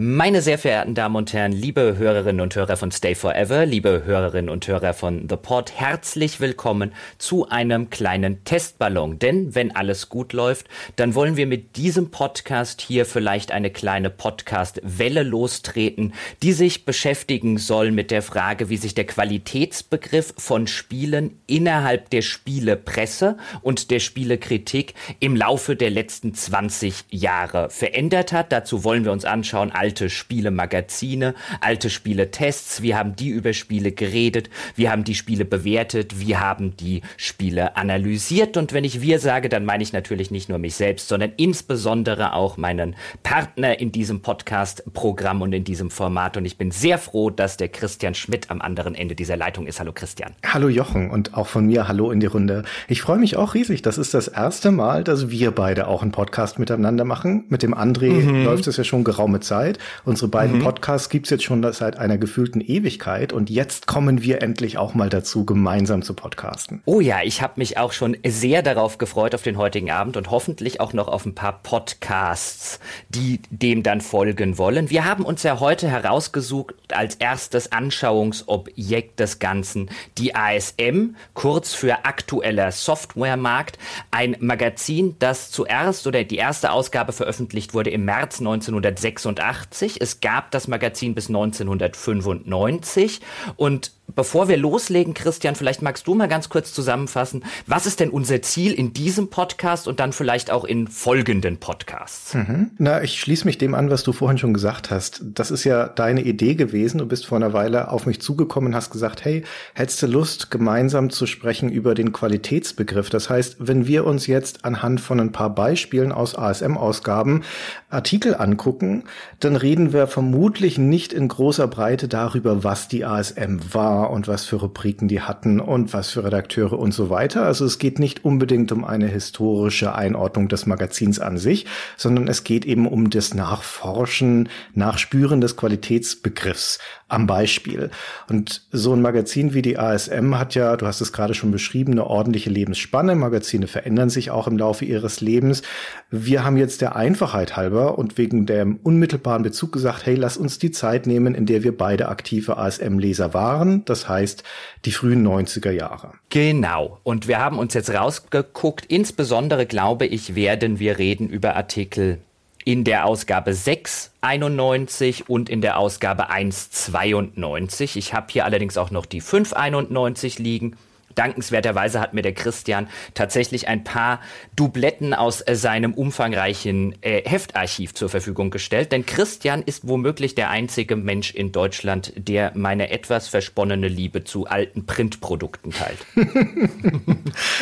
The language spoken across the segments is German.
Meine sehr verehrten Damen und Herren, liebe Hörerinnen und Hörer von Stay Forever, liebe Hörerinnen und Hörer von The Pod, herzlich willkommen zu einem kleinen Testballon. Denn wenn alles gut läuft, dann wollen wir mit diesem Podcast hier vielleicht eine kleine Podcast-Welle lostreten, die sich beschäftigen soll mit der Frage, wie sich der Qualitätsbegriff von Spielen innerhalb der Spielepresse und der Spielekritik im Laufe der letzten 20 Jahre verändert hat. Dazu wollen wir uns anschauen, alte Spielemagazine, alte Spieletests, wie haben die über Spiele geredet, wie haben die Spiele bewertet, wie haben die Spiele analysiert. Und wenn ich wir sage, dann meine ich natürlich nicht nur mich selbst, sondern insbesondere auch meinen Partner in diesem Podcast-Programm und in diesem Format. Und ich bin sehr froh, dass der Christian Schmidt am anderen Ende dieser Leitung ist. Hallo Christian. Hallo Jochen und auch von mir Hallo in die Runde. Ich freue mich auch riesig. Das ist das erste Mal, dass wir beide auch einen Podcast miteinander machen. Mit dem André mhm. läuft es ja schon geraume Zeit. Unsere beiden mhm. Podcasts gibt's jetzt schon seit einer gefühlten Ewigkeit und jetzt kommen wir endlich auch mal dazu, gemeinsam zu podcasten. Oh ja, ich habe mich auch schon sehr darauf gefreut auf den heutigen Abend und hoffentlich auch noch auf ein paar Podcasts, die dem dann folgen wollen. Wir haben uns ja heute herausgesucht als erstes Anschauungsobjekt des Ganzen die ASM, kurz für aktueller Softwaremarkt, ein Magazin, das zuerst oder die erste Ausgabe veröffentlicht wurde im März 1986 1980. Es gab das Magazin bis 1995 und Bevor wir loslegen, Christian, vielleicht magst du mal ganz kurz zusammenfassen, was ist denn unser Ziel in diesem Podcast und dann vielleicht auch in folgenden Podcasts? Mhm. Na, ich schließe mich dem an, was du vorhin schon gesagt hast. Das ist ja deine Idee gewesen. Du bist vor einer Weile auf mich zugekommen und hast gesagt, hey, hättest du Lust, gemeinsam zu sprechen über den Qualitätsbegriff? Das heißt, wenn wir uns jetzt anhand von ein paar Beispielen aus ASM-Ausgaben Artikel angucken, dann reden wir vermutlich nicht in großer Breite darüber, was die ASM war und was für Rubriken die hatten und was für Redakteure und so weiter. Also es geht nicht unbedingt um eine historische Einordnung des Magazins an sich, sondern es geht eben um das Nachforschen, Nachspüren des Qualitätsbegriffs am Beispiel. Und so ein Magazin wie die ASM hat ja, du hast es gerade schon beschrieben, eine ordentliche Lebensspanne. Magazine verändern sich auch im Laufe ihres Lebens. Wir haben jetzt der Einfachheit halber und wegen dem unmittelbaren Bezug gesagt, hey, lass uns die Zeit nehmen, in der wir beide aktive ASM-Leser waren. Das heißt, die frühen 90er Jahre. Genau. Und wir haben uns jetzt rausgeguckt. Insbesondere, glaube ich, werden wir reden über Artikel in der Ausgabe 691 und in der Ausgabe 192. Ich habe hier allerdings auch noch die 591 liegen dankenswerterweise hat mir der Christian tatsächlich ein paar Dubletten aus äh, seinem umfangreichen äh, Heftarchiv zur Verfügung gestellt. Denn Christian ist womöglich der einzige Mensch in Deutschland, der meine etwas versponnene Liebe zu alten Printprodukten teilt.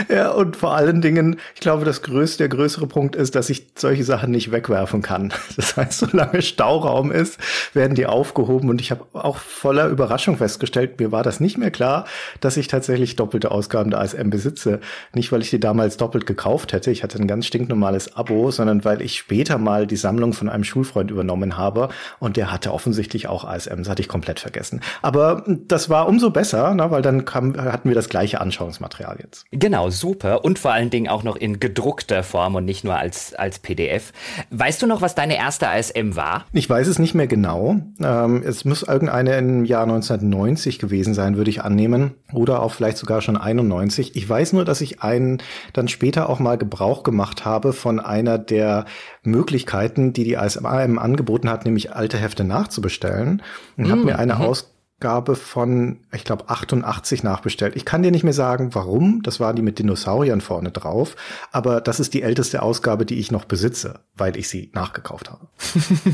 ja, und vor allen Dingen, ich glaube, das größte, der größere Punkt ist, dass ich solche Sachen nicht wegwerfen kann. Das heißt, solange Stauraum ist, werden die aufgehoben. Und ich habe auch voller Überraschung festgestellt, mir war das nicht mehr klar, dass ich tatsächlich doppelte doppelte Ausgaben der ASM besitze. Nicht, weil ich die damals doppelt gekauft hätte. Ich hatte ein ganz stinknormales Abo, sondern weil ich später mal die Sammlung von einem Schulfreund übernommen habe und der hatte offensichtlich auch ASM. Das hatte ich komplett vergessen. Aber das war umso besser, ne, weil dann kam, hatten wir das gleiche Anschauungsmaterial jetzt. Genau, super. Und vor allen Dingen auch noch in gedruckter Form und nicht nur als, als PDF. Weißt du noch, was deine erste ASM war? Ich weiß es nicht mehr genau. Ähm, es muss irgendeine im Jahr 1990 gewesen sein, würde ich annehmen. Oder auch vielleicht sogar schon 91. Ich weiß nur, dass ich einen dann später auch mal Gebrauch gemacht habe von einer der Möglichkeiten, die die ASMAM angeboten hat, nämlich alte Hefte nachzubestellen und mm, habe mir eine mhm. aus Ausgabe von, ich glaube, 88 nachbestellt. Ich kann dir nicht mehr sagen, warum. Das war die mit Dinosauriern vorne drauf. Aber das ist die älteste Ausgabe, die ich noch besitze, weil ich sie nachgekauft habe.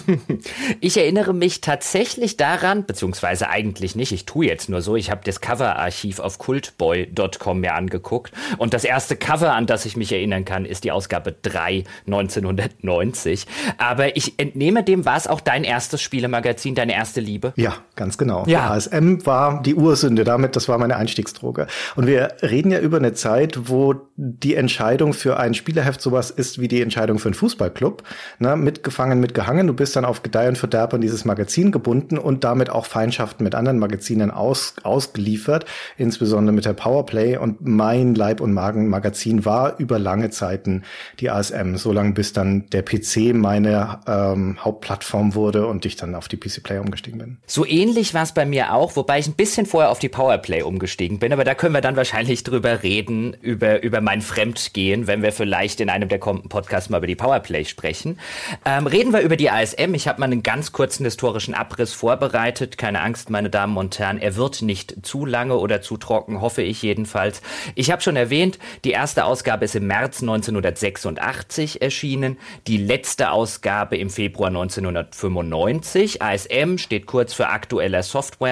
ich erinnere mich tatsächlich daran, beziehungsweise eigentlich nicht. Ich tue jetzt nur so. Ich habe das Coverarchiv auf cultboy.com mir angeguckt. Und das erste Cover, an das ich mich erinnern kann, ist die Ausgabe 3 1990. Aber ich entnehme dem, war es auch dein erstes Spielemagazin, deine erste Liebe? Ja, ganz genau. Ja, ASM war die Ursünde, damit, das war meine Einstiegsdroge. Und wir reden ja über eine Zeit, wo die Entscheidung für ein Spielerheft sowas ist wie die Entscheidung für einen Fußballclub. Ne? Mitgefangen, mitgehangen. Du bist dann auf Gedeih und Verderb an dieses Magazin gebunden und damit auch Feindschaften mit anderen Magazinen aus, ausgeliefert, insbesondere mit der Powerplay. Und mein Leib- und Magen-Magazin war über lange Zeiten die ASM, so lange bis dann der PC meine ähm, Hauptplattform wurde und ich dann auf die PC Player umgestiegen bin. So ähnlich war es bei mir auch, wobei ich ein bisschen vorher auf die Powerplay umgestiegen bin, aber da können wir dann wahrscheinlich drüber reden, über, über mein Fremdgehen, wenn wir vielleicht in einem der kommenden Podcasts mal über die Powerplay sprechen. Ähm, reden wir über die ASM. Ich habe mal einen ganz kurzen historischen Abriss vorbereitet. Keine Angst, meine Damen und Herren, er wird nicht zu lange oder zu trocken, hoffe ich jedenfalls. Ich habe schon erwähnt, die erste Ausgabe ist im März 1986 erschienen, die letzte Ausgabe im Februar 1995. ASM steht kurz für aktueller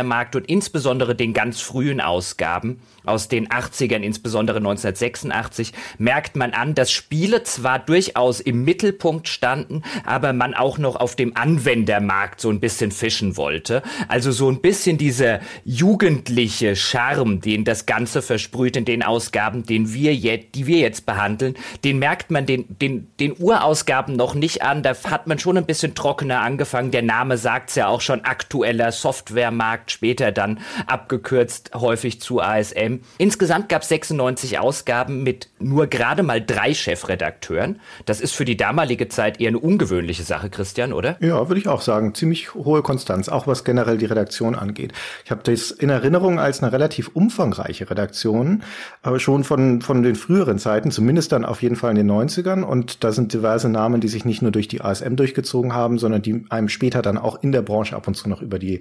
Softwaremarkt und insbesondere den ganz frühen Ausgaben aus den 80ern, insbesondere 1986, merkt man an, dass Spiele zwar durchaus im Mittelpunkt standen, aber man auch noch auf dem Anwendermarkt so ein bisschen fischen wollte. Also so ein bisschen dieser jugendliche Charme, den das Ganze versprüht in den Ausgaben, den wir jetzt, die wir jetzt behandeln, den merkt man den, den, den Urausgaben noch nicht an. Da hat man schon ein bisschen trockener angefangen. Der Name sagt's ja auch schon aktueller Softwaremarkt, später dann abgekürzt häufig zu ASM. Insgesamt gab es 96 Ausgaben mit nur gerade mal drei Chefredakteuren. Das ist für die damalige Zeit eher eine ungewöhnliche Sache, Christian, oder? Ja, würde ich auch sagen. Ziemlich hohe Konstanz, auch was generell die Redaktion angeht. Ich habe das in Erinnerung als eine relativ umfangreiche Redaktion, aber schon von, von den früheren Zeiten, zumindest dann auf jeden Fall in den 90ern. Und da sind diverse Namen, die sich nicht nur durch die ASM durchgezogen haben, sondern die einem später dann auch in der Branche ab und zu noch über die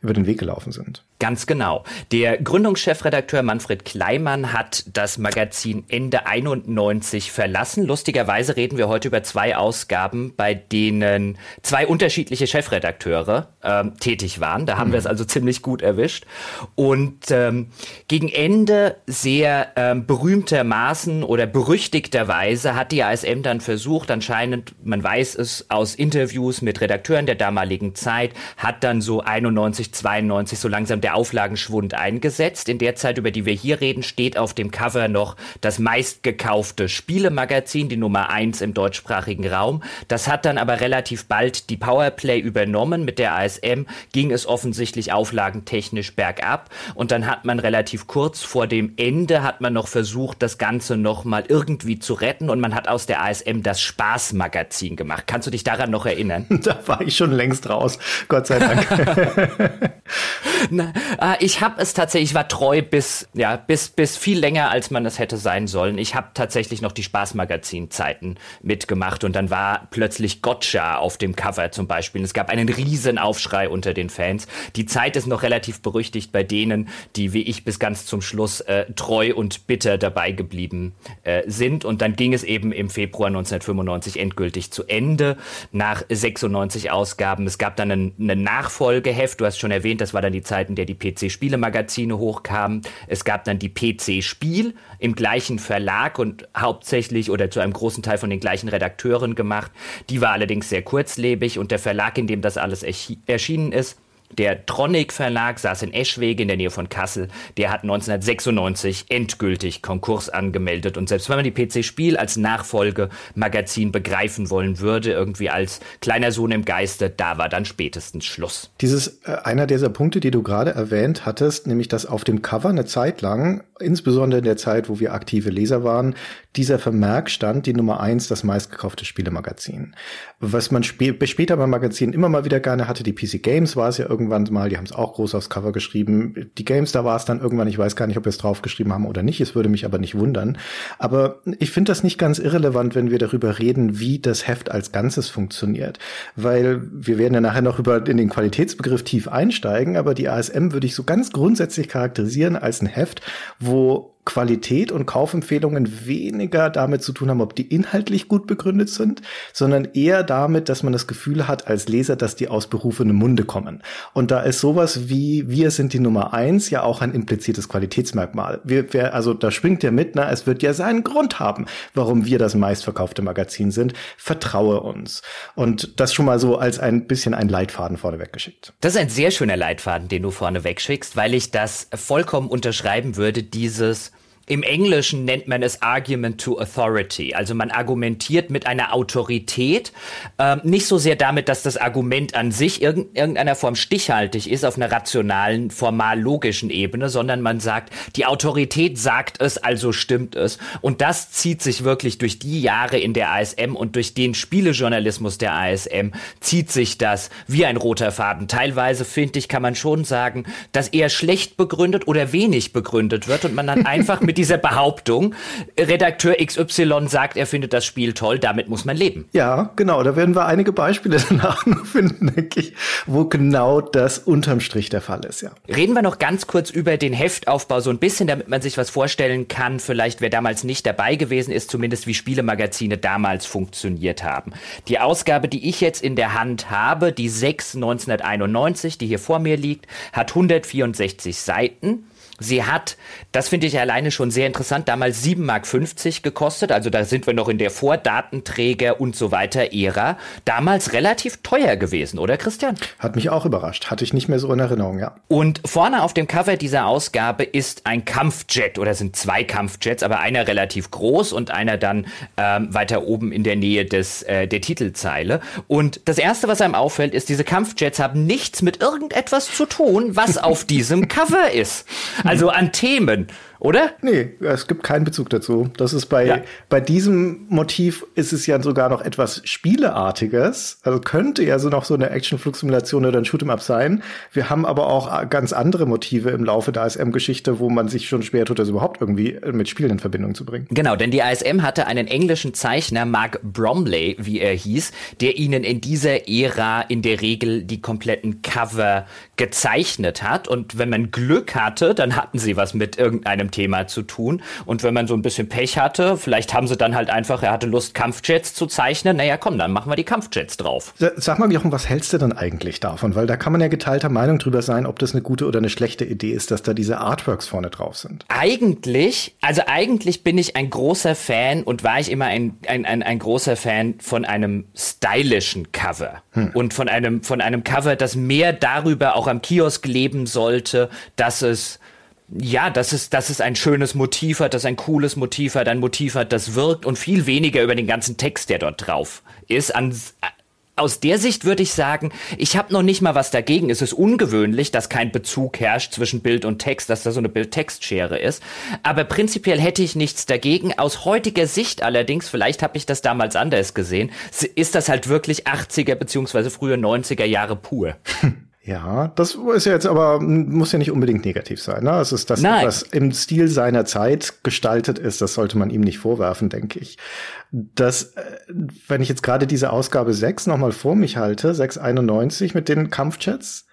über den Weg gelaufen sind. Ganz genau. Der Gründungschefredakteur Manfred Kleimann hat das Magazin Ende 91 verlassen. Lustigerweise reden wir heute über zwei Ausgaben, bei denen zwei unterschiedliche Chefredakteure ähm, tätig waren. Da haben mhm. wir es also ziemlich gut erwischt. Und ähm, gegen Ende sehr ähm, berühmtermaßen oder berüchtigterweise hat die ASM dann versucht, anscheinend, man weiß es aus Interviews mit Redakteuren der damaligen Zeit, hat dann so 91, 92 so langsam der Auflagenschwund eingesetzt. In der Zeit, über die wir hier reden, steht auf dem Cover noch das meistgekaufte Spielemagazin, die Nummer eins im deutschsprachigen Raum. Das hat dann aber relativ bald die Powerplay übernommen. Mit der ASM ging es offensichtlich auflagentechnisch bergab. Und dann hat man relativ kurz vor dem Ende hat man noch versucht, das Ganze noch mal irgendwie zu retten. Und man hat aus der ASM das Spaßmagazin gemacht. Kannst du dich daran noch erinnern? Da war ich schon längst raus. Gott sei Dank. Na, äh, ich habe es tatsächlich, ich war treu bis, ja, bis, bis viel länger, als man es hätte sein sollen. Ich habe tatsächlich noch die Spaßmagazin-Zeiten mitgemacht und dann war plötzlich Gotcha auf dem Cover zum Beispiel. Es gab einen riesen Aufschrei unter den Fans. Die Zeit ist noch relativ berüchtigt bei denen, die wie ich bis ganz zum Schluss äh, treu und bitter dabei geblieben äh, sind. Und dann ging es eben im Februar 1995 endgültig zu Ende nach 96 Ausgaben. Es gab dann eine Nachfolgeheft. Du hast schon erwähnt, das war dann die Zeit, in der die PC-Spielemagazine hochkamen. Es gab dann die PC-Spiel im gleichen Verlag und hauptsächlich oder zu einem großen Teil von den gleichen Redakteuren gemacht. Die war allerdings sehr kurzlebig und der Verlag, in dem das alles erschienen ist, der Tronic Verlag saß in Eschwege in der Nähe von Kassel. Der hat 1996 endgültig Konkurs angemeldet. Und selbst wenn man die PC Spiel als Nachfolgemagazin begreifen wollen würde, irgendwie als kleiner Sohn im Geiste, da war dann spätestens Schluss. Dieses, äh, einer dieser Punkte, die du gerade erwähnt hattest, nämlich dass auf dem Cover eine Zeit lang, insbesondere in der Zeit, wo wir aktive Leser waren, dieser Vermerk stand, die Nummer eins, das meistgekaufte Spielemagazin. Was man spä später beim Magazin immer mal wieder gerne hatte, die PC Games war es ja irgendwann mal, die haben es auch groß aufs Cover geschrieben. Die Games, da war es dann irgendwann, ich weiß gar nicht, ob wir es draufgeschrieben haben oder nicht, es würde mich aber nicht wundern. Aber ich finde das nicht ganz irrelevant, wenn wir darüber reden, wie das Heft als Ganzes funktioniert. Weil wir werden ja nachher noch über in den Qualitätsbegriff tief einsteigen, aber die ASM würde ich so ganz grundsätzlich charakterisieren als ein Heft, wo Qualität und Kaufempfehlungen weniger damit zu tun haben, ob die inhaltlich gut begründet sind, sondern eher damit, dass man das Gefühl hat als Leser, dass die aus berufenem Munde kommen. Und da ist sowas wie wir sind die Nummer eins ja auch ein impliziertes Qualitätsmerkmal. Wir, wir, also da springt ja mit, na, es wird ja seinen Grund haben, warum wir das meistverkaufte Magazin sind. Vertraue uns. Und das schon mal so als ein bisschen ein Leitfaden vorneweg geschickt. Das ist ein sehr schöner Leitfaden, den du vorneweg schickst, weil ich das vollkommen unterschreiben würde, dieses im Englischen nennt man es Argument to Authority. Also man argumentiert mit einer Autorität, äh, nicht so sehr damit, dass das Argument an sich irg irgendeiner Form stichhaltig ist auf einer rationalen, formal-logischen Ebene, sondern man sagt, die Autorität sagt es, also stimmt es. Und das zieht sich wirklich durch die Jahre in der ASM und durch den Spielejournalismus der ASM zieht sich das wie ein roter Faden. Teilweise, finde ich, kann man schon sagen, dass eher schlecht begründet oder wenig begründet wird und man dann einfach mit mit dieser Behauptung, Redakteur XY sagt, er findet das Spiel toll, damit muss man leben. Ja, genau. Da werden wir einige Beispiele danach noch finden, denke ich, wo genau das unterm Strich der Fall ist, ja. Reden wir noch ganz kurz über den Heftaufbau, so ein bisschen, damit man sich was vorstellen kann, vielleicht wer damals nicht dabei gewesen ist, zumindest wie Spielemagazine damals funktioniert haben. Die Ausgabe, die ich jetzt in der Hand habe, die 6 1991, die hier vor mir liegt, hat 164 Seiten. Sie hat, das finde ich alleine schon sehr interessant, damals 7,50 Mark gekostet. Also da sind wir noch in der Vordatenträger und so weiter Ära. Damals relativ teuer gewesen, oder Christian? Hat mich auch überrascht. Hatte ich nicht mehr so in Erinnerung, ja. Und vorne auf dem Cover dieser Ausgabe ist ein Kampfjet oder sind zwei Kampfjets, aber einer relativ groß und einer dann ähm, weiter oben in der Nähe des, äh, der Titelzeile. Und das erste, was einem auffällt, ist, diese Kampfjets haben nichts mit irgendetwas zu tun, was auf diesem Cover ist. Also an Themen oder? Nee, es gibt keinen Bezug dazu. Das ist bei, ja. bei diesem Motiv ist es ja sogar noch etwas Spieleartiges. Also könnte ja so noch so eine Action-Flugsimulation oder ein Shoot'em-up sein. Wir haben aber auch ganz andere Motive im Laufe der ASM-Geschichte, wo man sich schon schwer tut, das überhaupt irgendwie mit Spielen in Verbindung zu bringen. Genau, denn die ASM hatte einen englischen Zeichner, Mark Bromley, wie er hieß, der ihnen in dieser Ära in der Regel die kompletten Cover gezeichnet hat. Und wenn man Glück hatte, dann hatten sie was mit irgendeinem Thema zu tun. Und wenn man so ein bisschen Pech hatte, vielleicht haben sie dann halt einfach, er hatte Lust, Kampfjets zu zeichnen. Naja, komm, dann machen wir die Kampfjets drauf. Sag mal, Jochen, was hältst du denn eigentlich davon? Weil da kann man ja geteilter Meinung drüber sein, ob das eine gute oder eine schlechte Idee ist, dass da diese Artworks vorne drauf sind. Eigentlich, also eigentlich bin ich ein großer Fan und war ich immer ein, ein, ein, ein großer Fan von einem stylischen Cover. Hm. Und von einem, von einem Cover, das mehr darüber auch am Kiosk leben sollte, dass es ja, dass es, dass es ein schönes Motiv hat, dass ein cooles Motiv hat, ein Motiv hat, das wirkt und viel weniger über den ganzen Text, der dort drauf ist. An, aus der Sicht würde ich sagen, ich habe noch nicht mal was dagegen. Es ist ungewöhnlich, dass kein Bezug herrscht zwischen Bild und Text, dass da so eine Bild-Text-Schere ist. Aber prinzipiell hätte ich nichts dagegen. Aus heutiger Sicht allerdings, vielleicht habe ich das damals anders gesehen, ist das halt wirklich 80er beziehungsweise frühe 90er Jahre pur. Ja, das ist ja jetzt aber, muss ja nicht unbedingt negativ sein. Ne? Es ist das, Nein. was im Stil seiner Zeit gestaltet ist, das sollte man ihm nicht vorwerfen, denke ich. Das, äh, wenn ich jetzt gerade diese Ausgabe 6 nochmal vor mich halte, 691 mit den Kampfchats,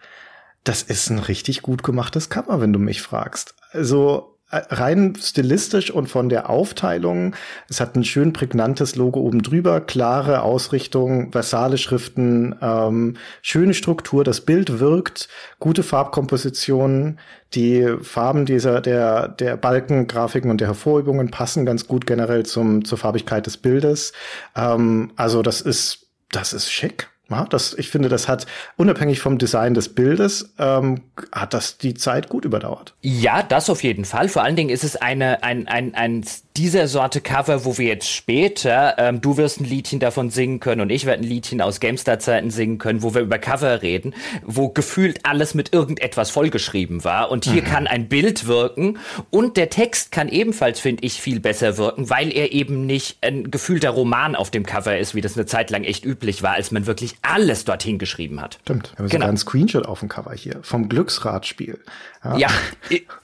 das ist ein richtig gut gemachtes Cover, wenn du mich fragst. Also rein stilistisch und von der Aufteilung. Es hat ein schön prägnantes Logo oben drüber, klare Ausrichtung, versale Schriften, ähm, schöne Struktur. Das Bild wirkt, gute Farbkompositionen. Die Farben dieser, der, der Balkengrafiken und der Hervorübungen passen ganz gut generell zum, zur Farbigkeit des Bildes. Ähm, also das ist, das ist schick. Ja, das, ich finde, das hat unabhängig vom Design des Bildes, ähm, hat das die Zeit gut überdauert. Ja, das auf jeden Fall. Vor allen Dingen ist es eine, ein, ein, ein dieser Sorte Cover, wo wir jetzt später, ähm, du wirst ein Liedchen davon singen können und ich werde ein Liedchen aus GameStar-Zeiten singen können, wo wir über Cover reden, wo gefühlt alles mit irgendetwas vollgeschrieben war. Und hier mhm. kann ein Bild wirken und der Text kann ebenfalls, finde ich, viel besser wirken, weil er eben nicht ein gefühlter Roman auf dem Cover ist, wie das eine Zeit lang echt üblich war, als man wirklich alles dorthin geschrieben hat. Stimmt. Wir haben genau. sogar einen Screenshot auf dem Cover hier vom Glücksradspiel. Ja, ja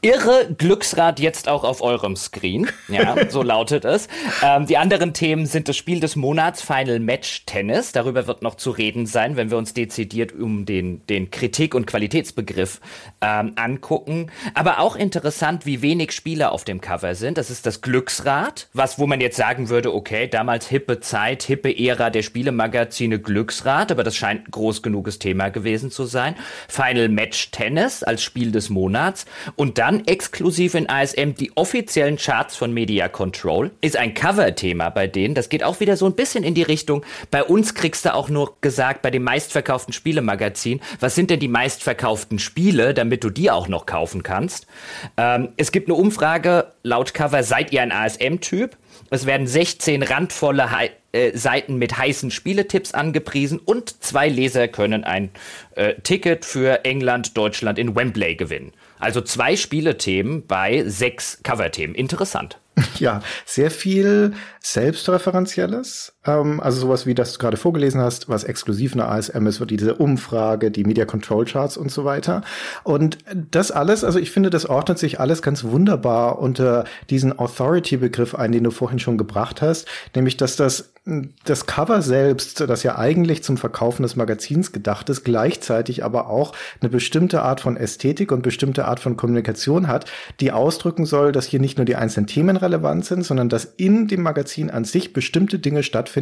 irre Glücksrad jetzt auch auf eurem Screen. Ja. So lautet es. Ähm, die anderen Themen sind das Spiel des Monats Final Match Tennis. Darüber wird noch zu reden sein, wenn wir uns dezidiert um den, den Kritik- und Qualitätsbegriff ähm, angucken. Aber auch interessant, wie wenig Spieler auf dem Cover sind. Das ist das Glücksrad, was, wo man jetzt sagen würde, okay, damals hippe Zeit, hippe Ära der Spielemagazine Glücksrad, aber das scheint ein groß genuges Thema gewesen zu sein. Final Match Tennis als Spiel des Monats und dann exklusiv in ASM die offiziellen Charts von Media Control. Ist ein Cover-Thema bei denen. Das geht auch wieder so ein bisschen in die Richtung. Bei uns kriegst du auch nur gesagt, bei dem meistverkauften Spielemagazin, was sind denn die meistverkauften Spiele, damit du die auch noch kaufen kannst. Ähm, es gibt eine Umfrage laut Cover, seid ihr ein ASM-Typ? Es werden 16 randvolle äh, Seiten mit heißen Spieletipps angepriesen und zwei Leser können ein äh, Ticket für England, Deutschland in Wembley gewinnen. Also zwei Spielethemen bei sechs Coverthemen. Interessant. Ja, sehr viel Selbstreferenzielles. Ähm, also sowas wie das du gerade vorgelesen hast, was exklusiv in der ASM ist, wird diese Umfrage, die Media Control Charts und so weiter. Und das alles, also ich finde, das ordnet sich alles ganz wunderbar unter diesen Authority-Begriff ein, den du vorhin schon gebracht hast, nämlich dass das das Cover selbst, das ja eigentlich zum Verkaufen des Magazins gedacht ist, gleichzeitig aber auch eine bestimmte Art von Ästhetik und bestimmte Art von Kommunikation hat, die ausdrücken soll, dass hier nicht nur die einzelnen Themen relevant sind, sondern dass in dem Magazin an sich bestimmte Dinge stattfinden,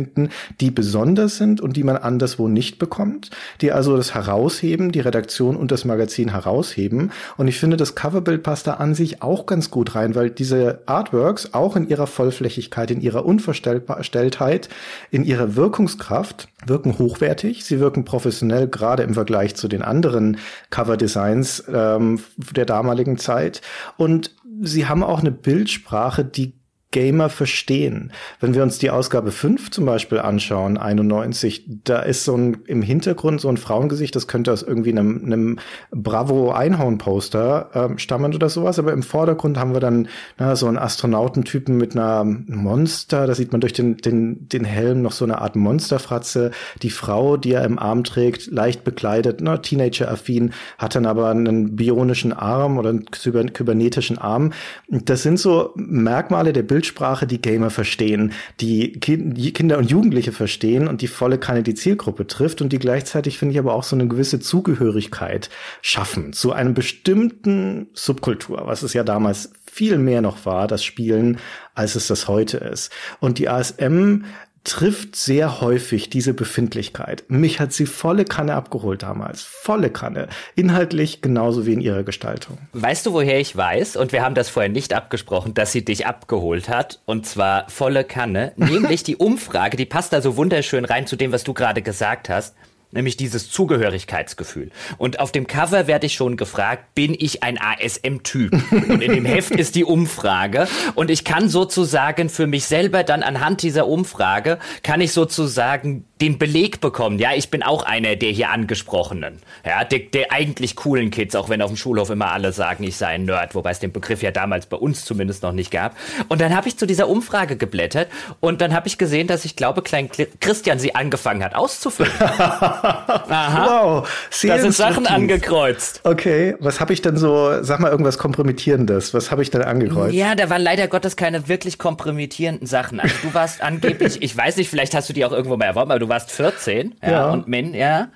die besonders sind und die man anderswo nicht bekommt, die also das herausheben, die Redaktion und das Magazin herausheben. Und ich finde, das Coverbild passt da an sich auch ganz gut rein, weil diese Artworks auch in ihrer Vollflächigkeit, in ihrer Unverstelltheit, in ihrer Wirkungskraft wirken hochwertig, sie wirken professionell, gerade im Vergleich zu den anderen Cover-Designs ähm, der damaligen Zeit. Und sie haben auch eine Bildsprache, die Gamer verstehen. Wenn wir uns die Ausgabe 5 zum Beispiel anschauen, 91, da ist so ein im Hintergrund so ein Frauengesicht, das könnte aus irgendwie einem, einem Bravo Einhorn-Poster ähm, stammen oder sowas, aber im Vordergrund haben wir dann na, so einen Astronautentypen mit einer Monster, da sieht man durch den, den, den Helm noch so eine Art Monsterfratze. Die Frau, die er im Arm trägt, leicht bekleidet, ne, Teenager-affin, hat dann aber einen bionischen Arm oder einen kybernetischen Arm. Das sind so Merkmale der Bild Bildsprache die Gamer verstehen, die Kinder und Jugendliche verstehen und die volle Kanne die Zielgruppe trifft und die gleichzeitig, finde ich, aber auch so eine gewisse Zugehörigkeit schaffen zu einem bestimmten Subkultur, was es ja damals viel mehr noch war, das Spielen, als es das heute ist. Und die ASM trifft sehr häufig diese Befindlichkeit. Mich hat sie volle Kanne abgeholt damals. Volle Kanne. Inhaltlich genauso wie in ihrer Gestaltung. Weißt du, woher ich weiß, und wir haben das vorher nicht abgesprochen, dass sie dich abgeholt hat, und zwar volle Kanne, nämlich die Umfrage, die passt da so wunderschön rein zu dem, was du gerade gesagt hast nämlich dieses Zugehörigkeitsgefühl. Und auf dem Cover werde ich schon gefragt, bin ich ein ASM-Typ? Und in dem Heft ist die Umfrage. Und ich kann sozusagen für mich selber dann anhand dieser Umfrage, kann ich sozusagen den Beleg bekommen. Ja, ich bin auch einer der hier angesprochenen. Ja, der, der eigentlich coolen Kids, auch wenn auf dem Schulhof immer alle sagen, ich sei ein Nerd, wobei es den Begriff ja damals bei uns zumindest noch nicht gab. Und dann habe ich zu dieser Umfrage geblättert und dann habe ich gesehen, dass ich glaube, Klein Christian sie angefangen hat auszufüllen. Aha. Wow. Sehr da sind Sachen angekreuzt. Okay, was habe ich denn so, sag mal irgendwas Kompromittierendes, was habe ich denn angekreuzt? Ja, da waren leider Gottes keine wirklich kompromittierenden Sachen. Also du warst angeblich, ich weiß nicht, vielleicht hast du die auch irgendwo mal erworben, aber du warst 14 ja, ja. und Min, ja.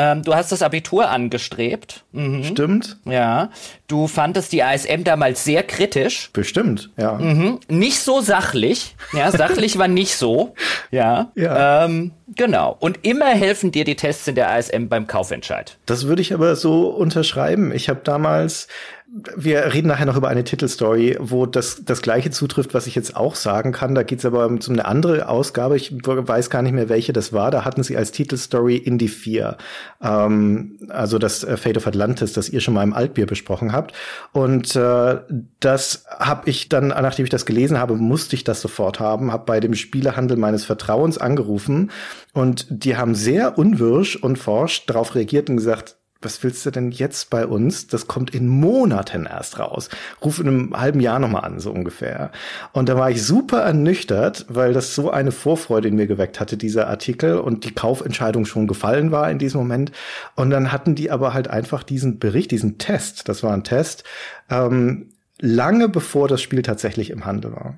Ähm, du hast das Abitur angestrebt. Mhm. Stimmt. Ja. Du fandest die ASM damals sehr kritisch. Bestimmt, ja. Mhm. Nicht so sachlich. Ja, sachlich war nicht so. Ja. ja. Ähm, genau. Und immer helfen dir die Tests in der ASM beim Kaufentscheid. Das würde ich aber so unterschreiben. Ich habe damals wir reden nachher noch über eine Titelstory, wo das, das gleiche zutrifft, was ich jetzt auch sagen kann. Da geht's aber um eine andere Ausgabe. Ich weiß gar nicht mehr, welche das war. Da hatten sie als Titelstory Indie 4. Ähm, also das äh, Fate of Atlantis, das ihr schon mal im Altbier besprochen habt. Und äh, das habe ich dann, nachdem ich das gelesen habe, musste ich das sofort haben, habe bei dem Spielehandel meines Vertrauens angerufen und die haben sehr unwirsch und forsch darauf reagiert und gesagt, was willst du denn jetzt bei uns? Das kommt in Monaten erst raus. Ruf in einem halben Jahr nochmal an, so ungefähr. Und da war ich super ernüchtert, weil das so eine Vorfreude in mir geweckt hatte, dieser Artikel, und die Kaufentscheidung schon gefallen war in diesem Moment. Und dann hatten die aber halt einfach diesen Bericht, diesen Test, das war ein Test, ähm, lange bevor das Spiel tatsächlich im Handel war.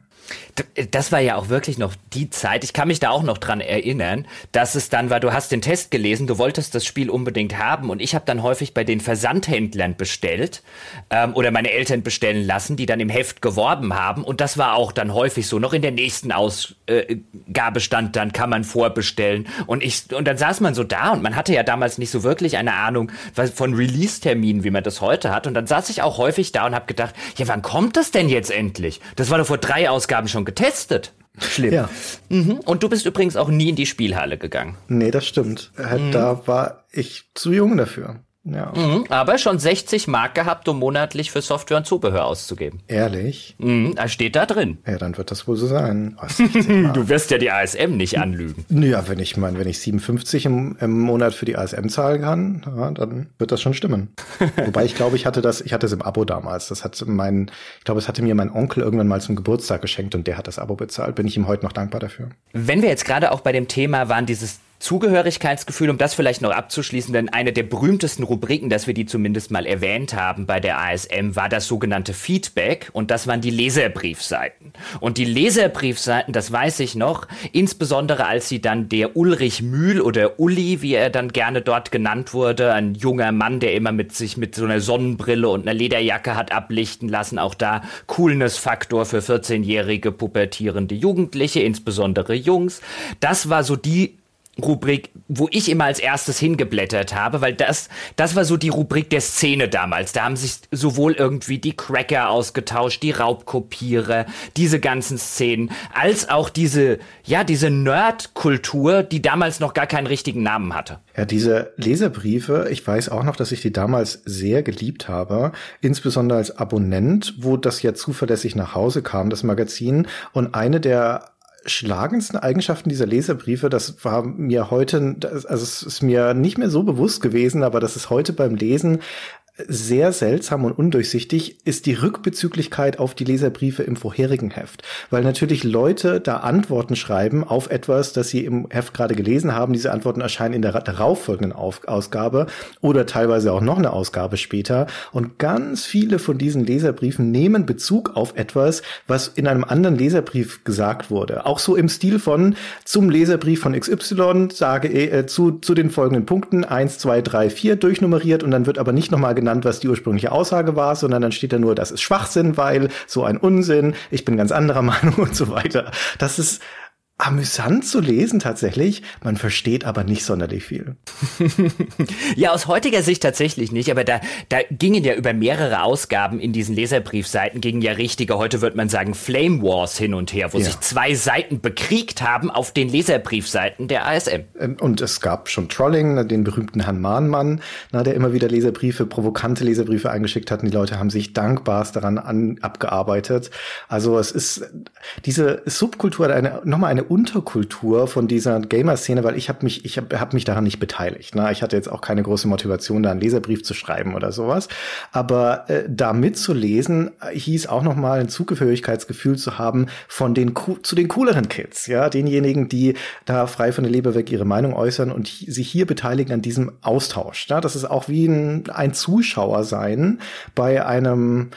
Das war ja auch wirklich noch die Zeit. Ich kann mich da auch noch dran erinnern, dass es dann war, du hast den Test gelesen, du wolltest das Spiel unbedingt haben und ich habe dann häufig bei den Versandhändlern bestellt ähm, oder meine Eltern bestellen lassen, die dann im Heft geworben haben und das war auch dann häufig so. Noch in der nächsten Ausgabe stand dann, kann man vorbestellen und ich und dann saß man so da und man hatte ja damals nicht so wirklich eine Ahnung von Release-Terminen, wie man das heute hat und dann saß ich auch häufig da und habe gedacht, ja, wann kommt das denn jetzt endlich? Das war doch vor drei Ausgaben schon getestet. Schlimm. Ja. Mhm. Und du bist übrigens auch nie in die Spielhalle gegangen. Nee, das stimmt. Mhm. Da war ich zu jung dafür. Ja. Mhm, aber schon 60 Mark gehabt, um monatlich für Software und Zubehör auszugeben. Ehrlich? Mhm, da steht da drin. Ja, dann wird das wohl so sein. du wirst ja die ASM nicht anlügen. Ja, wenn ich meine, wenn ich 57 im, im Monat für die ASM zahlen kann, ja, dann wird das schon stimmen. Wobei ich glaube, ich hatte das, ich hatte es im Abo damals. Das hat mein, ich glaube, es hatte mir mein Onkel irgendwann mal zum Geburtstag geschenkt und der hat das Abo bezahlt. Bin ich ihm heute noch dankbar dafür. Wenn wir jetzt gerade auch bei dem Thema waren, dieses Zugehörigkeitsgefühl, um das vielleicht noch abzuschließen, denn eine der berühmtesten Rubriken, dass wir die zumindest mal erwähnt haben bei der ASM, war das sogenannte Feedback und das waren die Leserbriefseiten. Und die Leserbriefseiten, das weiß ich noch, insbesondere als sie dann der Ulrich Mühl oder Uli, wie er dann gerne dort genannt wurde, ein junger Mann, der immer mit sich mit so einer Sonnenbrille und einer Lederjacke hat ablichten lassen, auch da Coolness-Faktor für 14-jährige pubertierende Jugendliche, insbesondere Jungs. Das war so die Rubrik, wo ich immer als erstes hingeblättert habe, weil das, das war so die Rubrik der Szene damals. Da haben sich sowohl irgendwie die Cracker ausgetauscht, die Raubkopierer, diese ganzen Szenen, als auch diese, ja, diese Nerd-Kultur, die damals noch gar keinen richtigen Namen hatte. Ja, diese Leserbriefe, ich weiß auch noch, dass ich die damals sehr geliebt habe, insbesondere als Abonnent, wo das ja zuverlässig nach Hause kam, das Magazin. Und eine der schlagendsten Eigenschaften dieser Leserbriefe, das war mir heute, also es ist mir nicht mehr so bewusst gewesen, aber das ist heute beim Lesen sehr seltsam und undurchsichtig ist die Rückbezüglichkeit auf die Leserbriefe im vorherigen Heft. Weil natürlich Leute da Antworten schreiben auf etwas, das sie im Heft gerade gelesen haben. Diese Antworten erscheinen in der darauffolgenden auf Ausgabe oder teilweise auch noch eine Ausgabe später. Und ganz viele von diesen Leserbriefen nehmen Bezug auf etwas, was in einem anderen Leserbrief gesagt wurde. Auch so im Stil von zum Leserbrief von XY sage äh, zu, zu den folgenden Punkten eins, zwei, drei, vier durchnummeriert und dann wird aber nicht nochmal genannt, genannt, was die ursprüngliche Aussage war, sondern dann steht da nur, das ist Schwachsinn, weil so ein Unsinn, ich bin ganz anderer Meinung und so weiter. Das ist amüsant zu lesen tatsächlich. Man versteht aber nicht sonderlich viel. ja, aus heutiger Sicht tatsächlich nicht, aber da, da gingen ja über mehrere Ausgaben in diesen Leserbriefseiten, gingen ja richtige, heute würde man sagen, Flame Wars hin und her, wo ja. sich zwei Seiten bekriegt haben auf den Leserbriefseiten der ASM. Ähm, und es gab schon Trolling, ne, den berühmten Herrn Mahnmann, der immer wieder Leserbriefe, provokante Leserbriefe eingeschickt hat und die Leute haben sich dankbarst daran an, abgearbeitet. Also es ist, diese Subkultur hat eine, nochmal eine Unterkultur von dieser Gamer-Szene, weil ich habe mich, ich habe hab mich daran nicht beteiligt. Ne? Ich hatte jetzt auch keine große Motivation, da einen Leserbrief zu schreiben oder sowas. Aber äh, da mitzulesen, äh, hieß auch nochmal ein Zugehörigkeitsgefühl zu haben von den zu den cooleren Kids, ja, denjenigen, die da frei von der Leber weg ihre Meinung äußern und sich hier beteiligen an diesem Austausch. Ja? Das ist auch wie ein, ein Zuschauer sein bei einem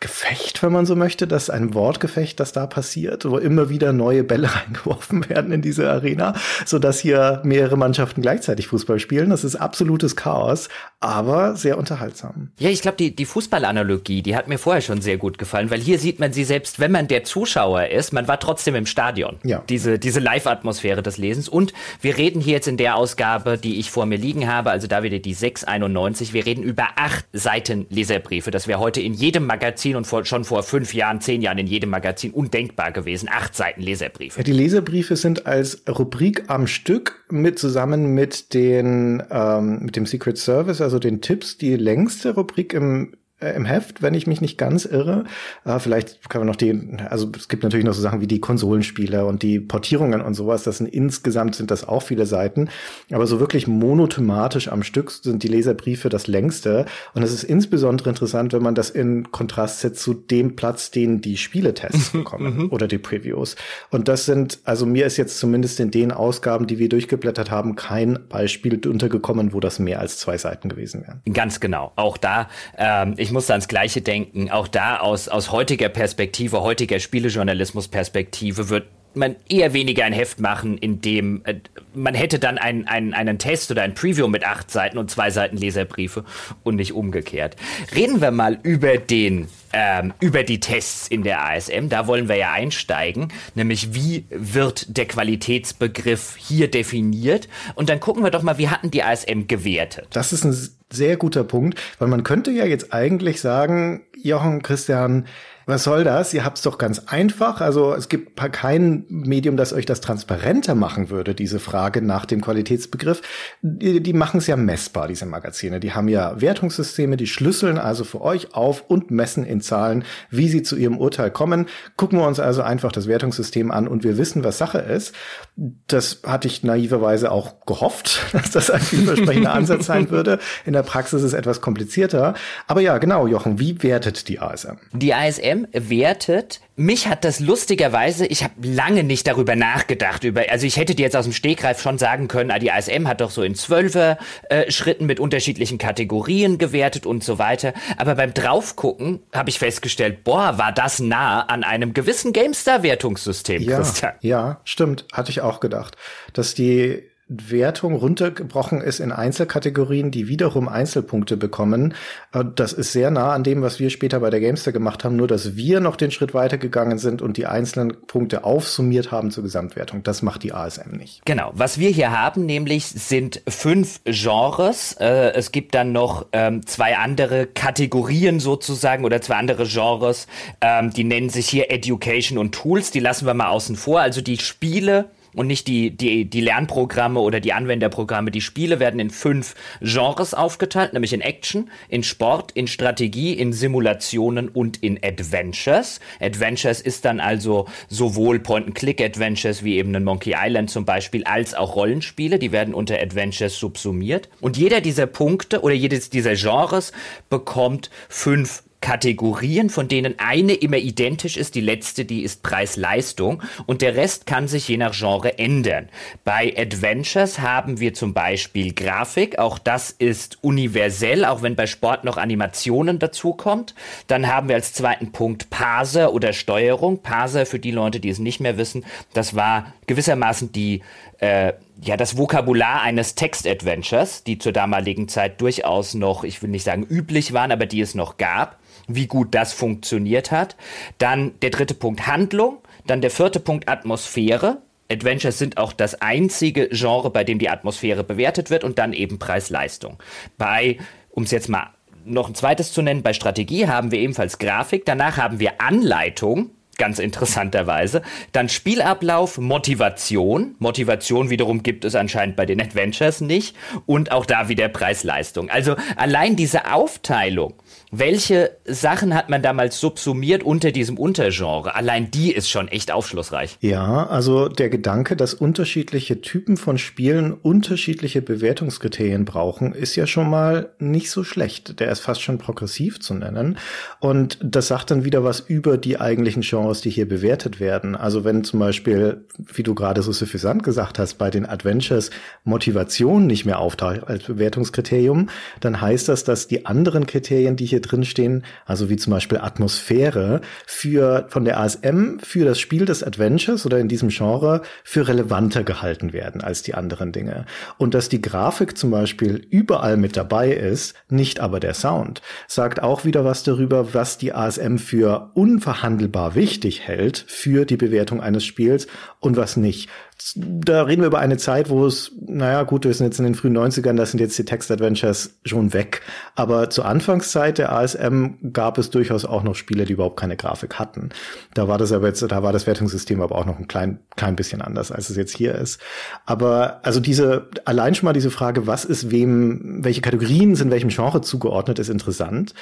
Gefecht, wenn man so möchte, das ist ein Wortgefecht, das da passiert, wo immer wieder neue Bälle reingeworfen werden in diese Arena, so dass hier mehrere Mannschaften gleichzeitig Fußball spielen. Das ist absolutes Chaos, aber sehr unterhaltsam. Ja, ich glaube, die, die Fußballanalogie, die hat mir vorher schon sehr gut gefallen, weil hier sieht man sie selbst, wenn man der Zuschauer ist, man war trotzdem im Stadion. Ja. Diese, diese Live-Atmosphäre des Lesens. Und wir reden hier jetzt in der Ausgabe, die ich vor mir liegen habe, also da wieder die 691, wir reden über acht Seiten Leserbriefe. Das wäre heute in jedem Magazin Magazin und vor, schon vor fünf Jahren, zehn Jahren in jedem Magazin undenkbar gewesen. Acht Seiten Leserbriefe. Die Leserbriefe sind als Rubrik am Stück mit zusammen mit den ähm, mit dem Secret Service, also den Tipps, die längste Rubrik im im Heft, wenn ich mich nicht ganz irre. Äh, vielleicht kann man noch die, also es gibt natürlich noch so Sachen wie die Konsolenspiele und die Portierungen und sowas. Das sind insgesamt sind das auch viele Seiten. Aber so wirklich monothematisch am Stück sind die Leserbriefe das längste. Und es ist insbesondere interessant, wenn man das in Kontrast setzt zu dem Platz, den die Spieletests bekommen mhm. oder die Previews. Und das sind, also mir ist jetzt zumindest in den Ausgaben, die wir durchgeblättert haben, kein Beispiel untergekommen, wo das mehr als zwei Seiten gewesen wären. Ganz genau. Auch da, ähm, ich ich muss ans Gleiche denken. Auch da aus, aus heutiger Perspektive, heutiger Spielejournalismus-Perspektive wird man eher weniger ein Heft machen, in dem äh, man hätte dann ein, ein, einen Test oder ein Preview mit acht Seiten und zwei Seiten Leserbriefe und nicht umgekehrt. Reden wir mal über den ähm, über die Tests in der ASM. Da wollen wir ja einsteigen, nämlich wie wird der Qualitätsbegriff hier definiert? Und dann gucken wir doch mal, wie hatten die ASM gewertet? Das ist ein sehr guter Punkt, weil man könnte ja jetzt eigentlich sagen, Jochen, Christian, was soll das? Ihr habt es doch ganz einfach. Also es gibt kein Medium, das euch das transparenter machen würde, diese Frage nach dem Qualitätsbegriff. Die, die machen es ja messbar, diese Magazine. Die haben ja Wertungssysteme, die schlüsseln also für euch auf und messen in Zahlen, wie sie zu ihrem Urteil kommen. Gucken wir uns also einfach das Wertungssystem an und wir wissen, was Sache ist. Das hatte ich naiverweise auch gehofft, dass das ein vielversprechender Ansatz sein würde. In der Praxis ist es etwas komplizierter. Aber ja, genau, Jochen, wie wertet die ASM? Die ASM wertet. Mich hat das lustigerweise, ich habe lange nicht darüber nachgedacht, über, also ich hätte dir jetzt aus dem Stegreif schon sagen können, ah, die ASM hat doch so in Zwölfer äh, Schritten mit unterschiedlichen Kategorien gewertet und so weiter. Aber beim Draufgucken habe ich festgestellt, boah, war das nah an einem gewissen GameStar-Wertungssystem, ja, Christian. Ja, stimmt, hatte ich auch gedacht, dass die Wertung runtergebrochen ist in Einzelkategorien, die wiederum Einzelpunkte bekommen. Äh, das ist sehr nah an dem, was wir später bei der Gamester gemacht haben, nur dass wir noch den Schritt weitergegangen sind und die einzelnen Punkte aufsummiert haben zur Gesamtwertung. Das macht die ASM nicht. Genau. Was wir hier haben, nämlich sind fünf Genres. Äh, es gibt dann noch ähm, zwei andere Kategorien sozusagen oder zwei andere Genres. Ähm, die nennen sich hier Education und Tools. Die lassen wir mal außen vor. Also die Spiele und nicht die, die, die Lernprogramme oder die Anwenderprogramme. Die Spiele werden in fünf Genres aufgeteilt, nämlich in Action, in Sport, in Strategie, in Simulationen und in Adventures. Adventures ist dann also sowohl Point-and-Click-Adventures wie eben ein Monkey Island zum Beispiel, als auch Rollenspiele. Die werden unter Adventures subsumiert. Und jeder dieser Punkte oder jedes dieser Genres bekommt fünf Kategorien, von denen eine immer identisch ist, die letzte, die ist Preis-Leistung und der Rest kann sich je nach Genre ändern. Bei Adventures haben wir zum Beispiel Grafik, auch das ist universell, auch wenn bei Sport noch Animationen dazukommt. Dann haben wir als zweiten Punkt Parser oder Steuerung. Parser, für die Leute, die es nicht mehr wissen, das war gewissermaßen die äh, ja, das Vokabular eines Text-Adventures, die zur damaligen Zeit durchaus noch, ich will nicht sagen üblich waren, aber die es noch gab wie gut das funktioniert hat. Dann der dritte Punkt Handlung. Dann der vierte Punkt Atmosphäre. Adventures sind auch das einzige Genre, bei dem die Atmosphäre bewertet wird und dann eben Preis-Leistung. Bei, um es jetzt mal noch ein zweites zu nennen, bei Strategie haben wir ebenfalls Grafik, danach haben wir Anleitung, ganz interessanterweise. Dann Spielablauf, Motivation. Motivation wiederum gibt es anscheinend bei den Adventures nicht. Und auch da wieder Preis-Leistung. Also allein diese Aufteilung welche Sachen hat man damals subsumiert unter diesem Untergenre? Allein die ist schon echt aufschlussreich. Ja, also der Gedanke, dass unterschiedliche Typen von Spielen unterschiedliche Bewertungskriterien brauchen, ist ja schon mal nicht so schlecht. Der ist fast schon progressiv zu nennen. Und das sagt dann wieder was über die eigentlichen Genres, die hier bewertet werden. Also wenn zum Beispiel, wie du gerade so suffisant gesagt hast, bei den Adventures Motivation nicht mehr auftaucht als Bewertungskriterium, dann heißt das, dass die anderen Kriterien, die hier hier drinstehen, also wie zum Beispiel Atmosphäre, für, von der ASM für das Spiel des Adventures oder in diesem Genre für relevanter gehalten werden als die anderen Dinge. Und dass die Grafik zum Beispiel überall mit dabei ist, nicht aber der Sound, sagt auch wieder was darüber, was die ASM für unverhandelbar wichtig hält für die Bewertung eines Spiels und was nicht da reden wir über eine Zeit, wo es, naja, gut, wir sind jetzt in den frühen 90ern, da sind jetzt die Text-Adventures schon weg. Aber zur Anfangszeit der ASM gab es durchaus auch noch Spiele, die überhaupt keine Grafik hatten. Da war das aber jetzt, da war das Wertungssystem aber auch noch ein klein, klein bisschen anders, als es jetzt hier ist. Aber also diese, allein schon mal diese Frage, was ist wem, welche Kategorien sind welchem Genre zugeordnet, ist interessant.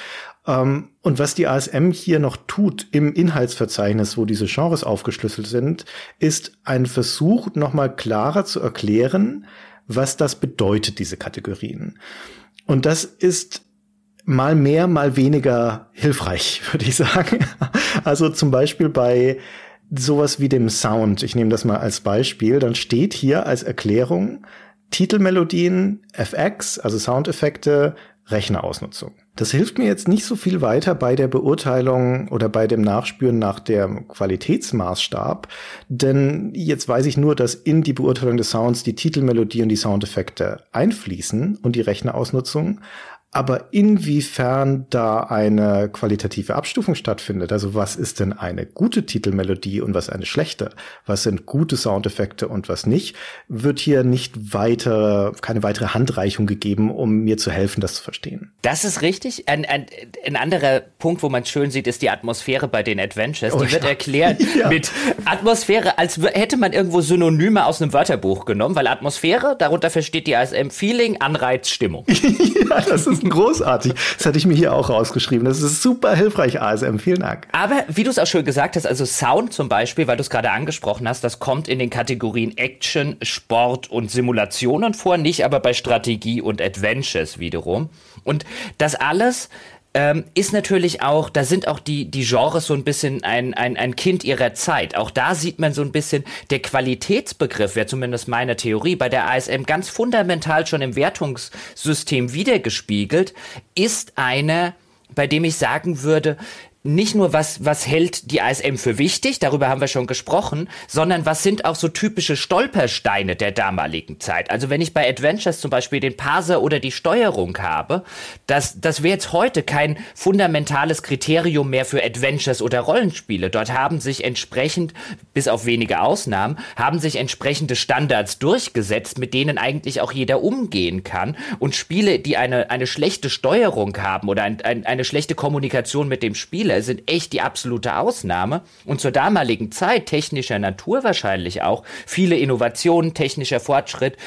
Ähm, und was die ASM hier noch tut im Inhaltsverzeichnis, wo diese Genres aufgeschlüsselt sind, ist ein Versuch, nochmal klarer zu erklären, was das bedeutet, diese Kategorien. Und das ist mal mehr, mal weniger hilfreich, würde ich sagen. Also zum Beispiel bei sowas wie dem Sound, ich nehme das mal als Beispiel, dann steht hier als Erklärung Titelmelodien, FX, also Soundeffekte, Rechnerausnutzung. Das hilft mir jetzt nicht so viel weiter bei der Beurteilung oder bei dem Nachspüren nach dem Qualitätsmaßstab, denn jetzt weiß ich nur, dass in die Beurteilung des Sounds die Titelmelodie und die Soundeffekte einfließen und die Rechnerausnutzung, aber inwiefern da eine qualitative Abstufung stattfindet, also was ist denn eine gute Titelmelodie und was eine schlechte, was sind gute Soundeffekte und was nicht, wird hier nicht weiter, keine weitere Handreichung gegeben, um mir zu helfen, das zu verstehen. Das ist richtig. Ein, ein, ein anderer Punkt, wo man schön sieht, ist die Atmosphäre bei den Adventures. Oh, die wird ja. erklärt ja. mit Atmosphäre, als hätte man irgendwo Synonyme aus einem Wörterbuch genommen, weil Atmosphäre, darunter versteht die ASM Feeling, Anreiz, Stimmung. ja, das ist großartig. Das hatte ich mir hier auch rausgeschrieben. Das ist super hilfreich, ASM. Vielen Dank. Aber wie du es auch schön gesagt hast, also Sound zum Beispiel, weil du es gerade angesprochen hast, das kommt in den Kategorien Action, Sport und Simulationen vor, nicht aber bei Strategie und Adventures wiederum. Und das alles ähm, ist natürlich auch, da sind auch die, die Genres so ein bisschen ein, ein, ein Kind ihrer Zeit. Auch da sieht man so ein bisschen, der Qualitätsbegriff, wäre zumindest meine Theorie, bei der ASM ganz fundamental schon im Wertungssystem wiedergespiegelt, ist eine, bei dem ich sagen würde, nicht nur, was, was hält die ASM für wichtig, darüber haben wir schon gesprochen, sondern was sind auch so typische Stolpersteine der damaligen Zeit. Also wenn ich bei Adventures zum Beispiel den Parser oder die Steuerung habe, das, das wäre jetzt heute kein fundamentales Kriterium mehr für Adventures oder Rollenspiele. Dort haben sich entsprechend, bis auf wenige Ausnahmen, haben sich entsprechende Standards durchgesetzt, mit denen eigentlich auch jeder umgehen kann. Und Spiele, die eine, eine schlechte Steuerung haben oder ein, ein, eine schlechte Kommunikation mit dem Spieler, Spieler sind echt die absolute Ausnahme und zur damaligen Zeit technischer Natur wahrscheinlich auch viele Innovationen, technischer Fortschritt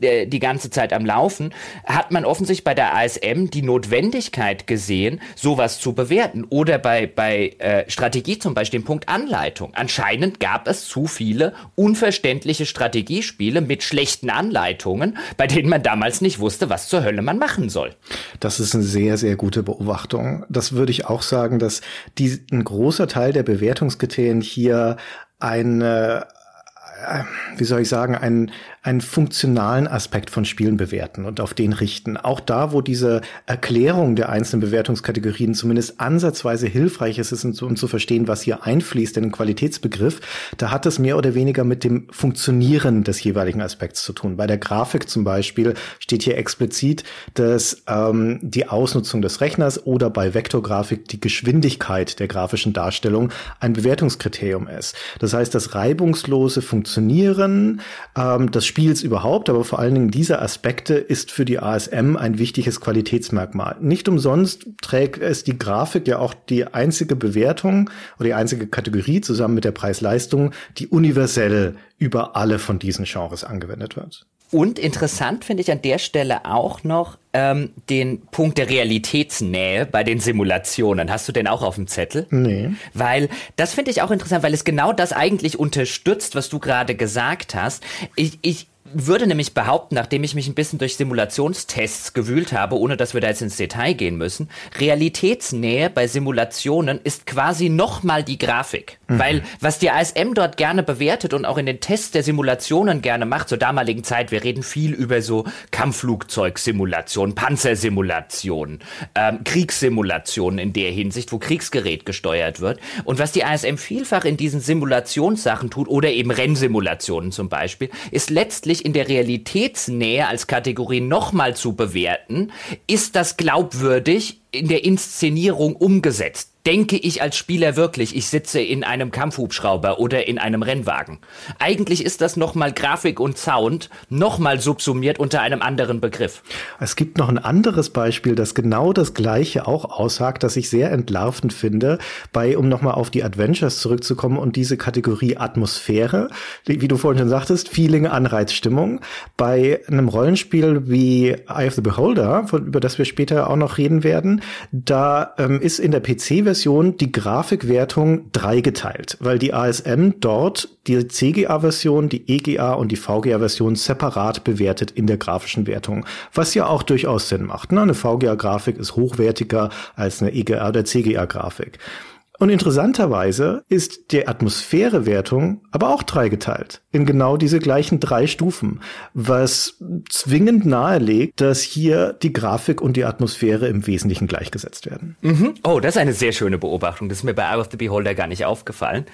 äh, die ganze Zeit am Laufen, hat man offensichtlich bei der ASM die Notwendigkeit gesehen, sowas zu bewerten oder bei bei äh, Strategie zum Beispiel den Punkt Anleitung. Anscheinend gab es zu viele unverständliche Strategiespiele mit schlechten Anleitungen, bei denen man damals nicht wusste, was zur Hölle man machen soll. Das ist eine sehr sehr gute Beobachtung. Das würde ich auch sagen, dass die, ein großer Teil der Bewertungskriterien hier eine äh, wie soll ich sagen, einen, einen funktionalen Aspekt von Spielen bewerten und auf den richten. Auch da, wo diese Erklärung der einzelnen Bewertungskategorien zumindest ansatzweise hilfreich ist, ist um zu verstehen, was hier einfließt in den Qualitätsbegriff, da hat es mehr oder weniger mit dem Funktionieren des jeweiligen Aspekts zu tun. Bei der Grafik zum Beispiel steht hier explizit, dass ähm, die Ausnutzung des Rechners oder bei Vektorgrafik die Geschwindigkeit der grafischen Darstellung ein Bewertungskriterium ist. Das heißt, das reibungslose Funktionieren ähm, des Spiels überhaupt, aber vor allen Dingen dieser Aspekte ist für die ASM ein wichtiges Qualitätsmerkmal. Nicht umsonst trägt es die Grafik ja auch die einzige Bewertung oder die einzige Kategorie zusammen mit der Preis-Leistung, die universell über alle von diesen Genres angewendet wird. Und interessant finde ich an der Stelle auch noch ähm, den Punkt der Realitätsnähe bei den Simulationen. Hast du den auch auf dem Zettel? Nee. Weil das finde ich auch interessant, weil es genau das eigentlich unterstützt, was du gerade gesagt hast. Ich, ich, würde nämlich behaupten, nachdem ich mich ein bisschen durch Simulationstests gewühlt habe, ohne dass wir da jetzt ins Detail gehen müssen, Realitätsnähe bei Simulationen ist quasi nochmal die Grafik. Mhm. Weil was die ASM dort gerne bewertet und auch in den Tests der Simulationen gerne macht, zur damaligen Zeit, wir reden viel über so Kampfflugzeugsimulationen, Panzersimulationen, ähm, Kriegssimulationen in der Hinsicht, wo Kriegsgerät gesteuert wird. Und was die ASM vielfach in diesen Simulationssachen tut, oder eben Rennsimulationen zum Beispiel, ist letztlich in der Realitätsnähe als Kategorie nochmal zu bewerten, ist das glaubwürdig in der Inszenierung umgesetzt denke ich als Spieler wirklich, ich sitze in einem Kampfhubschrauber oder in einem Rennwagen. Eigentlich ist das nochmal Grafik und Sound nochmal subsumiert unter einem anderen Begriff. Es gibt noch ein anderes Beispiel, das genau das Gleiche auch aussagt, das ich sehr entlarvend finde, bei, um nochmal auf die Adventures zurückzukommen und diese Kategorie Atmosphäre, wie du vorhin schon sagtest, Feeling, Anreiz, Stimmung. Bei einem Rollenspiel wie Eye of the Beholder, über das wir später auch noch reden werden, da ähm, ist in der PC-Version version die Grafikwertung dreigeteilt, weil die ASM dort die CGA-Version, die EGA und die VGA-Version separat bewertet in der grafischen Wertung, was ja auch durchaus Sinn macht. Ne? Eine VGA-Grafik ist hochwertiger als eine EGA oder CGA-Grafik. Und interessanterweise ist die Atmosphärewertung aber auch dreigeteilt in genau diese gleichen drei Stufen, was zwingend nahelegt, dass hier die Grafik und die Atmosphäre im Wesentlichen gleichgesetzt werden. Mhm. Oh, das ist eine sehr schöne Beobachtung. Das ist mir bei Eye of the Beholder gar nicht aufgefallen.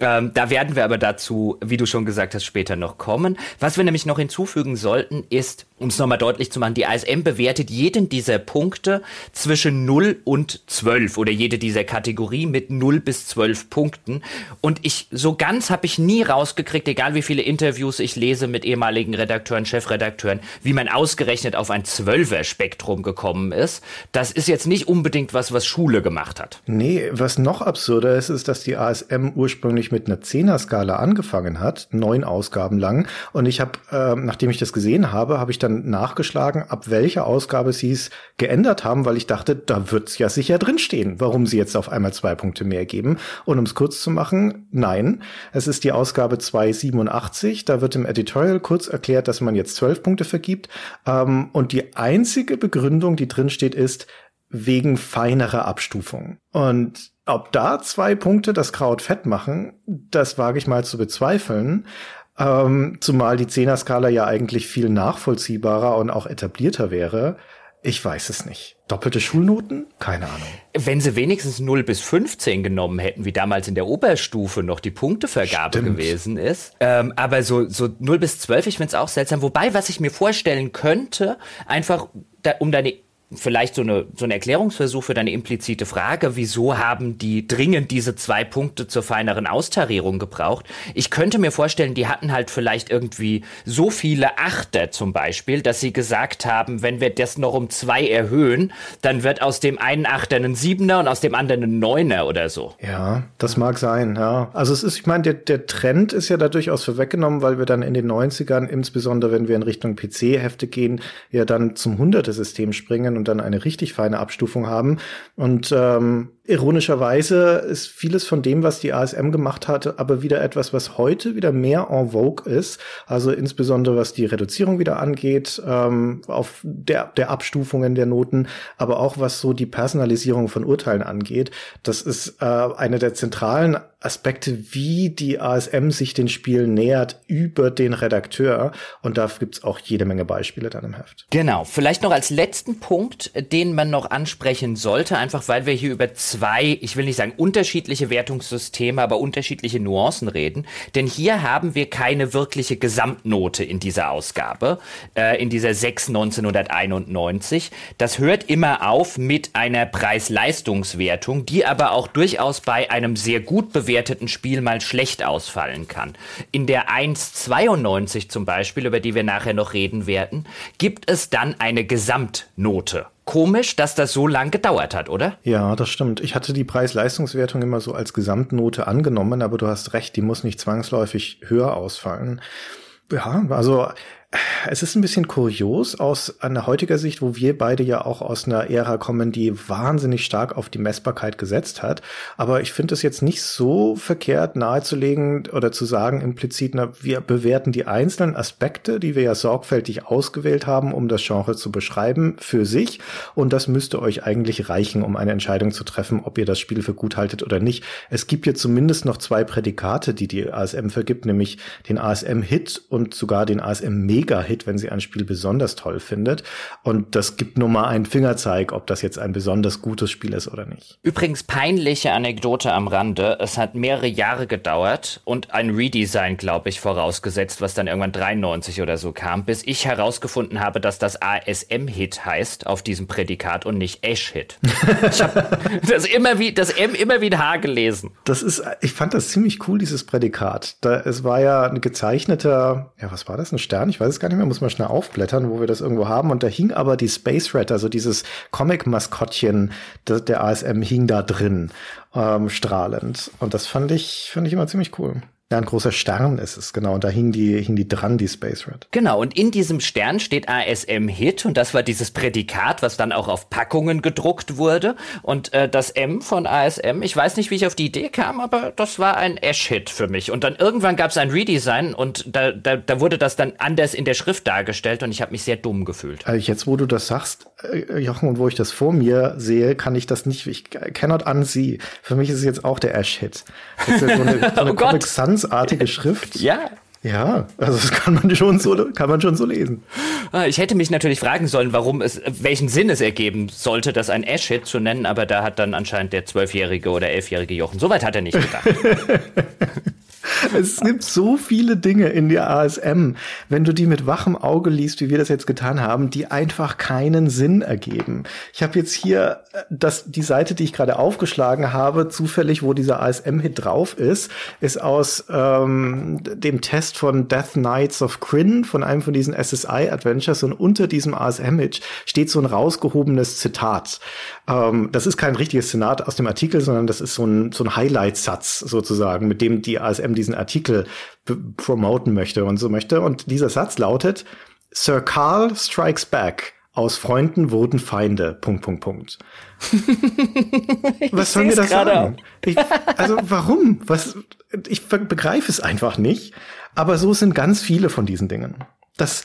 Ähm, da werden wir aber dazu, wie du schon gesagt hast, später noch kommen. Was wir nämlich noch hinzufügen sollten, ist, um es nochmal deutlich zu machen, die ASM bewertet jeden dieser Punkte zwischen 0 und 12 oder jede dieser Kategorie mit 0 bis 12 Punkten. Und ich, so ganz habe ich nie rausgekriegt, egal wie viele Interviews ich lese mit ehemaligen Redakteuren, Chefredakteuren, wie man ausgerechnet auf ein 12er Spektrum gekommen ist. Das ist jetzt nicht unbedingt was, was Schule gemacht hat. Nee, was noch absurder ist, ist, dass die ASM ursprünglich ursprünglich mit einer Zehner-Skala angefangen hat, neun Ausgaben lang. Und ich habe, äh, nachdem ich das gesehen habe, habe ich dann nachgeschlagen, ab welcher Ausgabe sie es geändert haben, weil ich dachte, da wird es ja sicher drinstehen, warum sie jetzt auf einmal zwei Punkte mehr geben. Und um es kurz zu machen, nein, es ist die Ausgabe 287. Da wird im Editorial kurz erklärt, dass man jetzt zwölf Punkte vergibt. Ähm, und die einzige Begründung, die drinsteht, ist, wegen feinerer Abstufung. Und ob da zwei Punkte das Kraut fett machen, das wage ich mal zu bezweifeln. Ähm, zumal die Zehner-Skala ja eigentlich viel nachvollziehbarer und auch etablierter wäre. Ich weiß es nicht. Doppelte Schulnoten? Keine Ahnung. Wenn sie wenigstens 0 bis 15 genommen hätten, wie damals in der Oberstufe noch die Punktevergabe Stimmt. gewesen ist. Ähm, aber so, so 0 bis 12, ich finde es auch seltsam. Wobei, was ich mir vorstellen könnte, einfach da, um deine vielleicht so eine, so ein Erklärungsversuch für deine implizite Frage, wieso haben die dringend diese zwei Punkte zur feineren Austarierung gebraucht? Ich könnte mir vorstellen, die hatten halt vielleicht irgendwie so viele Achter zum Beispiel, dass sie gesagt haben, wenn wir das noch um zwei erhöhen, dann wird aus dem einen Achter ein Siebener und aus dem anderen ein Neuner oder so. Ja, das mag sein, ja. Also es ist, ich meine, der, der Trend ist ja da durchaus vorweggenommen, weil wir dann in den 90ern, insbesondere wenn wir in Richtung PC-Hefte gehen, ja dann zum Hunderte-System springen und dann eine richtig feine Abstufung haben. Und ähm, Ironischerweise ist vieles von dem, was die ASM gemacht hatte, aber wieder etwas, was heute wieder mehr en vogue ist. Also insbesondere was die Reduzierung wieder angeht, ähm, auf der, der Abstufungen der Noten, aber auch was so die Personalisierung von Urteilen angeht. Das ist äh, eine der zentralen Aspekte, wie die ASM sich den Spielen nähert über den Redakteur. Und da gibt's auch jede Menge Beispiele dann im Heft. Genau. Vielleicht noch als letzten Punkt, den man noch ansprechen sollte, einfach weil wir hier über zwei, ich will nicht sagen unterschiedliche Wertungssysteme, aber unterschiedliche Nuancen reden. Denn hier haben wir keine wirkliche Gesamtnote in dieser Ausgabe, äh, in dieser 6 1991. Das hört immer auf mit einer Preis-Leistungswertung, die aber auch durchaus bei einem sehr gut bewerteten Spiel mal schlecht ausfallen kann. In der 1,92 zum Beispiel, über die wir nachher noch reden werden, gibt es dann eine Gesamtnote komisch, dass das so lang gedauert hat, oder? Ja, das stimmt. Ich hatte die Preis-Leistungswertung immer so als Gesamtnote angenommen, aber du hast recht, die muss nicht zwangsläufig höher ausfallen. Ja, also es ist ein bisschen kurios aus einer heutiger Sicht, wo wir beide ja auch aus einer Ära kommen, die wahnsinnig stark auf die Messbarkeit gesetzt hat. Aber ich finde es jetzt nicht so verkehrt nahezulegen oder zu sagen implizit, na, wir bewerten die einzelnen Aspekte, die wir ja sorgfältig ausgewählt haben, um das Genre zu beschreiben, für sich. Und das müsste euch eigentlich reichen, um eine Entscheidung zu treffen, ob ihr das Spiel für gut haltet oder nicht. Es gibt hier zumindest noch zwei Prädikate, die die ASM vergibt, nämlich den ASM-Hit und sogar den ASM-Mega Mega-Hit, wenn sie ein Spiel besonders toll findet. Und das gibt nur mal einen Fingerzeig, ob das jetzt ein besonders gutes Spiel ist oder nicht. Übrigens peinliche Anekdote am Rande. Es hat mehrere Jahre gedauert und ein Redesign, glaube ich, vorausgesetzt, was dann irgendwann 93 oder so kam, bis ich herausgefunden habe, dass das ASM-Hit heißt auf diesem Prädikat und nicht Ash-Hit. ich habe das immer wie das M immer wie ein H gelesen. Das ist, ich fand das ziemlich cool, dieses Prädikat. Da, es war ja ein gezeichneter, ja, was war das? Ein Stern? Ich weiß es gar nicht mehr, muss man schnell aufblättern, wo wir das irgendwo haben. Und da hing aber die Space Rat, also dieses Comic-Maskottchen der, der ASM, hing da drin, ähm, strahlend. Und das fand ich, fand ich immer ziemlich cool. Ja, ein großer Stern ist es, genau. Und da hing die, hing die dran, die Space Red. Genau, und in diesem Stern steht ASM Hit und das war dieses Prädikat, was dann auch auf Packungen gedruckt wurde. Und äh, das M von ASM, ich weiß nicht, wie ich auf die Idee kam, aber das war ein Ash-Hit für mich. Und dann irgendwann gab es ein Redesign und da, da, da wurde das dann anders in der Schrift dargestellt und ich habe mich sehr dumm gefühlt. Also jetzt, wo du das sagst, Jochen, und wo ich das vor mir sehe, kann ich das nicht, ich cannot unsee. Für mich ist es jetzt auch der Ash-Hit. Das ist ja so eine, so eine oh Comic Sans-artige Schrift. Ja. Ja, also das kann man schon so, kann man schon so lesen. Ah, ich hätte mich natürlich fragen sollen, warum es, welchen Sinn es ergeben sollte, das ein Ash-Hit zu nennen, aber da hat dann anscheinend der zwölfjährige oder elfjährige Jochen, soweit hat er nicht gedacht. Es gibt so viele Dinge in der ASM, wenn du die mit wachem Auge liest, wie wir das jetzt getan haben, die einfach keinen Sinn ergeben. Ich habe jetzt hier äh, das, die Seite, die ich gerade aufgeschlagen habe, zufällig, wo dieser ASM-Hit drauf ist, ist aus ähm, dem Test von Death Knights of Kryn, von einem von diesen SSI-Adventures und unter diesem ASM-Hit steht so ein rausgehobenes Zitat. Ähm, das ist kein richtiges Zitat aus dem Artikel, sondern das ist so ein, so ein Highlight-Satz sozusagen, mit dem die ASM diesen Artikel promoten möchte und so möchte. Und dieser Satz lautet, Sir Carl strikes back. Aus Freunden wurden Feinde. Punkt, Punkt, Punkt. Was sollen wir das sagen? Ich, also warum? Was? Ich begreife es einfach nicht. Aber so sind ganz viele von diesen Dingen. Das,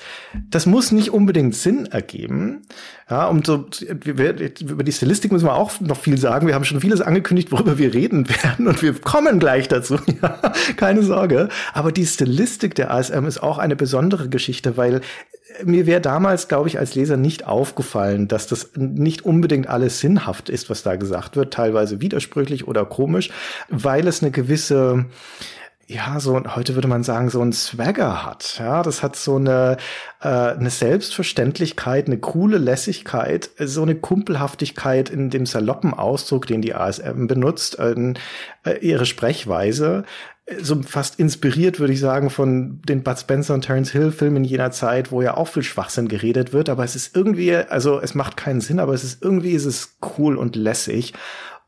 das muss nicht unbedingt Sinn ergeben. Ja, um so, über die Stilistik müssen wir auch noch viel sagen. Wir haben schon vieles angekündigt, worüber wir reden werden und wir kommen gleich dazu. Ja, keine Sorge. Aber die Stilistik der ASM ist auch eine besondere Geschichte, weil mir wäre damals, glaube ich, als Leser nicht aufgefallen, dass das nicht unbedingt alles sinnhaft ist, was da gesagt wird, teilweise widersprüchlich oder komisch, weil es eine gewisse ja, so heute würde man sagen, so ein Swagger hat. Ja, das hat so eine, äh, eine Selbstverständlichkeit, eine coole Lässigkeit, so eine Kumpelhaftigkeit in dem saloppen Ausdruck, den die ASM benutzt, äh, ihre Sprechweise. So fast inspiriert, würde ich sagen, von den Bud Spencer und Terence Hill Filmen jener Zeit, wo ja auch viel Schwachsinn geredet wird, aber es ist irgendwie, also es macht keinen Sinn, aber es ist irgendwie, ist es cool und lässig.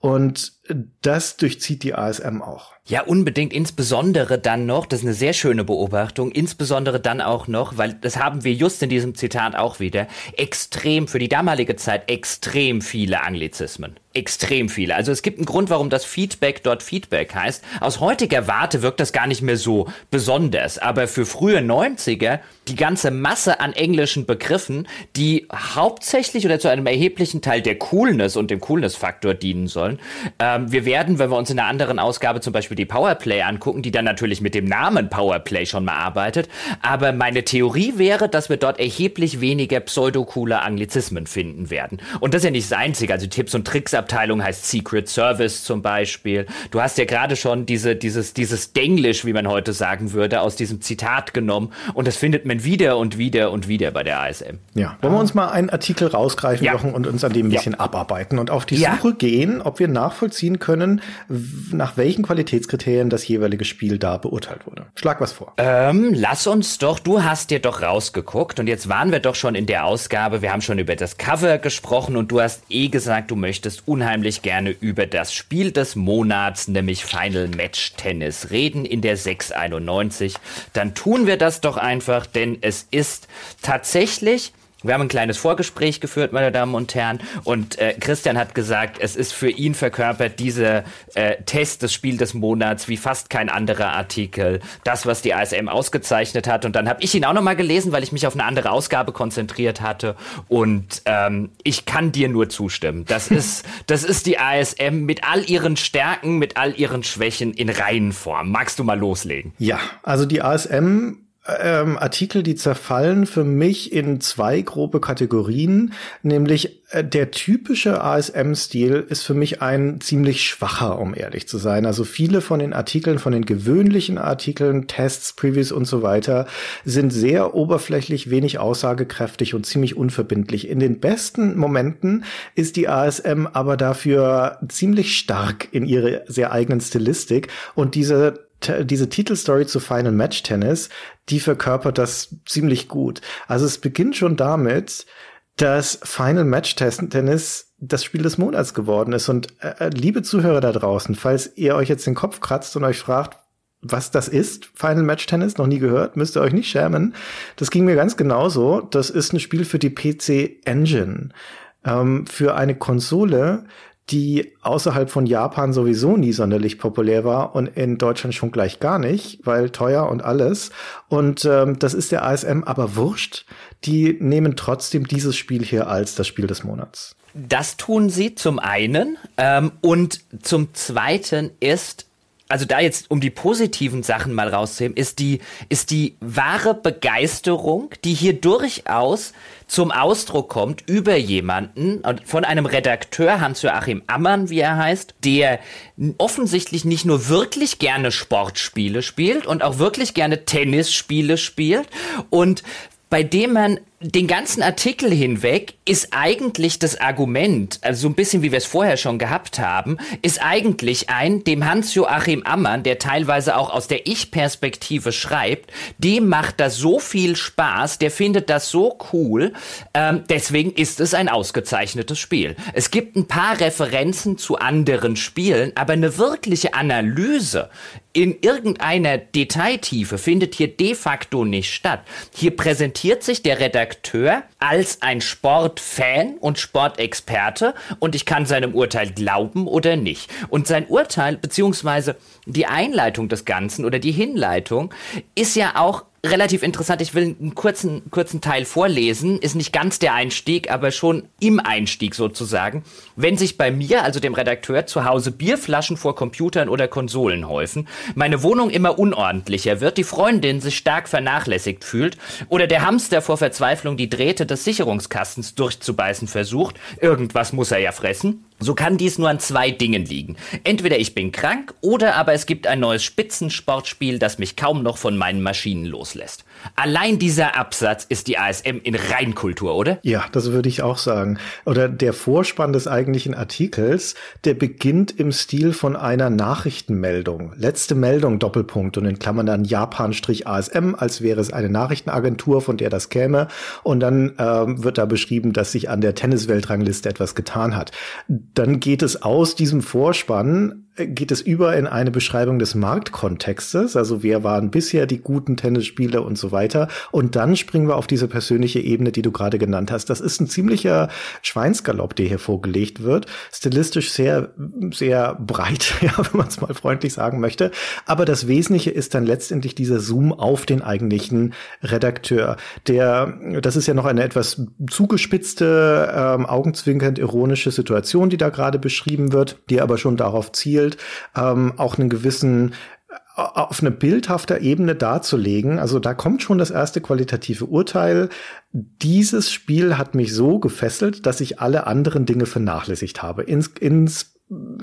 Und das durchzieht die ASM auch. Ja, unbedingt, insbesondere dann noch, das ist eine sehr schöne Beobachtung, insbesondere dann auch noch, weil das haben wir just in diesem Zitat auch wieder, extrem, für die damalige Zeit extrem viele Anglizismen. Extrem viele. Also es gibt einen Grund, warum das Feedback dort Feedback heißt. Aus heutiger Warte wirkt das gar nicht mehr so besonders, aber für frühe 90er die ganze Masse an englischen Begriffen, die hauptsächlich oder zu einem erheblichen Teil der Coolness und dem Coolness-Faktor dienen sollen, ähm, wir werden, wenn wir uns in einer anderen Ausgabe zum Beispiel die Powerplay angucken, die dann natürlich mit dem Namen Powerplay schon mal arbeitet. Aber meine Theorie wäre, dass wir dort erheblich weniger pseudo-coole Anglizismen finden werden. Und das ist ja nicht das Einzige. Also Tipps und Tricks Abteilung heißt Secret Service zum Beispiel. Du hast ja gerade schon diese, dieses, dieses Denglisch, wie man heute sagen würde, aus diesem Zitat genommen. Und das findet man wieder und wieder und wieder bei der ASM. Ja. Wollen wir uns mal einen Artikel rausgreifen, ja. und uns an dem ein bisschen ja. abarbeiten und auf die Suche ja. gehen, ob wir nachvollziehen können, nach welchen Qualitätskriterien das jeweilige Spiel da beurteilt wurde. Schlag was vor. Ähm, lass uns doch, du hast dir doch rausgeguckt und jetzt waren wir doch schon in der Ausgabe, wir haben schon über das Cover gesprochen und du hast eh gesagt, du möchtest unheimlich gerne über das Spiel des Monats, nämlich Final Match Tennis reden in der 691. Dann tun wir das doch einfach, denn es ist tatsächlich wir haben ein kleines Vorgespräch geführt, meine Damen und Herren, und äh, Christian hat gesagt, es ist für ihn verkörpert dieser äh, Test des Spiel des Monats wie fast kein anderer Artikel, das, was die ASM ausgezeichnet hat. Und dann habe ich ihn auch nochmal gelesen, weil ich mich auf eine andere Ausgabe konzentriert hatte. Und ähm, ich kann dir nur zustimmen. Das ist, das ist die ASM mit all ihren Stärken, mit all ihren Schwächen in Reihenform. Magst du mal loslegen? Ja, also die ASM ähm, Artikel, die zerfallen für mich in zwei grobe Kategorien, nämlich äh, der typische ASM-Stil ist für mich ein ziemlich schwacher, um ehrlich zu sein. Also viele von den Artikeln, von den gewöhnlichen Artikeln, Tests, Previews und so weiter, sind sehr oberflächlich, wenig aussagekräftig und ziemlich unverbindlich. In den besten Momenten ist die ASM aber dafür ziemlich stark in ihre sehr eigenen Stilistik und diese diese Titelstory zu Final Match Tennis, die verkörpert das ziemlich gut. Also es beginnt schon damit, dass Final Match Tennis das Spiel des Monats geworden ist. Und äh, äh, liebe Zuhörer da draußen, falls ihr euch jetzt den Kopf kratzt und euch fragt, was das ist, Final Match Tennis, noch nie gehört, müsst ihr euch nicht schämen. Das ging mir ganz genauso. Das ist ein Spiel für die PC Engine. Ähm, für eine Konsole, die außerhalb von Japan sowieso nie sonderlich populär war und in Deutschland schon gleich gar nicht, weil teuer und alles. Und ähm, das ist der ASM aber wurscht. Die nehmen trotzdem dieses Spiel hier als das Spiel des Monats. Das tun sie zum einen. Ähm, und zum zweiten ist, also da jetzt um die positiven Sachen mal rauszuheben, ist die, ist die wahre Begeisterung, die hier durchaus zum Ausdruck kommt über jemanden von einem Redakteur, Hans-Joachim Ammann, wie er heißt, der offensichtlich nicht nur wirklich gerne Sportspiele spielt und auch wirklich gerne Tennisspiele spielt und bei dem man den ganzen Artikel hinweg ist eigentlich das Argument, also so ein bisschen wie wir es vorher schon gehabt haben, ist eigentlich ein, dem Hans-Joachim Ammann, der teilweise auch aus der Ich-Perspektive schreibt, dem macht das so viel Spaß, der findet das so cool, ähm, deswegen ist es ein ausgezeichnetes Spiel. Es gibt ein paar Referenzen zu anderen Spielen, aber eine wirkliche Analyse in irgendeiner Detailtiefe findet hier de facto nicht statt. Hier präsentiert sich der Redakteur als ein Sportfan und Sportexperte und ich kann seinem Urteil glauben oder nicht. Und sein Urteil beziehungsweise die Einleitung des Ganzen oder die Hinleitung ist ja auch relativ interessant. Ich will einen kurzen, kurzen Teil vorlesen. Ist nicht ganz der Einstieg, aber schon im Einstieg sozusagen. Wenn sich bei mir, also dem Redakteur, zu Hause Bierflaschen vor Computern oder Konsolen häufen, meine Wohnung immer unordentlicher wird, die Freundin sich stark vernachlässigt fühlt oder der Hamster vor Verzweiflung die Drähte des Sicherungskastens durchzubeißen versucht, irgendwas muss er ja fressen, so kann dies nur an zwei Dingen liegen. Entweder ich bin krank oder aber es gibt ein neues Spitzensportspiel, das mich kaum noch von meinen Maschinen loslässt. Allein dieser Absatz ist die ASM in Reinkultur, oder? Ja, das würde ich auch sagen. Oder der Vorspann des eigentlichen Artikels, der beginnt im Stil von einer Nachrichtenmeldung. Letzte Meldung, Doppelpunkt und in Klammern dann Japan-ASM, als wäre es eine Nachrichtenagentur, von der das käme. Und dann ähm, wird da beschrieben, dass sich an der Tennisweltrangliste etwas getan hat. Dann geht es aus diesem Vorspann geht es über in eine Beschreibung des Marktkontextes, also wer waren bisher die guten Tennisspieler und so weiter. Und dann springen wir auf diese persönliche Ebene, die du gerade genannt hast. Das ist ein ziemlicher Schweinsgalopp, der hier vorgelegt wird. Stilistisch sehr, sehr breit, ja, wenn man es mal freundlich sagen möchte. Aber das Wesentliche ist dann letztendlich dieser Zoom auf den eigentlichen Redakteur. Der, das ist ja noch eine etwas zugespitzte, ähm, augenzwinkernd ironische Situation, die da gerade beschrieben wird, die aber schon darauf zielt, Bild ähm, auch einen gewissen äh, auf eine bildhafter Ebene darzulegen. Also da kommt schon das erste qualitative Urteil. Dieses Spiel hat mich so gefesselt, dass ich alle anderen Dinge vernachlässigt habe. Ins, ins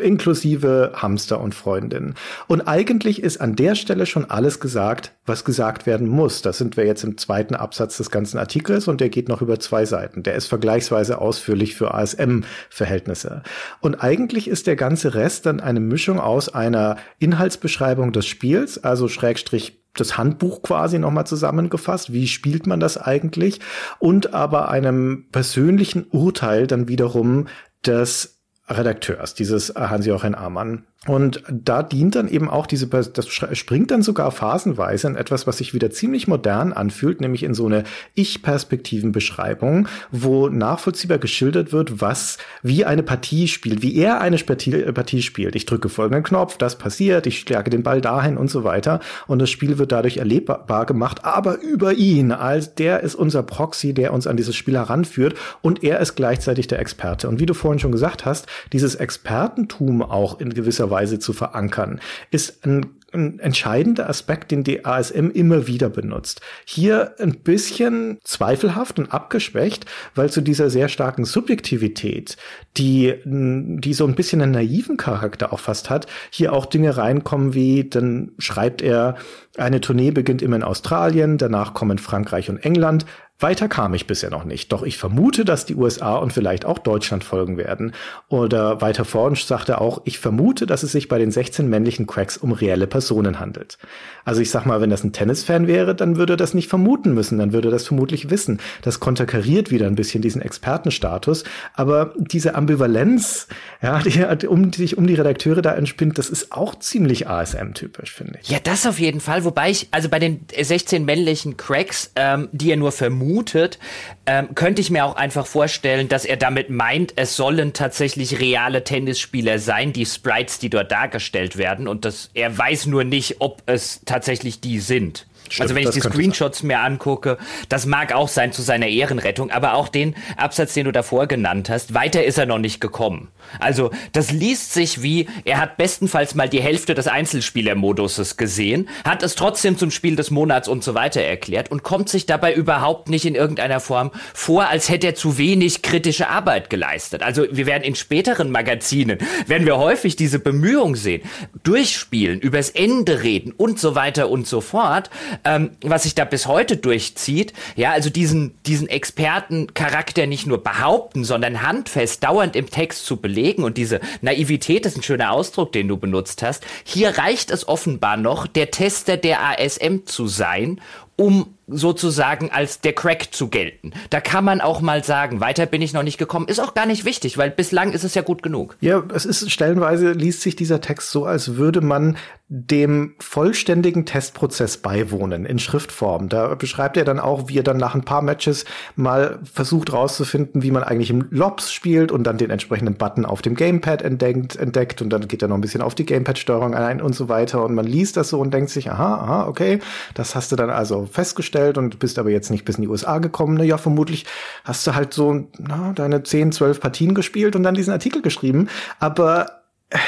inklusive Hamster und Freundin. Und eigentlich ist an der Stelle schon alles gesagt, was gesagt werden muss. Das sind wir jetzt im zweiten Absatz des ganzen Artikels und der geht noch über zwei Seiten. Der ist vergleichsweise ausführlich für ASM-Verhältnisse. Und eigentlich ist der ganze Rest dann eine Mischung aus einer Inhaltsbeschreibung des Spiels, also Schrägstrich das Handbuch quasi nochmal zusammengefasst. Wie spielt man das eigentlich? Und aber einem persönlichen Urteil dann wiederum des Redakteurs, dieses Hans-Joachim Amann. Und da dient dann eben auch diese, das springt dann sogar phasenweise in etwas, was sich wieder ziemlich modern anfühlt, nämlich in so eine Ich-Perspektiven-Beschreibung, wo nachvollziehbar geschildert wird, was, wie eine Partie spielt, wie er eine Partie spielt. Ich drücke folgenden Knopf, das passiert, ich schlage den Ball dahin und so weiter. Und das Spiel wird dadurch erlebbar gemacht, aber über ihn, als der ist unser Proxy, der uns an dieses Spiel heranführt und er ist gleichzeitig der Experte. Und wie du vorhin schon gesagt hast, dieses Expertentum auch in gewisser Weise zu verankern, ist ein ein entscheidender Aspekt, den die ASM immer wieder benutzt. Hier ein bisschen zweifelhaft und abgeschwächt, weil zu dieser sehr starken Subjektivität, die, die so ein bisschen einen naiven Charakter auch fast hat, hier auch Dinge reinkommen wie, dann schreibt er, eine Tournee beginnt immer in Australien, danach kommen Frankreich und England, weiter kam ich bisher noch nicht, doch ich vermute, dass die USA und vielleicht auch Deutschland folgen werden. Oder weiter vorn sagt er auch, ich vermute, dass es sich bei den 16 männlichen Cracks um reelle Personen handelt. Also ich sag mal, wenn das ein Tennisfan wäre, dann würde er das nicht vermuten müssen, dann würde er das vermutlich wissen. Das konterkariert wieder ein bisschen diesen Expertenstatus, aber diese Ambivalenz, ja, die, um, sich um die Redakteure da entspinnt, das ist auch ziemlich ASM-typisch, finde ich. Ja, das auf jeden Fall, wobei ich, also bei den 16 männlichen Cracks, ähm, die er nur vermutet, vermutet, ähm, könnte ich mir auch einfach vorstellen, dass er damit meint, es sollen tatsächlich reale Tennisspieler sein, die Sprites, die dort dargestellt werden. Und dass er weiß nur nicht, ob es tatsächlich die sind. Stimmt, also wenn ich die Screenshots mir angucke, das mag auch sein zu seiner Ehrenrettung, aber auch den Absatz, den du davor genannt hast, weiter ist er noch nicht gekommen. Also das liest sich wie, er hat bestenfalls mal die Hälfte des Einzelspielermoduses gesehen, hat es trotzdem zum Spiel des Monats und so weiter erklärt und kommt sich dabei überhaupt nicht in irgendeiner Form vor, als hätte er zu wenig kritische Arbeit geleistet. Also wir werden in späteren Magazinen, werden wir häufig diese Bemühung sehen, durchspielen, übers Ende reden und so weiter und so fort ähm, was sich da bis heute durchzieht. Ja, also diesen, diesen Expertencharakter nicht nur behaupten, sondern handfest dauernd im Text zu belegen und diese Naivität ist ein schöner Ausdruck, den du benutzt hast. Hier reicht es offenbar noch, der Tester der ASM zu sein, um sozusagen als der Crack zu gelten. Da kann man auch mal sagen, weiter bin ich noch nicht gekommen. Ist auch gar nicht wichtig, weil bislang ist es ja gut genug. Ja, es ist stellenweise liest sich dieser Text so, als würde man dem vollständigen Testprozess beiwohnen in Schriftform. Da beschreibt er dann auch, wie er dann nach ein paar Matches mal versucht rauszufinden, wie man eigentlich im Lobs spielt und dann den entsprechenden Button auf dem Gamepad entdeckt, entdeckt und dann geht er noch ein bisschen auf die Gamepad-Steuerung ein und so weiter und man liest das so und denkt sich, aha, aha, okay, das hast du dann also festgestellt und bist aber jetzt nicht bis in die USA gekommen, na ja, vermutlich hast du halt so na, deine 10, 12 Partien gespielt und dann diesen Artikel geschrieben. Aber äh,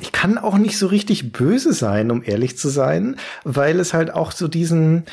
ich kann auch nicht so richtig böse sein, um ehrlich zu sein, weil es halt auch so diesen,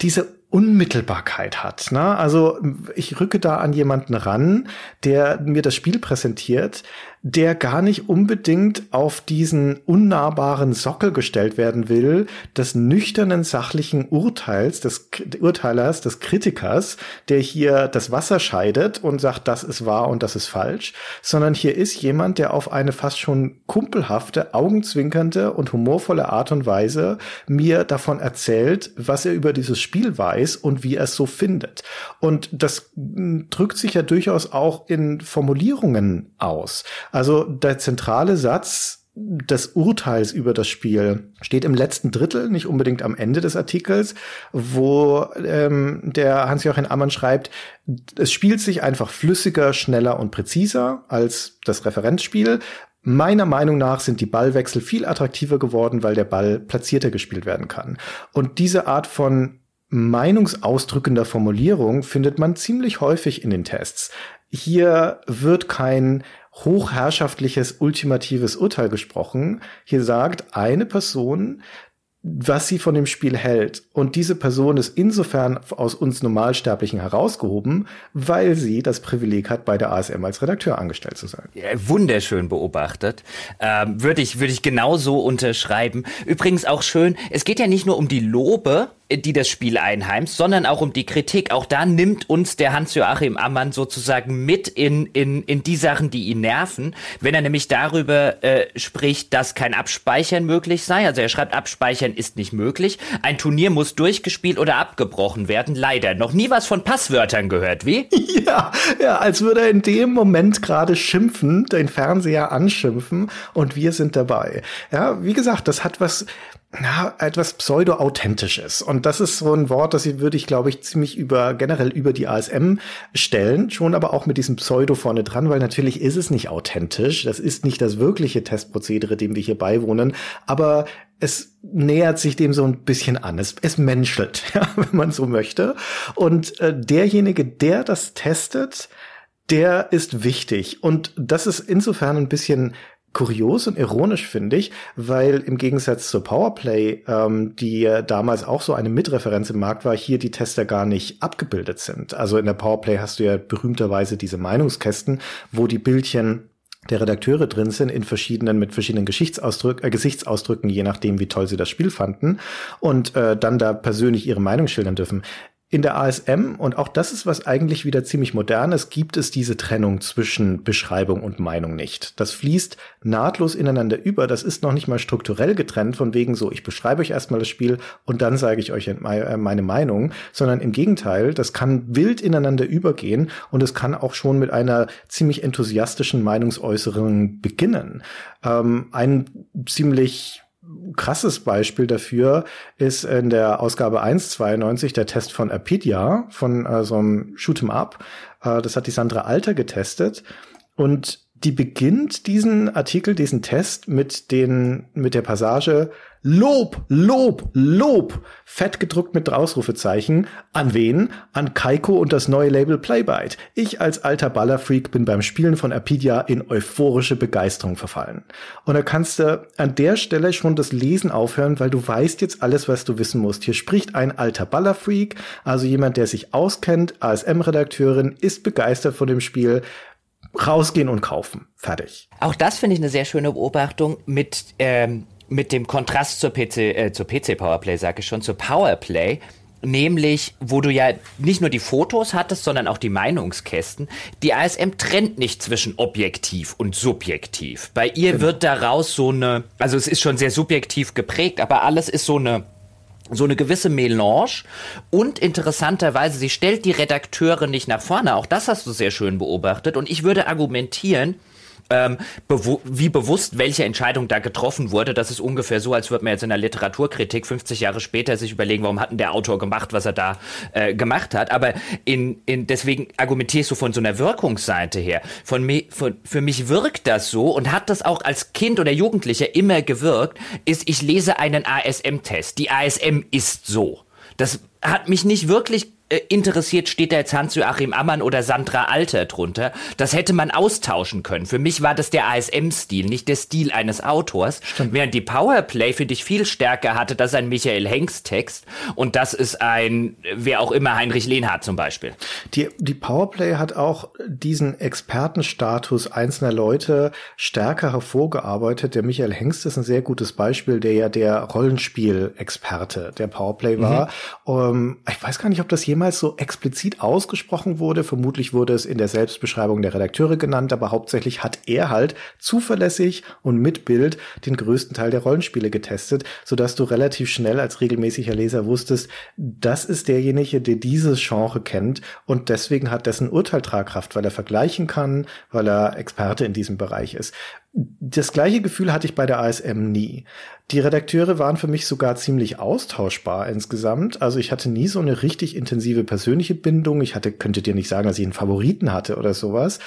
diese Unmittelbarkeit hat. Ne? Also ich rücke da an jemanden ran, der mir das Spiel präsentiert, der gar nicht unbedingt auf diesen unnahbaren Sockel gestellt werden will, des nüchternen sachlichen Urteils, des Urteilers, des Kritikers, der hier das Wasser scheidet und sagt, das ist wahr und das ist falsch, sondern hier ist jemand, der auf eine fast schon kumpelhafte, augenzwinkernde und humorvolle Art und Weise mir davon erzählt, was er über dieses Spiel weiß und wie er es so findet. Und das drückt sich ja durchaus auch in Formulierungen aus. Also der zentrale Satz des Urteils über das Spiel steht im letzten Drittel, nicht unbedingt am Ende des Artikels, wo ähm, der Hans-Joachim Ammann schreibt, es spielt sich einfach flüssiger, schneller und präziser als das Referenzspiel. Meiner Meinung nach sind die Ballwechsel viel attraktiver geworden, weil der Ball platzierter gespielt werden kann. Und diese Art von meinungsausdrückender Formulierung findet man ziemlich häufig in den Tests. Hier wird kein hochherrschaftliches, ultimatives Urteil gesprochen. Hier sagt eine Person, was sie von dem Spiel hält. Und diese Person ist insofern aus uns Normalsterblichen herausgehoben, weil sie das Privileg hat, bei der ASM als Redakteur angestellt zu sein. Ja, wunderschön beobachtet. Ähm, Würde ich, würde ich genauso unterschreiben. Übrigens auch schön, es geht ja nicht nur um die Lobe, die das Spiel einheimst, sondern auch um die Kritik. Auch da nimmt uns der Hans-Joachim Ammann sozusagen mit in, in, in die Sachen, die ihn nerven, wenn er nämlich darüber äh, spricht, dass kein Abspeichern möglich sei. Also er schreibt, Abspeichern ist nicht möglich. Ein Turnier muss durchgespielt oder abgebrochen werden. Leider. Noch nie was von Passwörtern gehört, wie? Ja, ja, als würde er in dem Moment gerade schimpfen, den Fernseher anschimpfen und wir sind dabei. Ja, wie gesagt, das hat was, na, etwas pseudo-authentisches. Und das ist so ein Wort, das würde ich, glaube ich, ziemlich über, generell über die ASM stellen, schon aber auch mit diesem Pseudo vorne dran, weil natürlich ist es nicht authentisch. Das ist nicht das wirkliche Testprozedere, dem wir hier beiwohnen. Aber es nähert sich dem so ein bisschen an. Es, es menschelt, ja, wenn man so möchte. Und äh, derjenige, der das testet, der ist wichtig. Und das ist insofern ein bisschen kurios und ironisch, finde ich, weil im Gegensatz zur Powerplay, ähm, die damals auch so eine Mitreferenz im Markt war, hier die Tester gar nicht abgebildet sind. Also in der Powerplay hast du ja berühmterweise diese Meinungskästen, wo die Bildchen der Redakteure drin sind in verschiedenen mit verschiedenen Geschichtsausdrück, äh, Gesichtsausdrücken, je nachdem, wie toll sie das Spiel fanden und äh, dann da persönlich ihre Meinung schildern dürfen. In der ASM, und auch das ist was eigentlich wieder ziemlich modernes, gibt es diese Trennung zwischen Beschreibung und Meinung nicht. Das fließt nahtlos ineinander über. Das ist noch nicht mal strukturell getrennt von wegen so, ich beschreibe euch erstmal das Spiel und dann sage ich euch äh, meine Meinung, sondern im Gegenteil, das kann wild ineinander übergehen und es kann auch schon mit einer ziemlich enthusiastischen Meinungsäußerung beginnen. Ähm, ein ziemlich krasses Beispiel dafür ist in der Ausgabe 192 der Test von Apidia von äh, so einem Shoot'em Up. Äh, das hat die Sandra Alter getestet und die beginnt diesen Artikel, diesen Test mit den, mit der Passage Lob, Lob, Lob, fett gedruckt mit Ausrufezeichen. An wen? An Kaiko und das neue Label Playbyte. Ich als alter Ballerfreak bin beim Spielen von Apidia in euphorische Begeisterung verfallen. Und da kannst du an der Stelle schon das Lesen aufhören, weil du weißt jetzt alles, was du wissen musst. Hier spricht ein alter Ballerfreak, also jemand, der sich auskennt, ASM-Redakteurin, ist begeistert von dem Spiel, rausgehen und kaufen. Fertig. Auch das finde ich eine sehr schöne Beobachtung mit, ähm, mit dem Kontrast zur PC, äh, zur PC Powerplay, sage ich schon, zur Powerplay. Nämlich, wo du ja nicht nur die Fotos hattest, sondern auch die Meinungskästen. Die ASM trennt nicht zwischen objektiv und subjektiv. Bei ihr genau. wird daraus so eine, also es ist schon sehr subjektiv geprägt, aber alles ist so eine so eine gewisse Melange und interessanterweise, sie stellt die Redakteure nicht nach vorne. Auch das hast du sehr schön beobachtet. Und ich würde argumentieren, ähm, bewu wie bewusst welche Entscheidung da getroffen wurde. Das ist ungefähr so, als würde man jetzt in der Literaturkritik 50 Jahre später sich überlegen, warum hat denn der Autor gemacht, was er da äh, gemacht hat. Aber in, in, deswegen argumentierst du von so einer Wirkungsseite her. Von, mi von, für mich wirkt das so und hat das auch als Kind oder Jugendlicher immer gewirkt, ist, ich lese einen ASM-Test. Die ASM ist so. Das hat mich nicht wirklich äh, interessiert, steht da jetzt Hans-Joachim Ammann oder Sandra Alter drunter. Das hätte man austauschen können. Für mich war das der ASM-Stil, nicht der Stil eines Autors. Stimmt. Während die Powerplay für dich viel stärker hatte, das ist ein Michael Hengst-Text und das ist ein, wer auch immer, Heinrich Lehnhardt zum Beispiel. Die, die Powerplay hat auch diesen Expertenstatus einzelner Leute stärker hervorgearbeitet. Der Michael Hengst ist ein sehr gutes Beispiel, der ja der Rollenspiel-Experte der Powerplay war. Mhm. Um, ich weiß gar nicht, ob das jemand jemals so explizit ausgesprochen wurde. Vermutlich wurde es in der Selbstbeschreibung der Redakteure genannt, aber hauptsächlich hat er halt zuverlässig und mit Bild den größten Teil der Rollenspiele getestet, sodass du relativ schnell als regelmäßiger Leser wusstest, das ist derjenige, der dieses Genre kennt und deswegen hat dessen Urteil Tragkraft, weil er vergleichen kann, weil er Experte in diesem Bereich ist. Das gleiche Gefühl hatte ich bei der ASM nie. Die Redakteure waren für mich sogar ziemlich austauschbar insgesamt. Also ich hatte nie so eine richtig intensive persönliche Bindung. Ich hatte, könnte dir nicht sagen, dass ich einen Favoriten hatte oder sowas,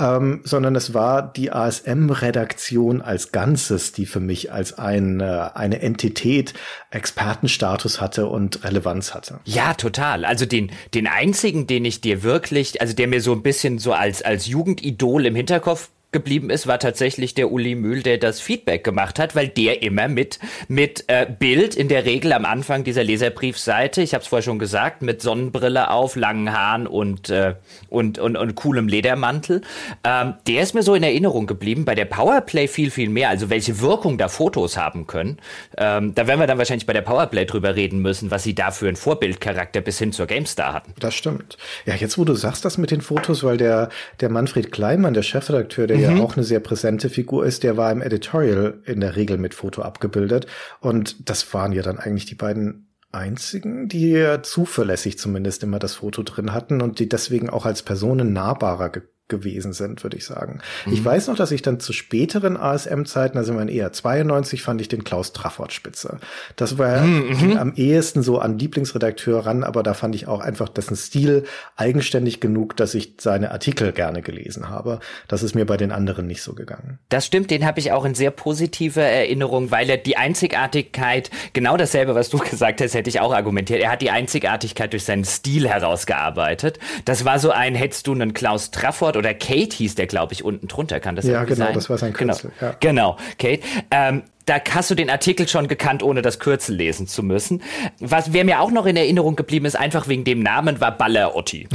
ähm, sondern es war die ASM-Redaktion als Ganzes, die für mich als eine, eine Entität Expertenstatus hatte und Relevanz hatte. Ja, total. Also den, den einzigen, den ich dir wirklich, also der mir so ein bisschen so als, als Jugendidol im Hinterkopf geblieben ist, war tatsächlich der Uli Mühl, der das Feedback gemacht hat, weil der immer mit mit äh, Bild in der Regel am Anfang dieser Leserbriefseite, ich habe es vorher schon gesagt, mit Sonnenbrille auf, langen Haaren und äh, und, und und coolem Ledermantel, ähm, der ist mir so in Erinnerung geblieben. Bei der Powerplay viel viel mehr, also welche Wirkung da Fotos haben können. Ähm, da werden wir dann wahrscheinlich bei der Powerplay drüber reden müssen, was sie da für einen Vorbildcharakter bis hin zur GameStar hatten. Das stimmt. Ja, jetzt wo du sagst das mit den Fotos, weil der der Manfred Kleimann, der Chefredakteur, der. Ja auch eine sehr präsente Figur ist, der war im Editorial in der Regel mit Foto abgebildet. Und das waren ja dann eigentlich die beiden einzigen, die zuverlässig zumindest immer das Foto drin hatten und die deswegen auch als Personen nahbarer gewesen sind, würde ich sagen. Mhm. Ich weiß noch, dass ich dann zu späteren ASM-Zeiten, also in eher 92, fand ich den Klaus Trafford spitze. Das war mhm. am ehesten so an Lieblingsredakteur ran, aber da fand ich auch einfach dessen Stil eigenständig genug, dass ich seine Artikel gerne gelesen habe. Das ist mir bei den anderen nicht so gegangen. Das stimmt, den habe ich auch in sehr positiver Erinnerung, weil er die Einzigartigkeit, genau dasselbe, was du gesagt hast, hätte ich auch argumentiert. Er hat die Einzigartigkeit durch seinen Stil herausgearbeitet. Das war so ein, hättest du einen Klaus Trafford oder Kate hieß der, glaube ich, unten drunter. Kann das ja, genau, sein? das war sein genau. Kürzel. Genau, ja. genau Kate. Ähm, da hast du den Artikel schon gekannt, ohne das Kürzel lesen zu müssen. Was wer mir auch noch in Erinnerung geblieben ist, einfach wegen dem Namen, war Baller Otti.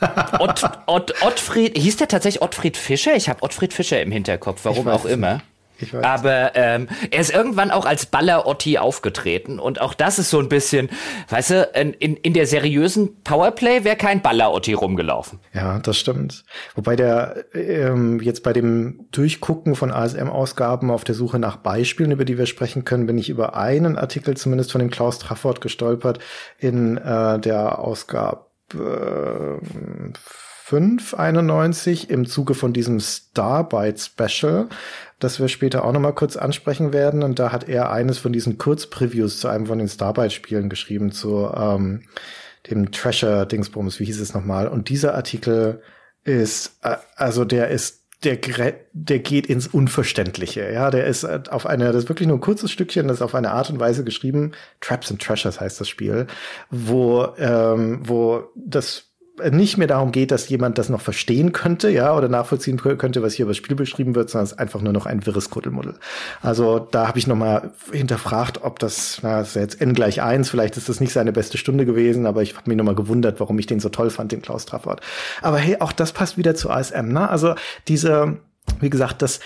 Ott, Ott, Ottfried, hieß der tatsächlich Ottfried Fischer? Ich habe Ottfried Fischer im Hinterkopf, warum auch immer. Aber ähm, er ist irgendwann auch als Baller Otti aufgetreten und auch das ist so ein bisschen, weißt du, in, in der seriösen Powerplay wäre kein Baller Otti rumgelaufen. Ja, das stimmt. Wobei der ähm, jetzt bei dem Durchgucken von ASM-Ausgaben auf der Suche nach Beispielen, über die wir sprechen können, bin ich über einen Artikel zumindest von dem Klaus Trafford gestolpert in äh, der Ausgabe äh, 5, 91 im Zuge von diesem Starbite Special, das wir später auch noch mal kurz ansprechen werden. Und da hat er eines von diesen Kurzpreviews zu einem von den Starbite-Spielen geschrieben, zu ähm, dem Treasure-Dingsbums, wie hieß es nochmal. Und dieser Artikel ist, äh, also der ist der, der geht ins Unverständliche. Ja, der ist äh, auf eine, das ist wirklich nur ein kurzes Stückchen, das ist auf eine Art und Weise geschrieben. Traps and Treasures heißt das Spiel, wo, ähm, wo das nicht mehr darum geht, dass jemand das noch verstehen könnte, ja, oder nachvollziehen könnte, was hier über das Spiel beschrieben wird, sondern es ist einfach nur noch ein wirres Kuddelmuddel. Also da habe ich noch mal hinterfragt, ob das, na, das ist jetzt n gleich eins, vielleicht ist das nicht seine beste Stunde gewesen, aber ich habe mich noch mal gewundert, warum ich den so toll fand, den Klaus Trafford. Aber hey, auch das passt wieder zu ASM, ne? Also diese, wie gesagt, das,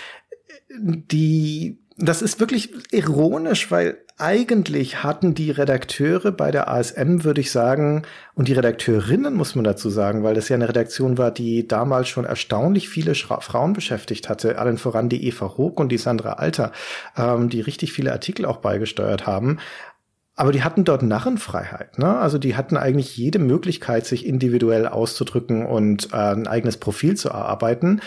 die, das ist wirklich ironisch, weil eigentlich hatten die Redakteure bei der ASM, würde ich sagen, und die Redakteurinnen muss man dazu sagen, weil das ja eine Redaktion war, die damals schon erstaunlich viele Schra Frauen beschäftigt hatte, allen voran die Eva Hoog und die Sandra Alter, ähm, die richtig viele Artikel auch beigesteuert haben. Aber die hatten dort Narrenfreiheit. Ne? Also die hatten eigentlich jede Möglichkeit, sich individuell auszudrücken und äh, ein eigenes Profil zu erarbeiten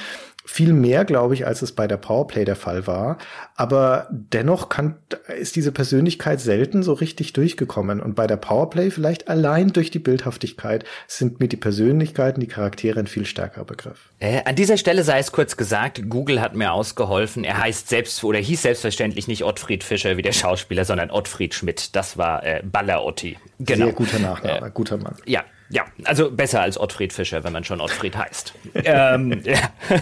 viel mehr, glaube ich, als es bei der Powerplay der Fall war. Aber dennoch kann, ist diese Persönlichkeit selten so richtig durchgekommen. Und bei der Powerplay vielleicht allein durch die Bildhaftigkeit sind mir die Persönlichkeiten, die Charaktere ein viel stärkerer Begriff. Äh, an dieser Stelle sei es kurz gesagt, Google hat mir ausgeholfen. Er heißt selbst oder hieß selbstverständlich nicht Ottfried Fischer wie der Schauspieler, sondern Ottfried Schmidt. Das war äh, Baller Otti. Genau. Sehr guter Nachname, äh, guter Mann. Ja, ja, also besser als Ottfried Fischer, wenn man schon Ottfried heißt. ähm,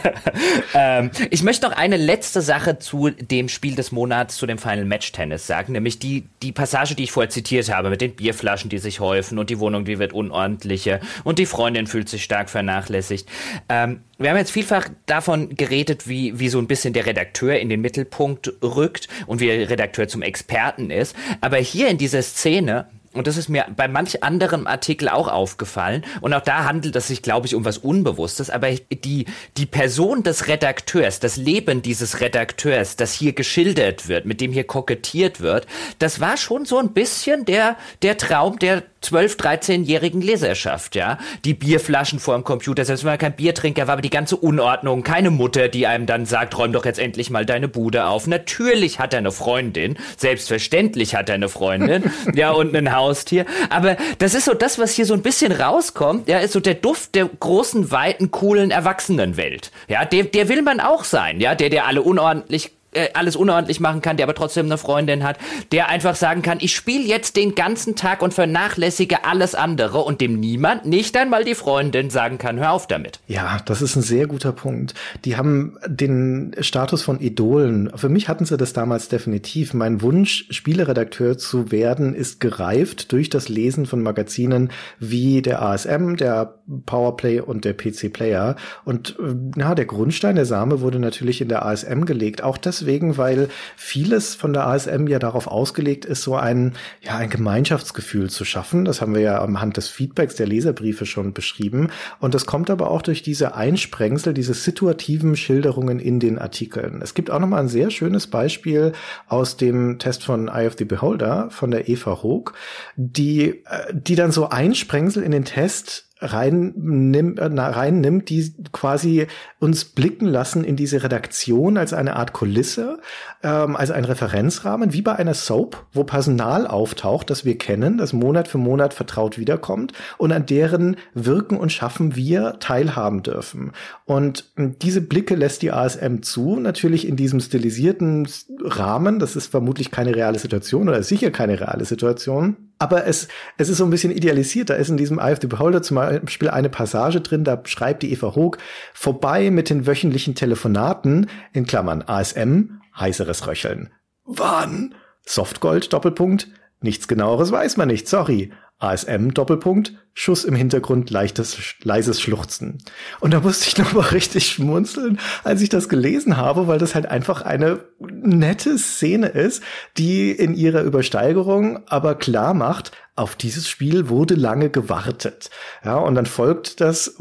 ähm, ich möchte noch eine letzte Sache zu dem Spiel des Monats, zu dem Final Match Tennis sagen, nämlich die, die Passage, die ich vorher zitiert habe, mit den Bierflaschen, die sich häufen und die Wohnung, die wird unordentlicher und die Freundin fühlt sich stark vernachlässigt. Ähm, wir haben jetzt vielfach davon geredet, wie, wie so ein bisschen der Redakteur in den Mittelpunkt rückt und wie der Redakteur zum Experten ist. Aber hier in dieser Szene und das ist mir bei manch anderem Artikel auch aufgefallen. Und auch da handelt es sich, glaube ich, um was Unbewusstes. Aber die, die Person des Redakteurs, das Leben dieses Redakteurs, das hier geschildert wird, mit dem hier kokettiert wird, das war schon so ein bisschen der, der Traum der 12-, 13-jährigen Leserschaft, ja. Die Bierflaschen vor dem Computer, selbst wenn man kein Biertrinker war, aber die ganze Unordnung, keine Mutter, die einem dann sagt, räum doch jetzt endlich mal deine Bude auf. Natürlich hat er eine Freundin, selbstverständlich hat er eine Freundin, ja, und ein Haustier. Aber das ist so das, was hier so ein bisschen rauskommt, ja, ist so der Duft der großen, weiten, coolen Erwachsenenwelt. Ja, der, der will man auch sein, ja, der, der alle unordentlich äh, alles unordentlich machen kann, der aber trotzdem eine Freundin hat, der einfach sagen kann, ich spiele jetzt den ganzen Tag und vernachlässige alles andere und dem niemand, nicht einmal die Freundin, sagen kann, hör auf damit. Ja, das ist ein sehr guter Punkt. Die haben den Status von Idolen. Für mich hatten sie das damals definitiv. Mein Wunsch, Spieleredakteur zu werden, ist gereift durch das Lesen von Magazinen wie der ASM, der Powerplay und der PC Player. Und äh, na, der Grundstein, der Same wurde natürlich in der ASM gelegt. Auch das deswegen, weil vieles von der ASM ja darauf ausgelegt ist, so ein, ja, ein Gemeinschaftsgefühl zu schaffen. Das haben wir ja anhand des Feedbacks der Leserbriefe schon beschrieben. Und das kommt aber auch durch diese Einsprengsel, diese situativen Schilderungen in den Artikeln. Es gibt auch noch mal ein sehr schönes Beispiel aus dem Test von Eye of the Beholder von der Eva Hoog, die, äh, die dann so Einsprengsel in den Test rein nimmt, äh, rein nimmt, die quasi uns blicken lassen in diese Redaktion als eine Art Kulisse, ähm, als ein Referenzrahmen, wie bei einer Soap, wo Personal auftaucht, das wir kennen, das Monat für Monat vertraut wiederkommt und an deren Wirken und Schaffen wir teilhaben dürfen. Und diese Blicke lässt die ASM zu, natürlich in diesem stilisierten Rahmen. Das ist vermutlich keine reale Situation oder sicher keine reale Situation. Aber es, es ist so ein bisschen idealisiert. Da ist in diesem Eye Beholder zum Beispiel eine Passage drin, da schreibt die Eva Hoog, vorbei mit den wöchentlichen Telefonaten, in Klammern ASM, heißeres Röcheln. Wann? Softgold, Doppelpunkt. Nichts genaueres weiß man nicht, sorry. ASM, Doppelpunkt, Schuss im Hintergrund, leichtes, leises Schluchzen. Und da musste ich nochmal richtig schmunzeln, als ich das gelesen habe, weil das halt einfach eine nette Szene ist, die in ihrer Übersteigerung aber klar macht, auf dieses Spiel wurde lange gewartet. Ja, und dann folgt das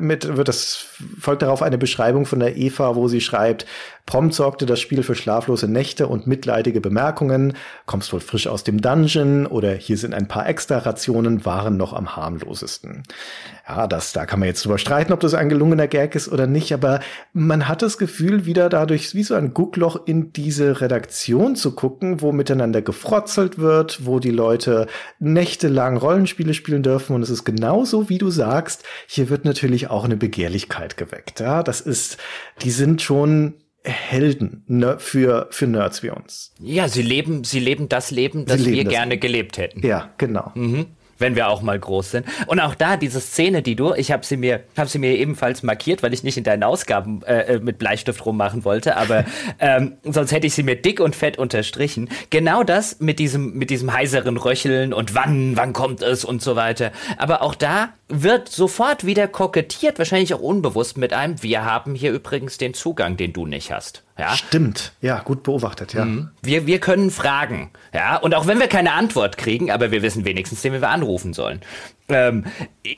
mit, wird das, folgt darauf eine Beschreibung von der Eva, wo sie schreibt, Prompt sorgte das Spiel für schlaflose Nächte und mitleidige Bemerkungen. Kommst wohl frisch aus dem Dungeon oder hier sind ein paar extra Rationen, waren noch am harmlosesten. Ja, das, da kann man jetzt drüber streiten, ob das ein gelungener Gag ist oder nicht, aber man hat das Gefühl, wieder dadurch wie so ein Guckloch in diese Redaktion zu gucken, wo miteinander gefrotzelt wird, wo die Leute nächtelang Rollenspiele spielen dürfen und es ist genauso, wie du sagst, hier wird natürlich auch eine Begehrlichkeit geweckt. Ja, das ist, die sind schon Helden ne, für, für Nerds wie uns. Ja, sie leben, sie leben das Leben, das wir das gerne gelebt hätten. Ja, genau. Mhm wenn wir auch mal groß sind. Und auch da diese Szene, die du, ich habe sie mir, habe sie mir ebenfalls markiert, weil ich nicht in deinen Ausgaben äh, äh mit Bleistift rummachen wollte, aber ähm, sonst hätte ich sie mir dick und fett unterstrichen. Genau das mit diesem mit diesem heiseren Röcheln und wann wann kommt es und so weiter. Aber auch da wird sofort wieder kokettiert, wahrscheinlich auch unbewusst mit einem. Wir haben hier übrigens den Zugang, den du nicht hast. Ja? Stimmt, ja, gut beobachtet, ja. Mhm. Wir, wir können fragen, ja, und auch wenn wir keine Antwort kriegen, aber wir wissen wenigstens, den wir anrufen sollen ähm,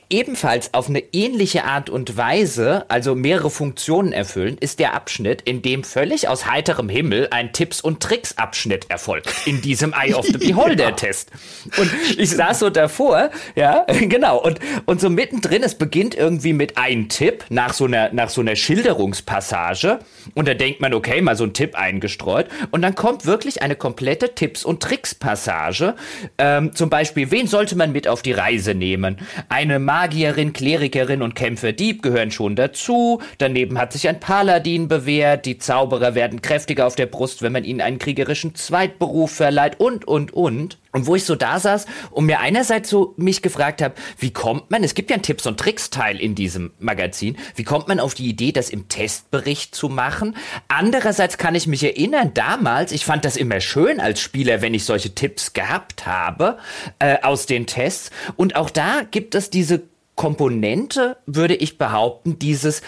ebenfalls auf eine ähnliche Art und Weise, also mehrere Funktionen erfüllen, ist der Abschnitt, in dem völlig aus heiterem Himmel ein Tipps- und Tricks-Abschnitt erfolgt. In diesem Eye of the Beholder-Test. Und ich saß so davor, ja, genau, und, und so mittendrin, es beginnt irgendwie mit einem Tipp nach so einer, nach so einer Schilderungspassage. Und da denkt man, okay, mal so ein Tipp eingestreut. Und dann kommt wirklich eine komplette Tipps- und Tricks-Passage. Ähm, zum Beispiel, wen sollte man mit auf die Reise nehmen? Nehmen. Eine Magierin, Klerikerin und Kämpfer Dieb gehören schon dazu. Daneben hat sich ein Paladin bewährt. Die Zauberer werden kräftiger auf der Brust, wenn man ihnen einen kriegerischen Zweitberuf verleiht und, und, und. Und wo ich so da saß und mir einerseits so mich gefragt habe, wie kommt man, es gibt ja einen Tipps- und Tricks-Teil in diesem Magazin, wie kommt man auf die Idee, das im Testbericht zu machen? Andererseits kann ich mich erinnern, damals, ich fand das immer schön als Spieler, wenn ich solche Tipps gehabt habe äh, aus den Tests. Und auch da gibt es diese Komponente, würde ich behaupten, dieses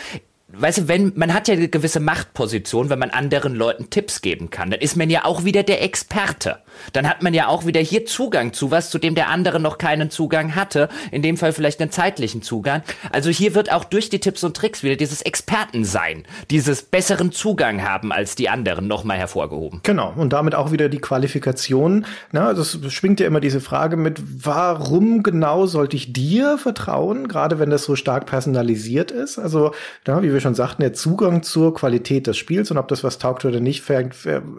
weißt du, wenn, man hat ja eine gewisse Machtposition, wenn man anderen Leuten Tipps geben kann, dann ist man ja auch wieder der Experte. Dann hat man ja auch wieder hier Zugang zu was, zu dem der andere noch keinen Zugang hatte. In dem Fall vielleicht einen zeitlichen Zugang. Also hier wird auch durch die Tipps und Tricks wieder dieses Expertensein, dieses besseren Zugang haben als die anderen nochmal hervorgehoben. Genau. Und damit auch wieder die Qualifikation. Na, das schwingt ja immer diese Frage mit, warum genau sollte ich dir vertrauen? Gerade wenn das so stark personalisiert ist. Also, na, wie wir schon sagten, der Zugang zur Qualität des Spiels und ob das was taugt oder nicht,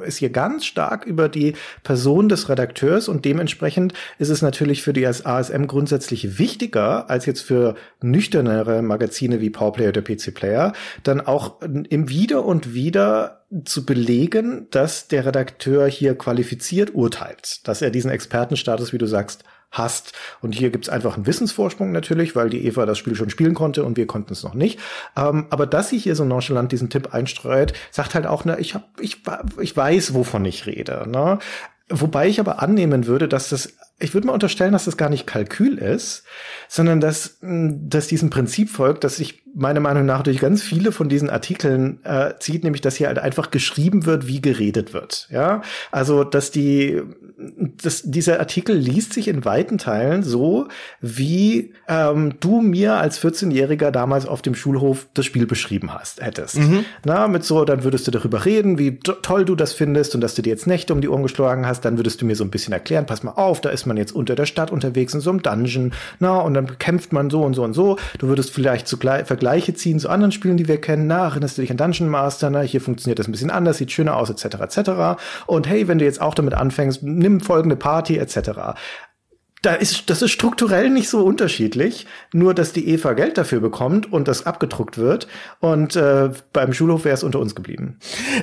ist hier ganz stark über die Person des Redakteurs und dementsprechend ist es natürlich für die ASM grundsätzlich wichtiger als jetzt für nüchternere Magazine wie Powerplay oder PC Player, dann auch im Wieder und Wieder zu belegen, dass der Redakteur hier qualifiziert urteilt, dass er diesen Expertenstatus, wie du sagst, hast. Und hier gibt's einfach einen Wissensvorsprung natürlich, weil die Eva das Spiel schon spielen konnte und wir konnten es noch nicht. Ähm, aber dass sie hier so nonchalant diesen Tipp einstreut, sagt halt auch, ne, ich hab, ich, ich weiß, wovon ich rede. Ne? Wobei ich aber annehmen würde, dass das, ich würde mal unterstellen, dass das gar nicht Kalkül ist, sondern dass, dass diesem Prinzip folgt, dass sich meiner Meinung nach durch ganz viele von diesen Artikeln äh, zieht, nämlich dass hier halt einfach geschrieben wird, wie geredet wird. Ja, also dass die, dass dieser Artikel liest sich in weiten Teilen so, wie ähm, du mir als 14-Jähriger damals auf dem Schulhof das Spiel beschrieben hast, hättest. Mhm. Na, mit so, dann würdest du darüber reden, wie toll du das findest und dass du dir jetzt Nächte um die Ohren geschlagen hast, dann würdest du mir so ein bisschen erklären, pass mal auf, da ist man jetzt unter der Stadt unterwegs in so einem Dungeon, na, und dann kämpft man so und so und so. Du würdest vielleicht zugleich Vergleiche ziehen zu anderen Spielen, die wir kennen. Na, erinnerst du dich an Dungeon Master? Na, hier funktioniert das ein bisschen anders, sieht schöner aus, etc., etc. Und hey, wenn du jetzt auch damit anfängst, nimm folgende Party, etc da ist, das ist strukturell nicht so unterschiedlich, nur dass die Eva Geld dafür bekommt und das abgedruckt wird. Und äh, beim Schulhof wäre es unter uns geblieben.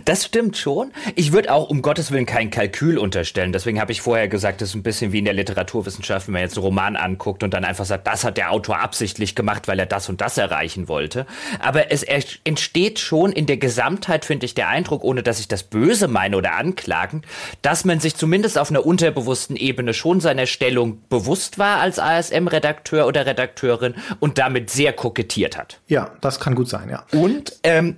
Das stimmt schon. Ich würde auch um Gottes Willen kein Kalkül unterstellen. Deswegen habe ich vorher gesagt, das ist ein bisschen wie in der Literaturwissenschaft, wenn man jetzt einen Roman anguckt und dann einfach sagt, das hat der Autor absichtlich gemacht, weil er das und das erreichen wollte. Aber es entsteht schon in der Gesamtheit, finde ich, der Eindruck, ohne dass ich das böse meine oder anklagen, dass man sich zumindest auf einer unterbewussten Ebene schon seiner Stellung bewusst war als ASM-Redakteur oder Redakteurin und damit sehr kokettiert hat. Ja, das kann gut sein, ja. Und ähm,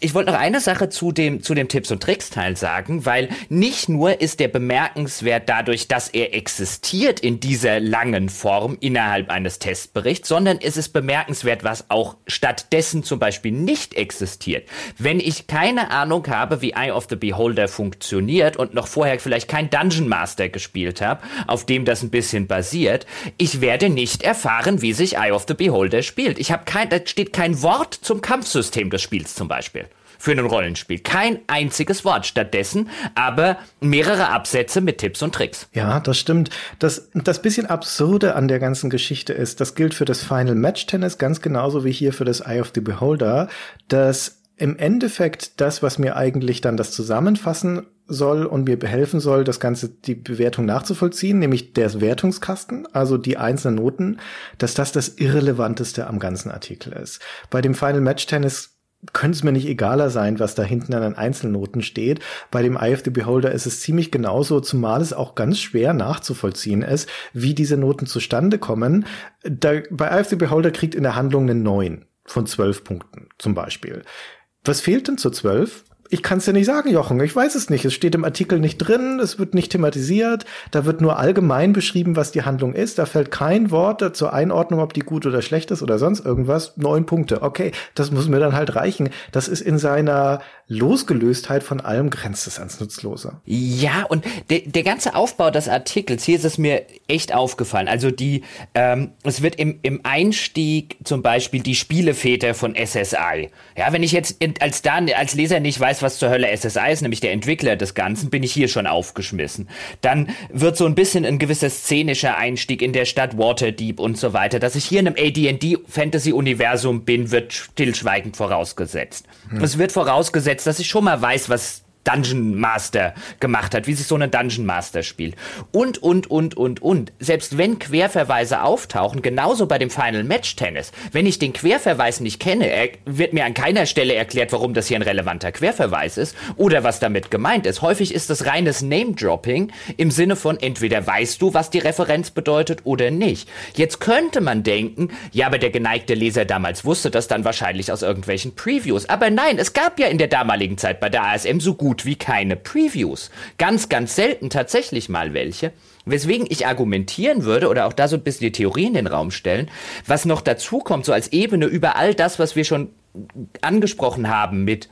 ich wollte noch eine Sache zu dem, zu dem Tipps- und Tricks-Teil sagen, weil nicht nur ist der bemerkenswert dadurch, dass er existiert in dieser langen Form innerhalb eines Testberichts, sondern es ist bemerkenswert, was auch stattdessen zum Beispiel nicht existiert. Wenn ich keine Ahnung habe, wie Eye of the Beholder funktioniert und noch vorher vielleicht kein Dungeon Master gespielt habe, auf dem das ein bisschen basiert, ich werde nicht erfahren, wie sich Eye of the Beholder spielt. Ich habe kein, da steht kein Wort zum Kampfsystem des Spiels zum Beispiel für ein Rollenspiel. Kein einziges Wort. Stattdessen aber mehrere Absätze mit Tipps und Tricks. Ja, das stimmt. Das, das bisschen Absurde an der ganzen Geschichte ist, das gilt für das Final Match Tennis ganz genauso wie hier für das Eye of the Beholder, dass im Endeffekt das, was mir eigentlich dann das zusammenfassen soll und mir behelfen soll, das Ganze, die Bewertung nachzuvollziehen, nämlich der Wertungskasten, also die einzelnen Noten, dass das das Irrelevanteste am ganzen Artikel ist. Bei dem Final Match Tennis könnte es mir nicht egaler sein, was da hinten an den Einzelnoten steht. Bei dem Eye of the Beholder ist es ziemlich genauso, zumal es auch ganz schwer nachzuvollziehen ist, wie diese Noten zustande kommen. Da, bei Eye of the Beholder kriegt in der Handlung eine 9 von 12 Punkten zum Beispiel. Was fehlt denn zu 12? Ich kann es dir nicht sagen, Jochen. Ich weiß es nicht. Es steht im Artikel nicht drin, es wird nicht thematisiert, da wird nur allgemein beschrieben, was die Handlung ist. Da fällt kein Wort zur Einordnung, ob die gut oder schlecht ist oder sonst irgendwas. Neun Punkte. Okay, das muss mir dann halt reichen. Das ist in seiner Losgelöstheit von allem grenzt es ans Nutzlose. Ja, und der, der ganze Aufbau des Artikels, hier ist es mir echt aufgefallen. Also die, ähm, es wird im, im Einstieg zum Beispiel die Spieleväter von SSI. Ja, wenn ich jetzt als, da, als Leser nicht weiß, was zur Hölle SSI ist, nämlich der Entwickler des Ganzen, bin ich hier schon aufgeschmissen. Dann wird so ein bisschen ein gewisser szenischer Einstieg in der Stadt Waterdeep und so weiter. Dass ich hier in einem AD&D Fantasy-Universum bin, wird stillschweigend vorausgesetzt. Hm. Es wird vorausgesetzt, dass ich schon mal weiß, was Dungeon Master gemacht hat, wie sich so ein Dungeon Master spielt. Und, und, und, und, und. Selbst wenn Querverweise auftauchen, genauso bei dem Final Match Tennis, wenn ich den Querverweis nicht kenne, wird mir an keiner Stelle erklärt, warum das hier ein relevanter Querverweis ist oder was damit gemeint ist. Häufig ist das reines Name-Dropping im Sinne von entweder weißt du, was die Referenz bedeutet oder nicht. Jetzt könnte man denken, ja, aber der geneigte Leser damals wusste das dann wahrscheinlich aus irgendwelchen Previews. Aber nein, es gab ja in der damaligen Zeit bei der ASM so gut gut wie keine Previews. Ganz, ganz selten tatsächlich mal welche. Weswegen ich argumentieren würde oder auch da so ein bisschen die Theorie in den Raum stellen, was noch dazu kommt, so als Ebene über all das, was wir schon angesprochen haben mit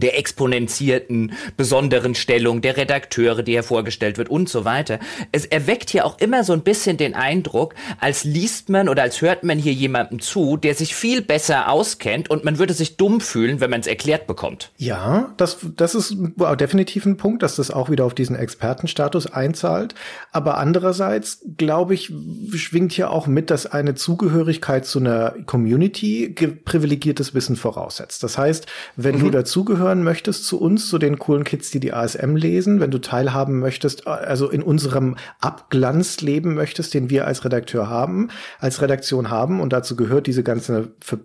der exponentierten, besonderen Stellung der Redakteure, die hervorgestellt wird und so weiter. Es erweckt hier auch immer so ein bisschen den Eindruck, als liest man oder als hört man hier jemandem zu, der sich viel besser auskennt und man würde sich dumm fühlen, wenn man es erklärt bekommt. Ja, das, das ist definitiv ein Punkt, dass das auch wieder auf diesen Expertenstatus einzahlt. Aber andererseits, glaube ich, schwingt hier auch mit, dass eine Zugehörigkeit zu einer Community privilegiertes Wissen voraussetzt. Das heißt, wenn mhm. du dazugehörst, dazugehören möchtest zu uns, zu den coolen Kids, die die ASM lesen, wenn du teilhaben möchtest, also in unserem Abglanz leben möchtest, den wir als Redakteur haben, als Redaktion haben und dazu gehört diese ganze Ver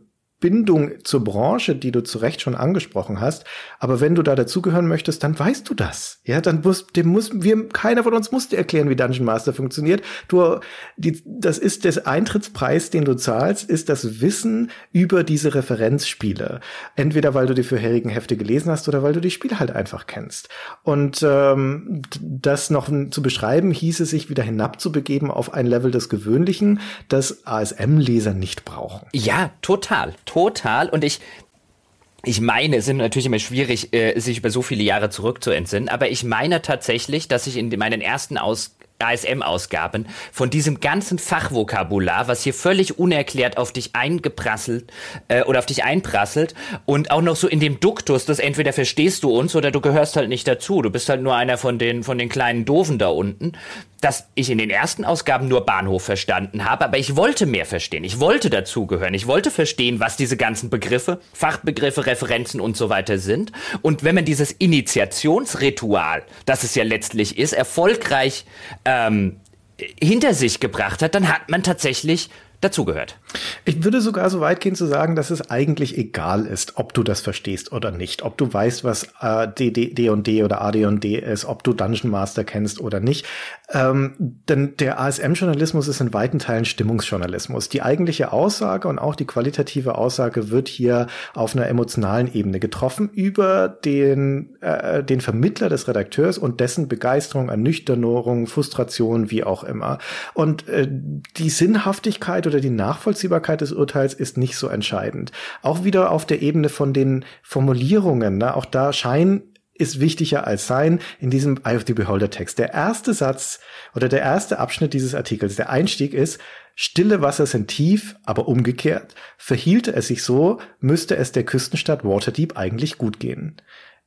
Bindung zur Branche, die du zu Recht schon angesprochen hast. Aber wenn du da dazugehören möchtest, dann weißt du das. Ja, dann muss, dem muss, wir, keiner von uns muss dir erklären, wie Dungeon Master funktioniert. Du, die, das ist der Eintrittspreis, den du zahlst, ist das Wissen über diese Referenzspiele. Entweder weil du die vorherigen Hefte gelesen hast oder weil du die Spiele halt einfach kennst. Und ähm, das noch zu beschreiben, hieße sich wieder hinabzubegeben auf ein Level des Gewöhnlichen, das ASM-Leser nicht brauchen. Ja, total total. Und ich, ich meine, es ist natürlich immer schwierig, äh, sich über so viele Jahre zurückzuentsinnen, aber ich meine tatsächlich, dass ich in meinen ersten Aus ASM-Ausgaben von diesem ganzen Fachvokabular, was hier völlig unerklärt auf dich eingeprasselt äh, oder auf dich einprasselt und auch noch so in dem Duktus, dass entweder verstehst du uns oder du gehörst halt nicht dazu. Du bist halt nur einer von den von den kleinen Doofen da unten dass ich in den ersten Ausgaben nur Bahnhof verstanden habe, aber ich wollte mehr verstehen. Ich wollte dazugehören. Ich wollte verstehen, was diese ganzen Begriffe, Fachbegriffe, Referenzen und so weiter sind. Und wenn man dieses Initiationsritual, das es ja letztlich ist, erfolgreich ähm, hinter sich gebracht hat, dann hat man tatsächlich dazugehört. Ich würde sogar so weit gehen zu sagen, dass es eigentlich egal ist, ob du das verstehst oder nicht, ob du weißt, was äh, D, D, D und D oder AD und D ist, ob du Dungeon Master kennst oder nicht. Ähm, denn der ASM-Journalismus ist in weiten Teilen Stimmungsjournalismus. Die eigentliche Aussage und auch die qualitative Aussage wird hier auf einer emotionalen Ebene getroffen über den, äh, den Vermittler des Redakteurs und dessen Begeisterung, Ernüchterung, Frustration, wie auch immer. Und äh, die Sinnhaftigkeit oder die Nachvollziehbarkeit des Urteils ist nicht so entscheidend. Auch wieder auf der Ebene von den Formulierungen. Ne? Auch da scheinen ist wichtiger als sein in diesem Eye of the Beholder Text. Der erste Satz oder der erste Abschnitt dieses Artikels, der Einstieg ist, Stille Wasser sind tief, aber umgekehrt. Verhielte es sich so, müsste es der Küstenstadt Waterdeep eigentlich gut gehen.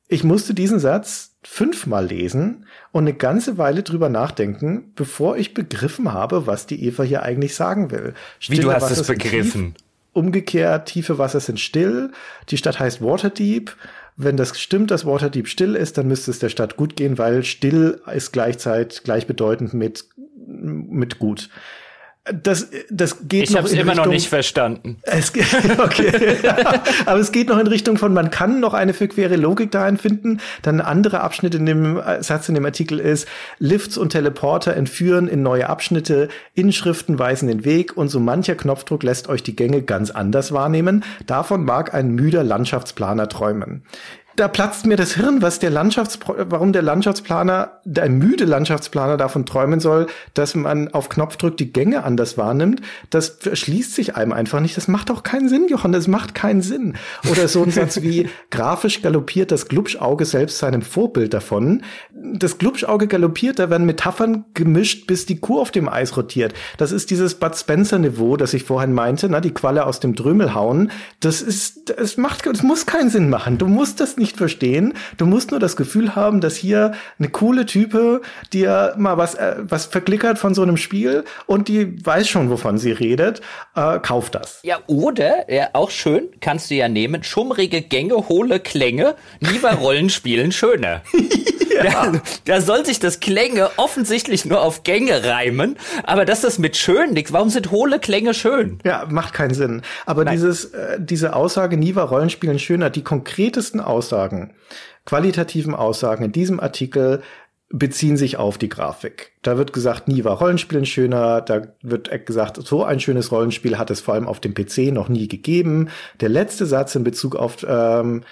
Ich musste diesen Satz fünfmal lesen und eine ganze Weile drüber nachdenken, bevor ich begriffen habe, was die Eva hier eigentlich sagen will. Stille Wie du hast es begriffen? Tief, umgekehrt, tiefe Wasser sind still, die Stadt heißt Waterdeep wenn das stimmt, dass Waterdeep still ist, dann müsste es der Stadt gut gehen, weil still ist gleichzeitig gleichbedeutend mit, mit gut das, das geht ich noch. Habe es immer Richtung, noch nicht verstanden. Es, okay. Aber es geht noch in Richtung von, man kann noch eine für quere Logik dahin finden. Dann ein anderer Abschnitt in dem Satz in dem Artikel ist, Lifts und Teleporter entführen in neue Abschnitte, Inschriften weisen den Weg und so mancher Knopfdruck lässt euch die Gänge ganz anders wahrnehmen. Davon mag ein müder Landschaftsplaner träumen da platzt mir das Hirn, was der Landschafts warum der Landschaftsplaner, der müde Landschaftsplaner davon träumen soll, dass man auf Knopfdruck die Gänge anders wahrnimmt. Das schließt sich einem einfach nicht. Das macht auch keinen Sinn, Johann. Das macht keinen Sinn. Oder so ein Satz wie grafisch galoppiert das Glubschauge selbst seinem Vorbild davon. Das Glubschauge galoppiert, da werden Metaphern gemischt, bis die Kuh auf dem Eis rotiert. Das ist dieses Bud Spencer Niveau, das ich vorhin meinte, na, die Qualle aus dem Drömel hauen. Das ist, es macht, es muss keinen Sinn machen. Du musst das nicht nicht verstehen. Du musst nur das Gefühl haben, dass hier eine coole Type dir mal was, äh, was verklickert von so einem Spiel und die weiß schon, wovon sie redet. Äh, kauf das. Ja, oder, ja, auch schön, kannst du ja nehmen, schummrige Gänge, hohle Klänge, lieber Rollenspielen schöner. ja. da, da soll sich das Klänge offensichtlich nur auf Gänge reimen, aber dass das mit schön nichts, warum sind hohle Klänge schön? Ja, macht keinen Sinn. Aber Nein. dieses, äh, diese Aussage, nie war Rollenspielen schöner, die konkretesten Aussagen, Aussagen, qualitativen Aussagen in diesem Artikel beziehen sich auf die Grafik. Da wird gesagt, nie war Rollenspielen schöner. Da wird gesagt, so ein schönes Rollenspiel hat es vor allem auf dem PC noch nie gegeben. Der letzte Satz in Bezug auf ähm,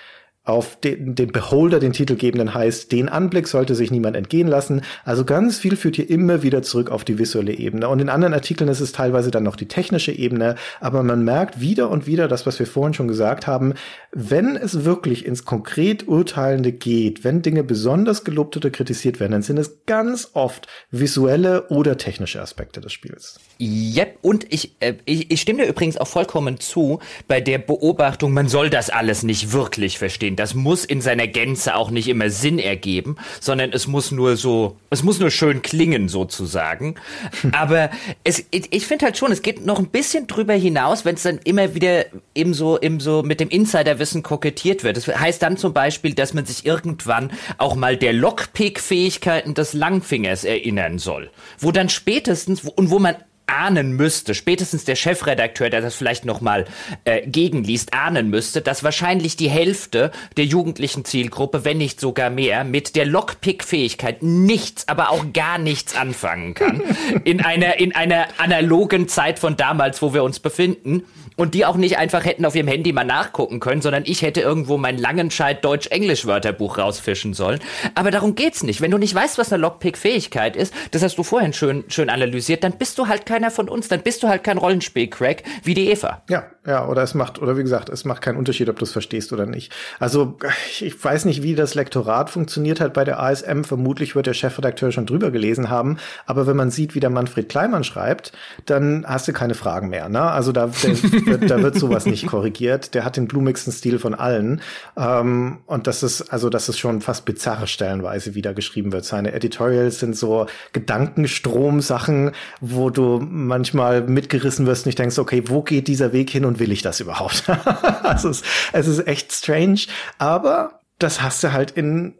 auf den, den Beholder den titelgebenden heißt, den Anblick sollte sich niemand entgehen lassen. Also ganz viel führt hier immer wieder zurück auf die visuelle Ebene. Und in anderen Artikeln ist es teilweise dann noch die technische Ebene. Aber man merkt wieder und wieder das, was wir vorhin schon gesagt haben. Wenn es wirklich ins konkret Urteilende geht, wenn Dinge besonders gelobt oder kritisiert werden, dann sind es ganz oft visuelle oder technische Aspekte des Spiels. Yep, und ich, äh, ich, ich stimme dir übrigens auch vollkommen zu bei der Beobachtung, man soll das alles nicht wirklich verstehen. Das muss in seiner Gänze auch nicht immer Sinn ergeben, sondern es muss nur so, es muss nur schön klingen sozusagen. Aber es, ich, ich finde halt schon, es geht noch ein bisschen drüber hinaus, wenn es dann immer wieder eben so, eben so mit dem Insiderwissen kokettiert wird. Das heißt dann zum Beispiel, dass man sich irgendwann auch mal der Lockpick-Fähigkeiten des Langfingers erinnern soll. Wo dann spätestens, und wo man ahnen müsste, spätestens der Chefredakteur, der das vielleicht nochmal äh, gegenliest, ahnen müsste, dass wahrscheinlich die Hälfte der jugendlichen Zielgruppe, wenn nicht sogar mehr, mit der Lockpick-Fähigkeit nichts, aber auch gar nichts anfangen kann. in einer, in einer analogen Zeit von damals, wo wir uns befinden und die auch nicht einfach hätten auf ihrem Handy mal nachgucken können, sondern ich hätte irgendwo mein Langenscheid Deutsch-Englisch-Wörterbuch rausfischen sollen. Aber darum geht's nicht. Wenn du nicht weißt, was eine Lockpick-Fähigkeit ist, das hast du vorhin schön, schön analysiert, dann bist du halt keiner von uns, dann bist du halt kein Rollenspiel-Crack wie die Eva. Ja, ja, oder es macht, oder wie gesagt, es macht keinen Unterschied, ob du es verstehst oder nicht. Also, ich weiß nicht, wie das Lektorat funktioniert hat bei der ASM. Vermutlich wird der Chefredakteur schon drüber gelesen haben. Aber wenn man sieht, wie der Manfred Kleimann schreibt, dann hast du keine Fragen mehr, ne? Also da, wird, da wird sowas nicht korrigiert. Der hat den blumigsten Stil von allen. Ähm, und das ist, also das ist schon fast bizarre Stellenweise, wie da geschrieben wird. Seine Editorials sind so Gedankenstrom-Sachen, wo du manchmal mitgerissen wirst und ich denkst, okay, wo geht dieser Weg hin und will ich das überhaupt? also es, es ist echt strange. Aber das hast du halt in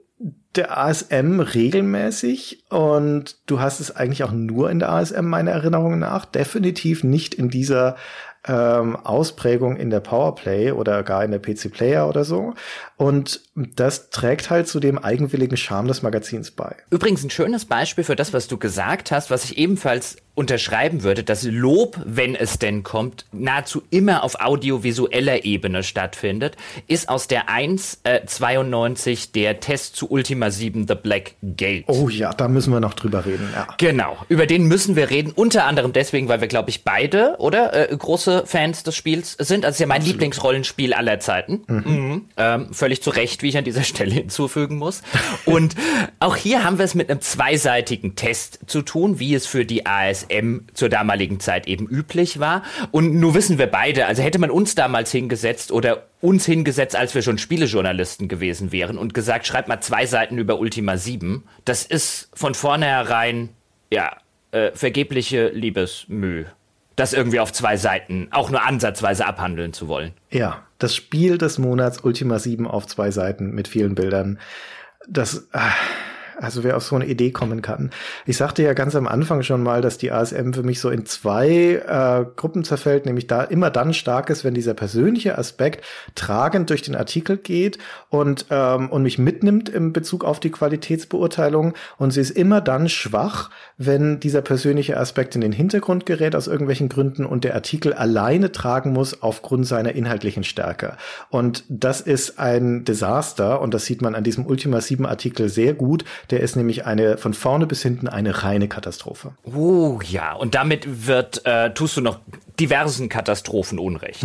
der ASM regelmäßig und du hast es eigentlich auch nur in der ASM meiner Erinnerung nach, definitiv nicht in dieser ähm, Ausprägung in der Powerplay oder gar in der PC Player oder so. Und das trägt halt zu dem eigenwilligen Charme des Magazins bei. Übrigens ein schönes Beispiel für das, was du gesagt hast, was ich ebenfalls unterschreiben würde, dass Lob, wenn es denn kommt, nahezu immer auf audiovisueller Ebene stattfindet, ist aus der 1.92 äh, der Test zu Ultima 7 The Black Gate. Oh ja, da müssen wir noch drüber reden, ja. Genau, über den müssen wir reden, unter anderem deswegen, weil wir, glaube ich, beide, oder, äh, große Fans des Spiels sind. Also ist ja mein Absolut. Lieblingsrollenspiel aller Zeiten. Mhm. Mhm. Ähm, völlig zu Recht, wie ich an dieser Stelle hinzufügen muss. Und auch hier haben wir es mit einem zweiseitigen Test zu tun, wie es für die ASM zur damaligen Zeit eben üblich war. Und nur wissen wir beide, also hätte man uns damals hingesetzt oder uns hingesetzt, als wir schon Spielejournalisten gewesen wären und gesagt, schreibt mal zwei Seiten über Ultima 7. Das ist von vornherein, ja, äh, vergebliche Liebesmüh das irgendwie auf zwei Seiten auch nur ansatzweise abhandeln zu wollen. Ja, das Spiel des Monats Ultima 7 auf zwei Seiten mit vielen Bildern. Das, äh, also wer auf so eine Idee kommen kann. Ich sagte ja ganz am Anfang schon mal, dass die ASM für mich so in zwei äh, Gruppen zerfällt, nämlich da immer dann stark ist, wenn dieser persönliche Aspekt tragend durch den Artikel geht und, ähm, und mich mitnimmt im Bezug auf die Qualitätsbeurteilung. Und sie ist immer dann schwach, wenn dieser persönliche Aspekt in den Hintergrund gerät aus irgendwelchen Gründen und der Artikel alleine tragen muss aufgrund seiner inhaltlichen Stärke. Und das ist ein Desaster und das sieht man an diesem Ultima 7 Artikel sehr gut, der ist nämlich eine von vorne bis hinten eine reine Katastrophe. Oh ja, und damit wird äh, tust du noch diversen Katastrophen Unrecht.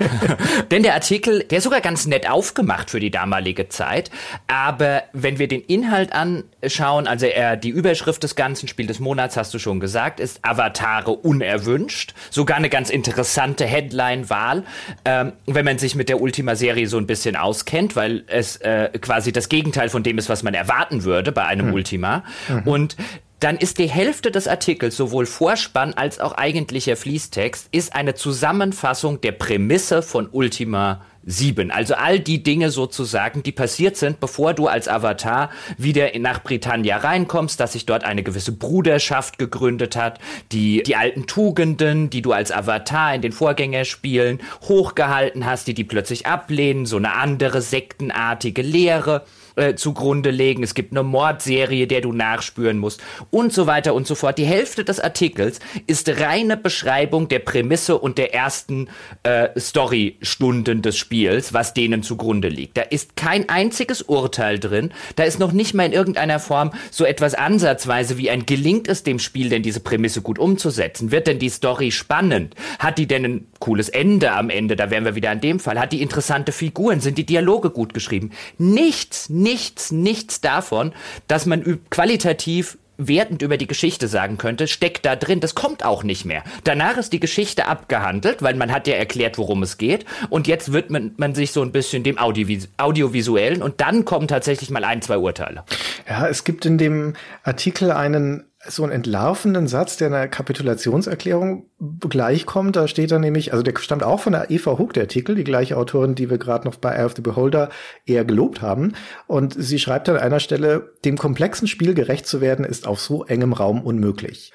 Denn der Artikel, der ist sogar ganz nett aufgemacht für die damalige Zeit. Aber wenn wir den Inhalt anschauen, also er, die Überschrift des ganzen Spiel des Monats, hast du schon gesagt, ist Avatare unerwünscht. Sogar eine ganz interessante Headline-Wahl, ähm, wenn man sich mit der Ultima-Serie so ein bisschen auskennt, weil es äh, quasi das Gegenteil von dem ist, was man erwarten würde bei einem hm. Ultima. Mhm. Und dann ist die Hälfte des Artikels, sowohl Vorspann als auch eigentlicher Fließtext, ist eine Zusammenfassung der Prämisse von Ultima 7. Also all die Dinge sozusagen, die passiert sind, bevor du als Avatar wieder nach Britannia reinkommst, dass sich dort eine gewisse Bruderschaft gegründet hat, die die alten Tugenden, die du als Avatar in den Vorgängerspielen hochgehalten hast, die die plötzlich ablehnen, so eine andere sektenartige Lehre äh, zugrunde legen. Es gibt eine Mordserie, der du nachspüren musst und so weiter und so fort. Die Hälfte des Artikels ist reine Beschreibung der Prämisse und der ersten äh, Storystunden des Spiels, was denen zugrunde liegt. Da ist kein einziges Urteil drin. Da ist noch nicht mal in irgendeiner Form so etwas ansatzweise wie ein gelingt es dem Spiel denn diese Prämisse gut umzusetzen? Wird denn die Story spannend? Hat die denn ein cooles Ende am Ende? Da wären wir wieder an dem Fall. Hat die interessante Figuren? Sind die Dialoge gut geschrieben? Nichts, nichts, nichts davon, dass man qualitativ wertend über die Geschichte sagen könnte, steckt da drin. Das kommt auch nicht mehr. Danach ist die Geschichte abgehandelt, weil man hat ja erklärt, worum es geht. Und jetzt widmet man sich so ein bisschen dem Audiovis Audiovisuellen und dann kommen tatsächlich mal ein, zwei Urteile. Ja, es gibt in dem Artikel einen so einen entlarvenden Satz, der einer Kapitulationserklärung gleichkommt. Da steht da nämlich, also der stammt auch von der Eva Hook, der Artikel, die gleiche Autorin, die wir gerade noch bei Eye of the Beholder eher gelobt haben. Und sie schreibt an einer Stelle, dem komplexen Spiel gerecht zu werden, ist auf so engem Raum unmöglich.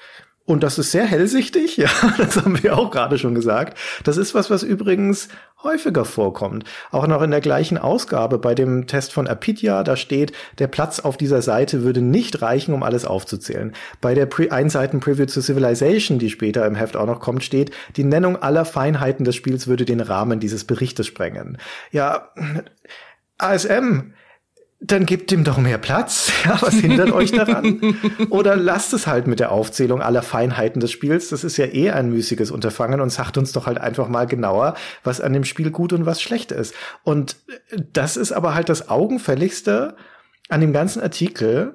Und das ist sehr hellsichtig, ja, das haben wir auch gerade schon gesagt. Das ist was, was übrigens häufiger vorkommt. Auch noch in der gleichen Ausgabe bei dem Test von Apidia, da steht, der Platz auf dieser Seite würde nicht reichen, um alles aufzuzählen. Bei der Pre Einseiten-Preview zu Civilization, die später im Heft auch noch kommt, steht, die Nennung aller Feinheiten des Spiels würde den Rahmen dieses Berichtes sprengen. Ja, ASM, dann gebt ihm doch mehr Platz. Ja, was hindert euch daran? Oder lasst es halt mit der Aufzählung aller Feinheiten des Spiels. Das ist ja eh ein müßiges Unterfangen und sagt uns doch halt einfach mal genauer, was an dem Spiel gut und was schlecht ist. Und das ist aber halt das Augenfälligste an dem ganzen Artikel,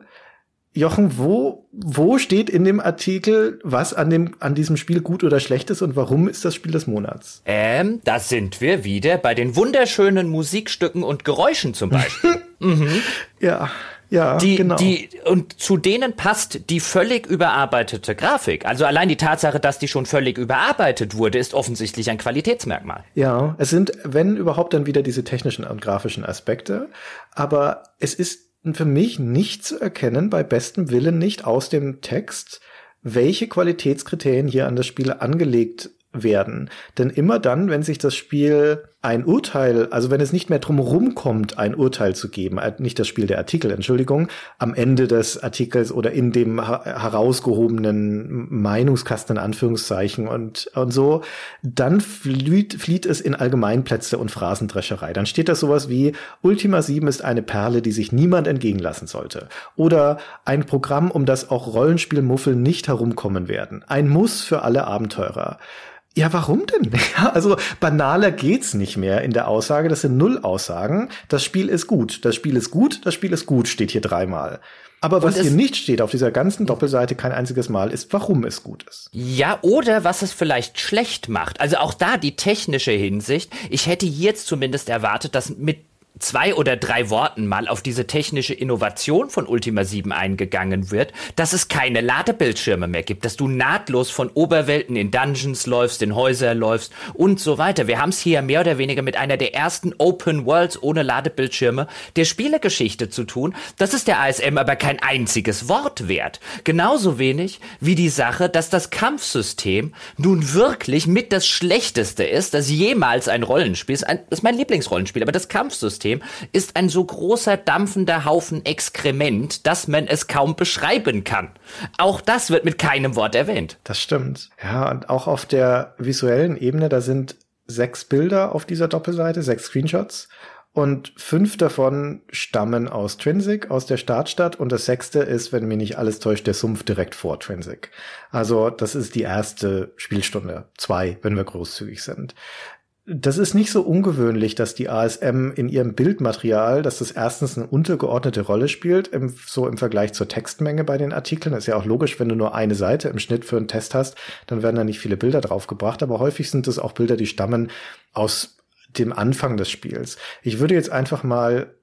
Jochen, wo, wo steht in dem Artikel, was an dem, an diesem Spiel gut oder schlecht ist und warum ist das Spiel des Monats? Ähm, da sind wir wieder bei den wunderschönen Musikstücken und Geräuschen zum Beispiel. mhm. Ja. Ja, die, genau. Die, und zu denen passt die völlig überarbeitete Grafik. Also allein die Tatsache, dass die schon völlig überarbeitet wurde, ist offensichtlich ein Qualitätsmerkmal. Ja, es sind, wenn überhaupt, dann wieder diese technischen und grafischen Aspekte. Aber es ist für mich nicht zu erkennen, bei bestem Willen nicht aus dem Text, welche Qualitätskriterien hier an das Spiel angelegt werden. Denn immer dann, wenn sich das Spiel ein Urteil, also wenn es nicht mehr drum rumkommt, ein Urteil zu geben, äh, nicht das Spiel der Artikel, Entschuldigung, am Ende des Artikels oder in dem herausgehobenen Meinungskasten in Anführungszeichen und, und so, dann flieht, flieht es in Allgemeinplätze und Phrasendrescherei. Dann steht da sowas wie Ultima 7 ist eine Perle, die sich niemand entgegenlassen sollte. Oder ein Programm, um das auch Rollenspielmuffel nicht herumkommen werden. Ein Muss für alle Abenteurer. Ja, warum denn? Also banaler geht's nicht mehr in der Aussage. Das sind null Aussagen. Das Spiel ist gut. Das Spiel ist gut. Das Spiel ist gut steht hier dreimal. Aber was hier nicht steht auf dieser ganzen Doppelseite kein einziges Mal ist, warum es gut ist. Ja, oder was es vielleicht schlecht macht. Also auch da die technische Hinsicht. Ich hätte jetzt zumindest erwartet, dass mit zwei oder drei Worten mal auf diese technische Innovation von Ultima 7 eingegangen wird, dass es keine Ladebildschirme mehr gibt, dass du nahtlos von Oberwelten in Dungeons läufst, in Häuser läufst und so weiter. Wir haben es hier mehr oder weniger mit einer der ersten Open Worlds ohne Ladebildschirme der Spielegeschichte zu tun. Das ist der ASM aber kein einziges Wort wert. Genauso wenig wie die Sache, dass das Kampfsystem nun wirklich mit das Schlechteste ist, das jemals ein Rollenspiel ist. Ein, das ist mein Lieblingsrollenspiel, aber das Kampfsystem System ist ein so großer dampfender Haufen Exkrement, dass man es kaum beschreiben kann. Auch das wird mit keinem Wort erwähnt. Das stimmt. Ja, und auch auf der visuellen Ebene, da sind sechs Bilder auf dieser Doppelseite, sechs Screenshots. Und fünf davon stammen aus Trinsic, aus der Startstadt. Und das sechste ist, wenn mir nicht alles täuscht, der Sumpf direkt vor Trinsic. Also das ist die erste Spielstunde. Zwei, wenn wir großzügig sind. Das ist nicht so ungewöhnlich, dass die ASM in ihrem Bildmaterial, dass das erstens eine untergeordnete Rolle spielt, im, so im Vergleich zur Textmenge bei den Artikeln. Das ist ja auch logisch, wenn du nur eine Seite im Schnitt für einen Test hast, dann werden da nicht viele Bilder draufgebracht. Aber häufig sind es auch Bilder, die stammen aus dem Anfang des Spiels. Ich würde jetzt einfach mal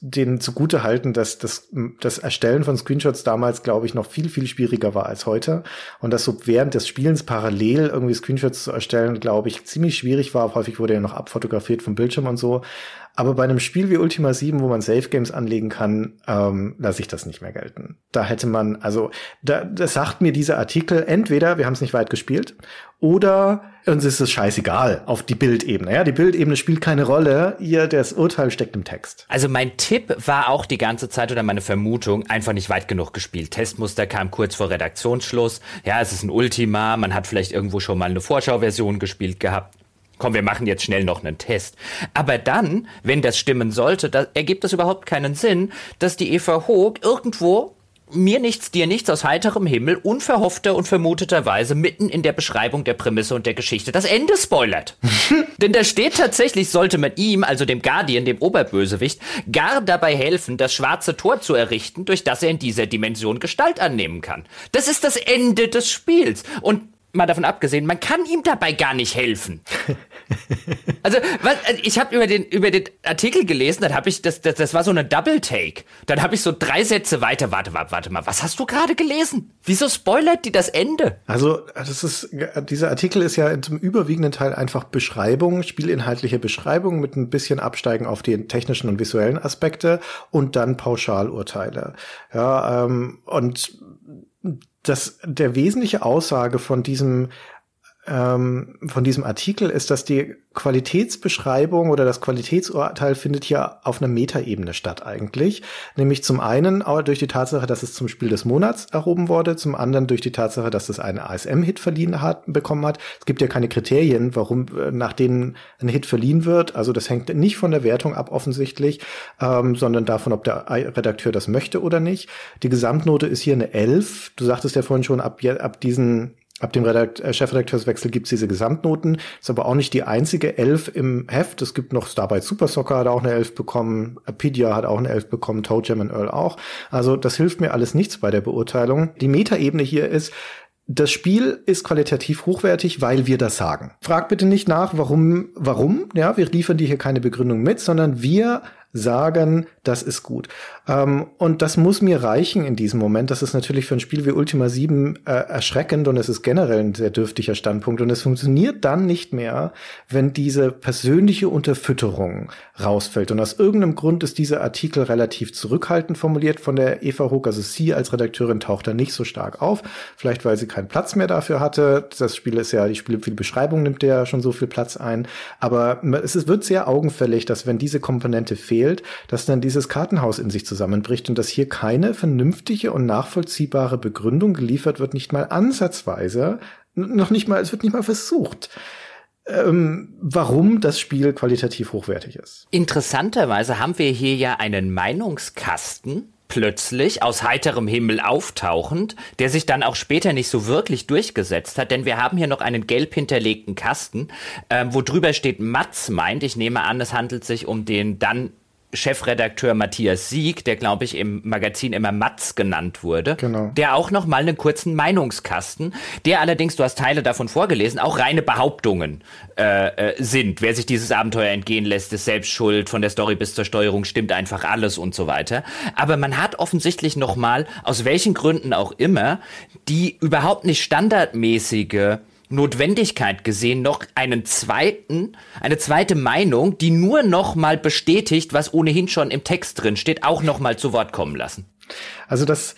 den zugute halten, dass das, das Erstellen von Screenshots damals, glaube ich, noch viel, viel schwieriger war als heute. Und dass so während des Spielens parallel irgendwie Screenshots zu erstellen, glaube ich, ziemlich schwierig war. Häufig wurde ja noch abfotografiert vom Bildschirm und so. Aber bei einem Spiel wie Ultima 7, wo man Safe Games anlegen kann, ähm, lasse ich das nicht mehr gelten. Da hätte man, also, da, das sagt mir dieser Artikel, entweder wir haben es nicht weit gespielt oder uns ist es scheißegal auf die Bildebene. Ja, die Bildebene spielt keine Rolle. Ihr, das Urteil steckt im Text. Also mein Tipp war auch die ganze Zeit oder meine Vermutung einfach nicht weit genug gespielt. Testmuster kam kurz vor Redaktionsschluss. Ja, es ist ein Ultima. Man hat vielleicht irgendwo schon mal eine Vorschauversion gespielt gehabt komm, wir machen jetzt schnell noch einen Test. Aber dann, wenn das stimmen sollte, da ergibt es überhaupt keinen Sinn, dass die Eva Hoog irgendwo mir nichts, dir nichts aus heiterem Himmel unverhoffter und vermuteterweise mitten in der Beschreibung der Prämisse und der Geschichte das Ende spoilert. Denn da steht tatsächlich, sollte man ihm, also dem Guardian, dem Oberbösewicht, gar dabei helfen, das schwarze Tor zu errichten, durch das er in dieser Dimension Gestalt annehmen kann. Das ist das Ende des Spiels. Und mal davon abgesehen, man kann ihm dabei gar nicht helfen. also, was, also ich habe über den über den Artikel gelesen, dann habe ich das, das das war so eine Double Take. Dann habe ich so drei Sätze weiter. Warte, warte, warte mal, was hast du gerade gelesen? Wieso spoilert die das Ende? Also, das ist dieser Artikel ist ja zum überwiegenden Teil einfach Beschreibung, spielinhaltliche Beschreibung mit ein bisschen Absteigen auf die technischen und visuellen Aspekte und dann Pauschalurteile. Ja, ähm, und das, der wesentliche Aussage von diesem ähm, von diesem Artikel ist, dass die Qualitätsbeschreibung oder das Qualitätsurteil findet hier auf einer Metaebene statt eigentlich. Nämlich zum einen durch die Tatsache, dass es zum Spiel des Monats erhoben wurde, zum anderen durch die Tatsache, dass es einen ASM-Hit verliehen hat, bekommen hat. Es gibt ja keine Kriterien, warum, äh, nach denen ein Hit verliehen wird. Also das hängt nicht von der Wertung ab offensichtlich, ähm, sondern davon, ob der Redakteur das möchte oder nicht. Die Gesamtnote ist hier eine 11. Du sagtest ja vorhin schon, ab, ab diesen Ab dem Redakt äh, Chefredakteurswechsel gibt's diese Gesamtnoten. Ist aber auch nicht die einzige Elf im Heft. Es gibt noch Starbyte Super Soccer hat auch eine Elf bekommen, Apidia hat auch eine Elf bekommen, Toe Jam und Earl auch. Also das hilft mir alles nichts bei der Beurteilung. Die Metaebene hier ist, das Spiel ist qualitativ hochwertig, weil wir das sagen. Frag bitte nicht nach, warum, warum, ja, wir liefern dir hier keine Begründung mit, sondern wir sagen, das ist gut. Ähm, und das muss mir reichen in diesem Moment. Das ist natürlich für ein Spiel wie Ultima 7 äh, erschreckend und es ist generell ein sehr dürftiger Standpunkt. Und es funktioniert dann nicht mehr, wenn diese persönliche Unterfütterung rausfällt. Und aus irgendeinem Grund ist dieser Artikel relativ zurückhaltend formuliert von der Eva Hook. Also sie als Redakteurin taucht da nicht so stark auf. Vielleicht, weil sie keinen Platz mehr dafür hatte. Das Spiel ist ja, die Spiel, die Beschreibung nimmt ja schon so viel Platz ein. Aber es wird sehr augenfällig, dass wenn diese Komponente fehlt, dass dann dieses Kartenhaus in sich zusammenbricht und dass hier keine vernünftige und nachvollziehbare Begründung geliefert wird, nicht mal ansatzweise, noch nicht mal, es wird nicht mal versucht. Ähm, warum das Spiel qualitativ hochwertig ist. Interessanterweise haben wir hier ja einen Meinungskasten, plötzlich aus heiterem Himmel auftauchend, der sich dann auch später nicht so wirklich durchgesetzt hat, denn wir haben hier noch einen gelb hinterlegten Kasten, ähm, wo drüber steht Matz meint. Ich nehme an, es handelt sich um den dann Chefredakteur Matthias Sieg, der glaube ich im Magazin immer Matz genannt wurde, genau. der auch noch mal einen kurzen Meinungskasten, der allerdings, du hast Teile davon vorgelesen, auch reine Behauptungen äh, äh, sind. Wer sich dieses Abenteuer entgehen lässt, ist selbst schuld. Von der Story bis zur Steuerung stimmt einfach alles und so weiter. Aber man hat offensichtlich noch mal aus welchen Gründen auch immer die überhaupt nicht standardmäßige Notwendigkeit gesehen, noch einen zweiten, eine zweite Meinung, die nur noch mal bestätigt, was ohnehin schon im Text drin steht, auch noch mal zu Wort kommen lassen. Also das,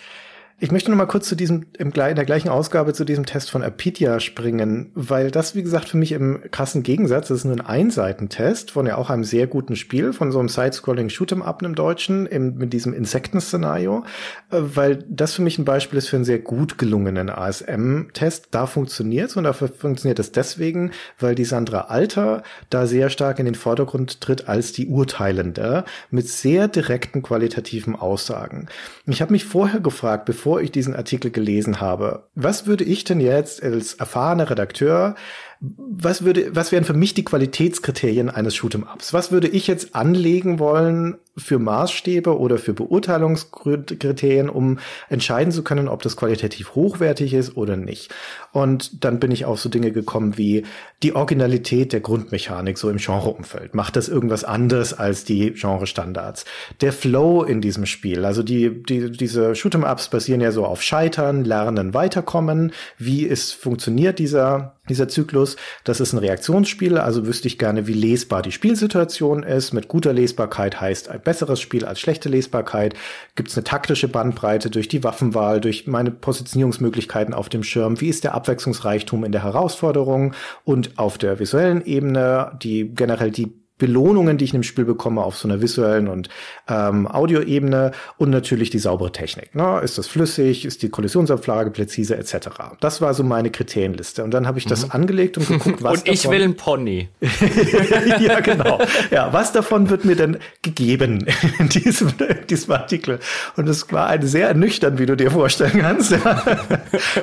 ich möchte noch mal kurz zu diesem, im, in der gleichen Ausgabe zu diesem Test von Apitia springen, weil das, wie gesagt, für mich im krassen Gegensatz, das ist nur ein Einseitentest von ja auch einem sehr guten Spiel, von so einem Side-Scrolling Shoot'em Up im Deutschen, im, mit diesem Insekten-Szenario, äh, weil das für mich ein Beispiel ist für einen sehr gut gelungenen ASM-Test. Da funktioniert und dafür funktioniert es deswegen, weil die Sandra Alter da sehr stark in den Vordergrund tritt als die Urteilende mit sehr direkten qualitativen Aussagen. Ich habe mich vorher gefragt, bevor ich diesen Artikel gelesen habe, was würde ich denn jetzt als erfahrener Redakteur was würde, was wären für mich die Qualitätskriterien eines Shoot'em-Ups? Was würde ich jetzt anlegen wollen für Maßstäbe oder für Beurteilungskriterien, um entscheiden zu können, ob das qualitativ hochwertig ist oder nicht? Und dann bin ich auf so Dinge gekommen wie die Originalität der Grundmechanik so im Genreumfeld. Macht das irgendwas anders als die Genre-Standards? Der Flow in diesem Spiel, also die, die, diese Shoot'em-Ups basieren ja so auf Scheitern, Lernen, Weiterkommen. Wie ist, funktioniert dieser dieser Zyklus. Das ist ein Reaktionsspiel, also wüsste ich gerne, wie lesbar die Spielsituation ist. Mit guter Lesbarkeit heißt ein besseres Spiel als schlechte Lesbarkeit. Gibt es eine taktische Bandbreite durch die Waffenwahl, durch meine Positionierungsmöglichkeiten auf dem Schirm? Wie ist der Abwechslungsreichtum in der Herausforderung und auf der visuellen Ebene, die generell die Belohnungen, die ich in dem Spiel bekomme, auf so einer visuellen und ähm, Audioebene und natürlich die saubere Technik. Ne? Ist das flüssig? Ist die Kollisionsabfrage präzise etc. Das war so meine Kriterienliste. Und dann habe ich das mhm. angelegt und geguckt, was Und ich davon will ein Pony. ja, genau. Ja, was davon wird mir denn gegeben in diesem, in diesem Artikel? Und es war eine sehr ernüchternd, wie du dir vorstellen kannst.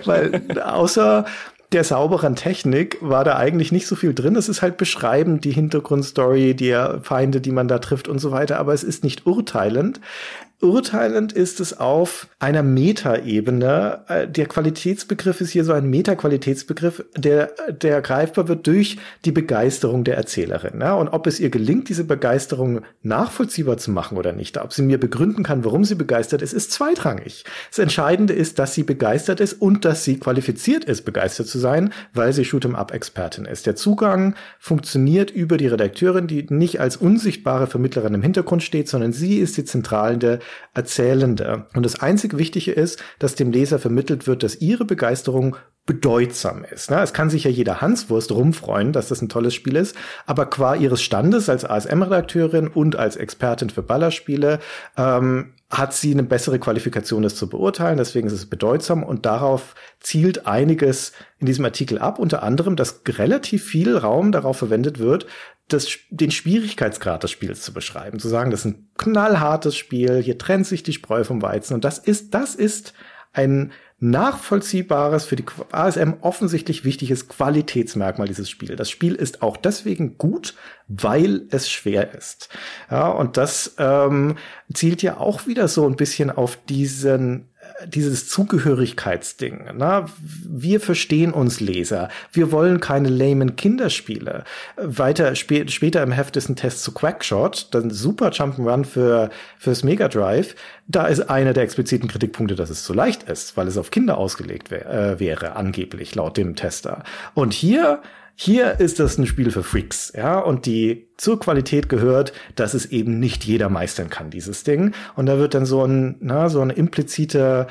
Weil außer der sauberen Technik war da eigentlich nicht so viel drin. Es ist halt beschreibend, die Hintergrundstory, die Feinde, die man da trifft und so weiter, aber es ist nicht urteilend. Urteilend ist es auf einer Metaebene. Äh, der Qualitätsbegriff ist hier so ein Metaqualitätsbegriff, der, der greifbar wird durch die Begeisterung der Erzählerin. Ja? Und ob es ihr gelingt, diese Begeisterung nachvollziehbar zu machen oder nicht, ob sie mir begründen kann, warum sie begeistert ist, ist zweitrangig. Das Entscheidende ist, dass sie begeistert ist und dass sie qualifiziert ist, begeistert zu sein, weil sie Shoot'em-up-Expertin ist. Der Zugang funktioniert über die Redakteurin, die nicht als unsichtbare Vermittlerin im Hintergrund steht, sondern sie ist die zentrale Erzählende. Und das einzig Wichtige ist, dass dem Leser vermittelt wird, dass ihre Begeisterung bedeutsam ist. Ne? Es kann sich ja jeder Hanswurst rumfreuen, dass das ein tolles Spiel ist, aber qua ihres Standes als ASM-Redakteurin und als Expertin für Ballerspiele ähm, hat sie eine bessere Qualifikation, das zu beurteilen. Deswegen ist es bedeutsam und darauf zielt einiges in diesem Artikel ab. Unter anderem, dass relativ viel Raum darauf verwendet wird, das, den Schwierigkeitsgrad des Spiels zu beschreiben. Zu sagen, das ist ein knallhartes Spiel, hier trennt sich die Spreu vom Weizen. Und das ist, das ist ein nachvollziehbares, für die ASM offensichtlich wichtiges Qualitätsmerkmal dieses Spiels. Das Spiel ist auch deswegen gut, weil es schwer ist. Ja, und das ähm, zielt ja auch wieder so ein bisschen auf diesen dieses Zugehörigkeitsding. Na, wir verstehen uns Leser. Wir wollen keine lamen Kinderspiele. Weiter spä später im Heft ist ein Test zu Quackshot, dann super Jump'n'Run für fürs Mega Drive. Da ist einer der expliziten Kritikpunkte, dass es zu leicht ist, weil es auf Kinder ausgelegt wär, äh, wäre, angeblich laut dem Tester. Und hier hier ist das ein Spiel für Freaks, ja, und die zur Qualität gehört, dass es eben nicht jeder meistern kann, dieses Ding. Und da wird dann so ein, na, so ein impliziter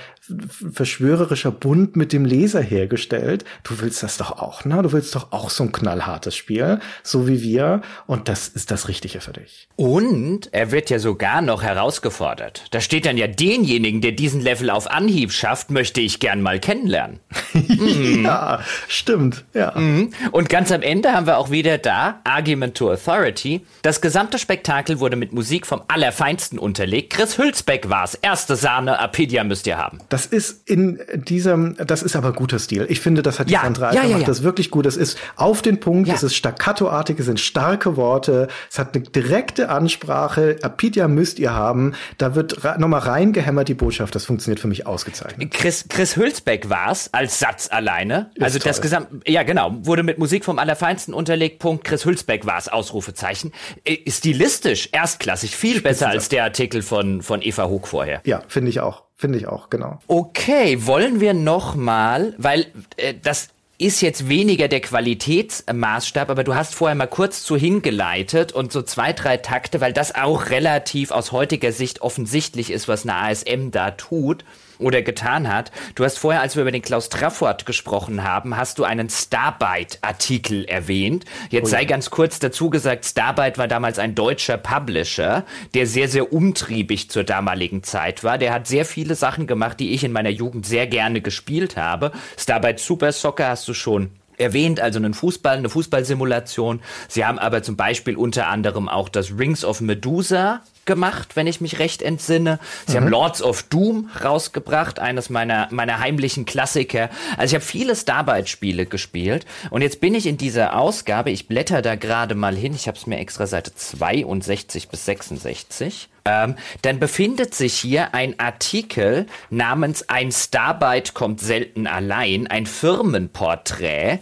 verschwörerischer Bund mit dem Leser hergestellt. Du willst das doch auch, na? Du willst doch auch so ein knallhartes Spiel, so wie wir. Und das ist das Richtige für dich. Und er wird ja sogar noch herausgefordert. Da steht dann ja denjenigen, der diesen Level auf Anhieb schafft, möchte ich gern mal kennenlernen. mhm. Ja, stimmt, ja. Mhm. Und ganz am Ende haben wir auch wieder da Argument to Authority Charity. Das gesamte Spektakel wurde mit Musik vom Allerfeinsten unterlegt. Chris Hülsbeck war's. Erste Sahne, Apedia müsst ihr haben. Das ist in diesem, das ist aber guter Stil. Ich finde, das hat die ja, Sandra ja, ja, macht das wirklich gut. Es ist auf den Punkt, ja. es ist staccatoartig, es sind starke Worte, es hat eine direkte Ansprache. Apedia müsst ihr haben. Da wird nochmal reingehämmert die Botschaft. Das funktioniert für mich ausgezeichnet. Chris, Chris Hülsbeck war's als Satz alleine. Ist also toll. das gesamte, ja genau, wurde mit Musik vom Allerfeinsten unterlegt. Punkt. Chris Hülsbeck war's. Ausrufezeichen. Anführungszeichen, äh, stilistisch erstklassig, viel besser als der Artikel von, von Eva Hoog vorher. Ja, finde ich auch. Finde ich auch, genau. Okay, wollen wir noch mal, weil äh, das ist jetzt weniger der Qualitätsmaßstab, aber du hast vorher mal kurz zu hingeleitet und so zwei, drei Takte, weil das auch relativ aus heutiger Sicht offensichtlich ist, was eine ASM da tut oder getan hat. Du hast vorher, als wir über den Klaus Trafford gesprochen haben, hast du einen Starbyte-Artikel erwähnt. Jetzt oh ja. sei ganz kurz dazu gesagt, Starbyte war damals ein deutscher Publisher, der sehr, sehr umtriebig zur damaligen Zeit war. Der hat sehr viele Sachen gemacht, die ich in meiner Jugend sehr gerne gespielt habe. Starbyte Super Soccer hast du schon erwähnt, also einen Fußball, eine Fußballsimulation. Sie haben aber zum Beispiel unter anderem auch das Rings of Medusa gemacht, wenn ich mich recht entsinne. Sie mhm. haben Lords of Doom rausgebracht, eines meiner, meiner heimlichen Klassiker. Also ich habe viele Starbite-Spiele gespielt und jetzt bin ich in dieser Ausgabe, ich blätter da gerade mal hin, ich habe es mir extra Seite 62 bis 66. Ähm, dann befindet sich hier ein Artikel namens Ein Starbite kommt selten allein, ein Firmenporträt,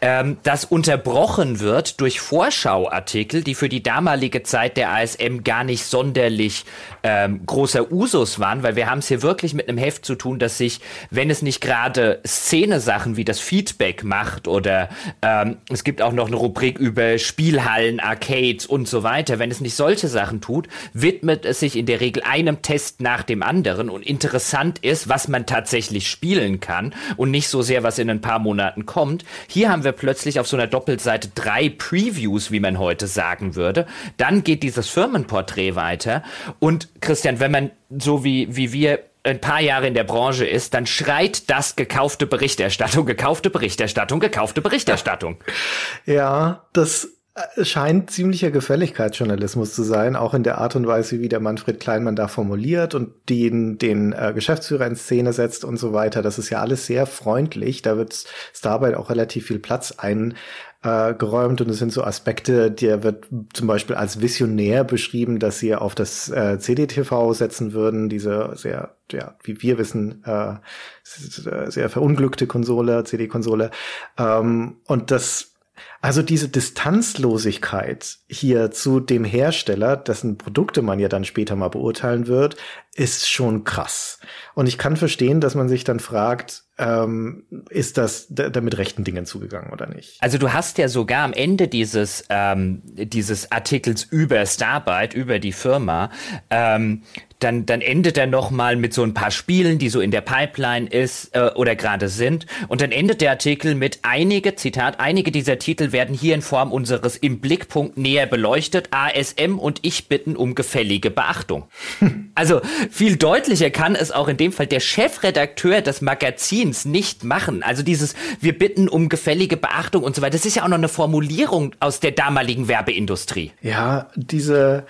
ähm, das unterbrochen wird durch Vorschauartikel, die für die damalige Zeit der ASM gar nicht sonderlich ähm, großer Usus waren, weil wir haben es hier wirklich mit einem Heft zu tun, das sich, wenn es nicht gerade Szene-Sachen wie das Feedback macht oder ähm, es gibt auch noch eine Rubrik über Spielhallen, Arcades und so weiter, wenn es nicht solche Sachen tut, widmet es sich in der Regel einem Test nach dem anderen und interessant ist, was man tatsächlich spielen kann und nicht so sehr, was in ein paar Monaten kommt. Hier haben wir plötzlich auf so einer Doppelseite drei Previews, wie man heute sagen würde. Dann geht dieses Firmenporträt weiter. Und Christian, wenn man so wie, wie wir ein paar Jahre in der Branche ist, dann schreit das gekaufte Berichterstattung, gekaufte Berichterstattung, gekaufte Berichterstattung. Ja, das äh, scheint ziemlicher Gefälligkeitsjournalismus zu sein, auch in der Art und Weise, wie der Manfred Kleinmann da formuliert und den, den äh, Geschäftsführer in Szene setzt und so weiter. Das ist ja alles sehr freundlich. Da wird Starbite auch relativ viel Platz eingeräumt äh, und es sind so Aspekte, der wird zum Beispiel als visionär beschrieben, dass sie auf das äh, CDTV setzen würden, diese sehr, ja, wie wir wissen, äh, sehr verunglückte Konsole, CD-Konsole. Ähm, und das also diese Distanzlosigkeit hier zu dem Hersteller, dessen Produkte man ja dann später mal beurteilen wird, ist schon krass. Und ich kann verstehen, dass man sich dann fragt, ähm, ist das damit rechten Dingen zugegangen oder nicht? Also du hast ja sogar am Ende dieses, ähm, dieses Artikels über Starbyte, über die Firma, ähm, dann, dann endet er nochmal mit so ein paar Spielen, die so in der Pipeline ist äh, oder gerade sind. Und dann endet der Artikel mit einige, Zitat, einige dieser Titel werden hier in Form unseres im Blickpunkt näher beleuchtet. ASM und ich bitten um gefällige Beachtung. also viel deutlicher kann es auch in dem Fall der Chefredakteur des Magazins nicht machen. Also dieses, wir bitten um gefällige Beachtung und so weiter. Das ist ja auch noch eine Formulierung aus der damaligen Werbeindustrie. Ja, diese,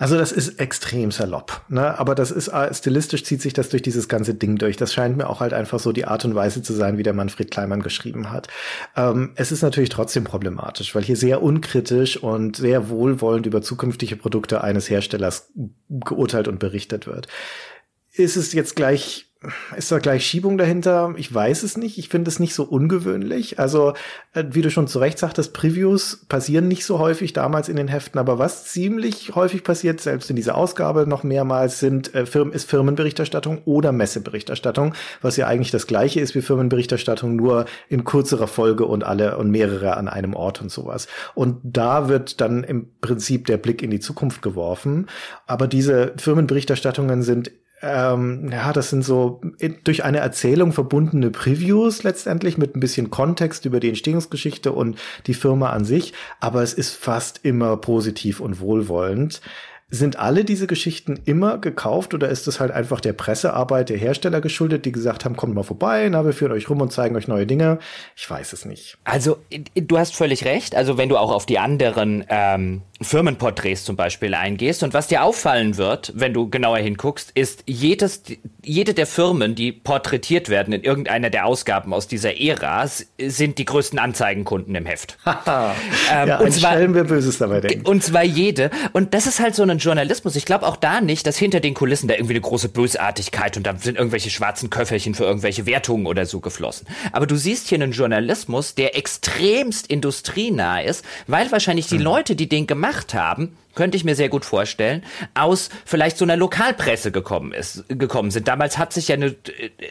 also das ist extrem salopp, ne? Aber das ist äh, stilistisch zieht sich das durch dieses ganze Ding durch. Das scheint mir auch halt einfach so die Art und Weise zu sein, wie der Manfred Kleimann geschrieben hat. Ähm, es ist natürlich trotzdem problematisch, weil hier sehr unkritisch und sehr wohlwollend über zukünftige Produkte eines Herstellers geurteilt und berichtet wird ist es jetzt gleich ist da gleich Schiebung dahinter? Ich weiß es nicht. Ich finde es nicht so ungewöhnlich. Also, äh, wie du schon zu Recht sagtest, Previews passieren nicht so häufig damals in den Heften, aber was ziemlich häufig passiert, selbst in dieser Ausgabe noch mehrmals, sind, äh, Firmen, ist Firmenberichterstattung oder Messeberichterstattung, was ja eigentlich das gleiche ist wie Firmenberichterstattung, nur in kürzerer Folge und alle und mehrere an einem Ort und sowas. Und da wird dann im Prinzip der Blick in die Zukunft geworfen. Aber diese Firmenberichterstattungen sind ähm, ja, das sind so durch eine Erzählung verbundene Previews letztendlich mit ein bisschen Kontext über die Entstehungsgeschichte und die Firma an sich, aber es ist fast immer positiv und wohlwollend. Sind alle diese Geschichten immer gekauft oder ist es halt einfach der Pressearbeit der Hersteller geschuldet, die gesagt haben, kommt mal vorbei, na, wir führen euch rum und zeigen euch neue Dinge? Ich weiß es nicht. Also, du hast völlig recht. Also, wenn du auch auf die anderen ähm, Firmenporträts zum Beispiel eingehst. Und was dir auffallen wird, wenn du genauer hinguckst, ist jedes, jede der Firmen, die porträtiert werden in irgendeiner der Ausgaben aus dieser Ära, sind die größten Anzeigenkunden im Heft. ähm, ja, und zwar, wir Böses dabei denken. Und zwar jede. Und das ist halt so ein Journalismus. Ich glaube auch da nicht, dass hinter den Kulissen da irgendwie eine große Bösartigkeit und da sind irgendwelche schwarzen Köfferchen für irgendwelche Wertungen oder so geflossen. Aber du siehst hier einen Journalismus, der extremst industrienah ist, weil wahrscheinlich die hm. Leute, die den gemacht gemacht haben, könnte ich mir sehr gut vorstellen, aus vielleicht so einer Lokalpresse gekommen ist, gekommen sind. Damals hat sich ja eine,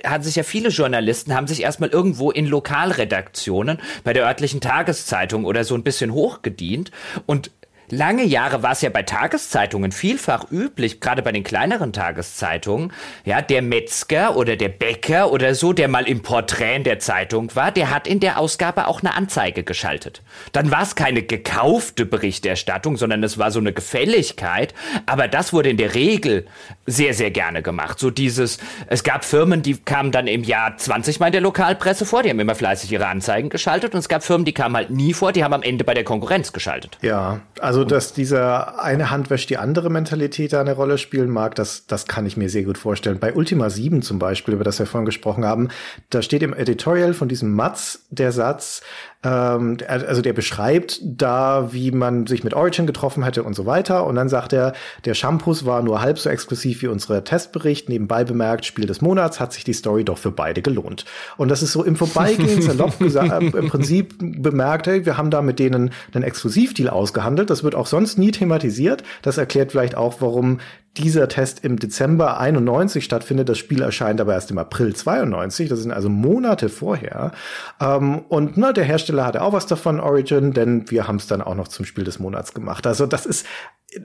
hat sich ja viele Journalisten haben sich erstmal irgendwo in Lokalredaktionen bei der örtlichen Tageszeitung oder so ein bisschen hochgedient und Lange Jahre war es ja bei Tageszeitungen vielfach üblich, gerade bei den kleineren Tageszeitungen, ja, der Metzger oder der Bäcker oder so, der mal im Porträt in der Zeitung war, der hat in der Ausgabe auch eine Anzeige geschaltet. Dann war es keine gekaufte Berichterstattung, sondern es war so eine Gefälligkeit, aber das wurde in der Regel sehr, sehr gerne gemacht. So dieses, es gab Firmen, die kamen dann im Jahr 20 Mal in der Lokalpresse vor, die haben immer fleißig ihre Anzeigen geschaltet und es gab Firmen, die kamen halt nie vor, die haben am Ende bei der Konkurrenz geschaltet. Ja, also also, dass dieser eine Hand wäscht die andere Mentalität da eine Rolle spielen mag, das, das kann ich mir sehr gut vorstellen. Bei Ultima 7 zum Beispiel, über das wir vorhin gesprochen haben, da steht im Editorial von diesem Matz der Satz, ähm, also der beschreibt da, wie man sich mit Origin getroffen hätte und so weiter. Und dann sagt er, der Shampoos war nur halb so exklusiv wie unsere Testbericht. Nebenbei bemerkt, Spiel des Monats hat sich die Story doch für beide gelohnt. Und das ist so im Vorbeigehen salopp gesagt, äh, im Prinzip bemerkt, hey, wir haben da mit denen einen Exklusivdeal ausgehandelt. Das wird auch sonst nie thematisiert. Das erklärt vielleicht auch, warum dieser Test im Dezember 91 stattfindet. Das Spiel erscheint aber erst im April 92. Das sind also Monate vorher. Ähm, und na, der Hersteller hatte auch was davon, Origin, denn wir haben es dann auch noch zum Spiel des Monats gemacht. Also das ist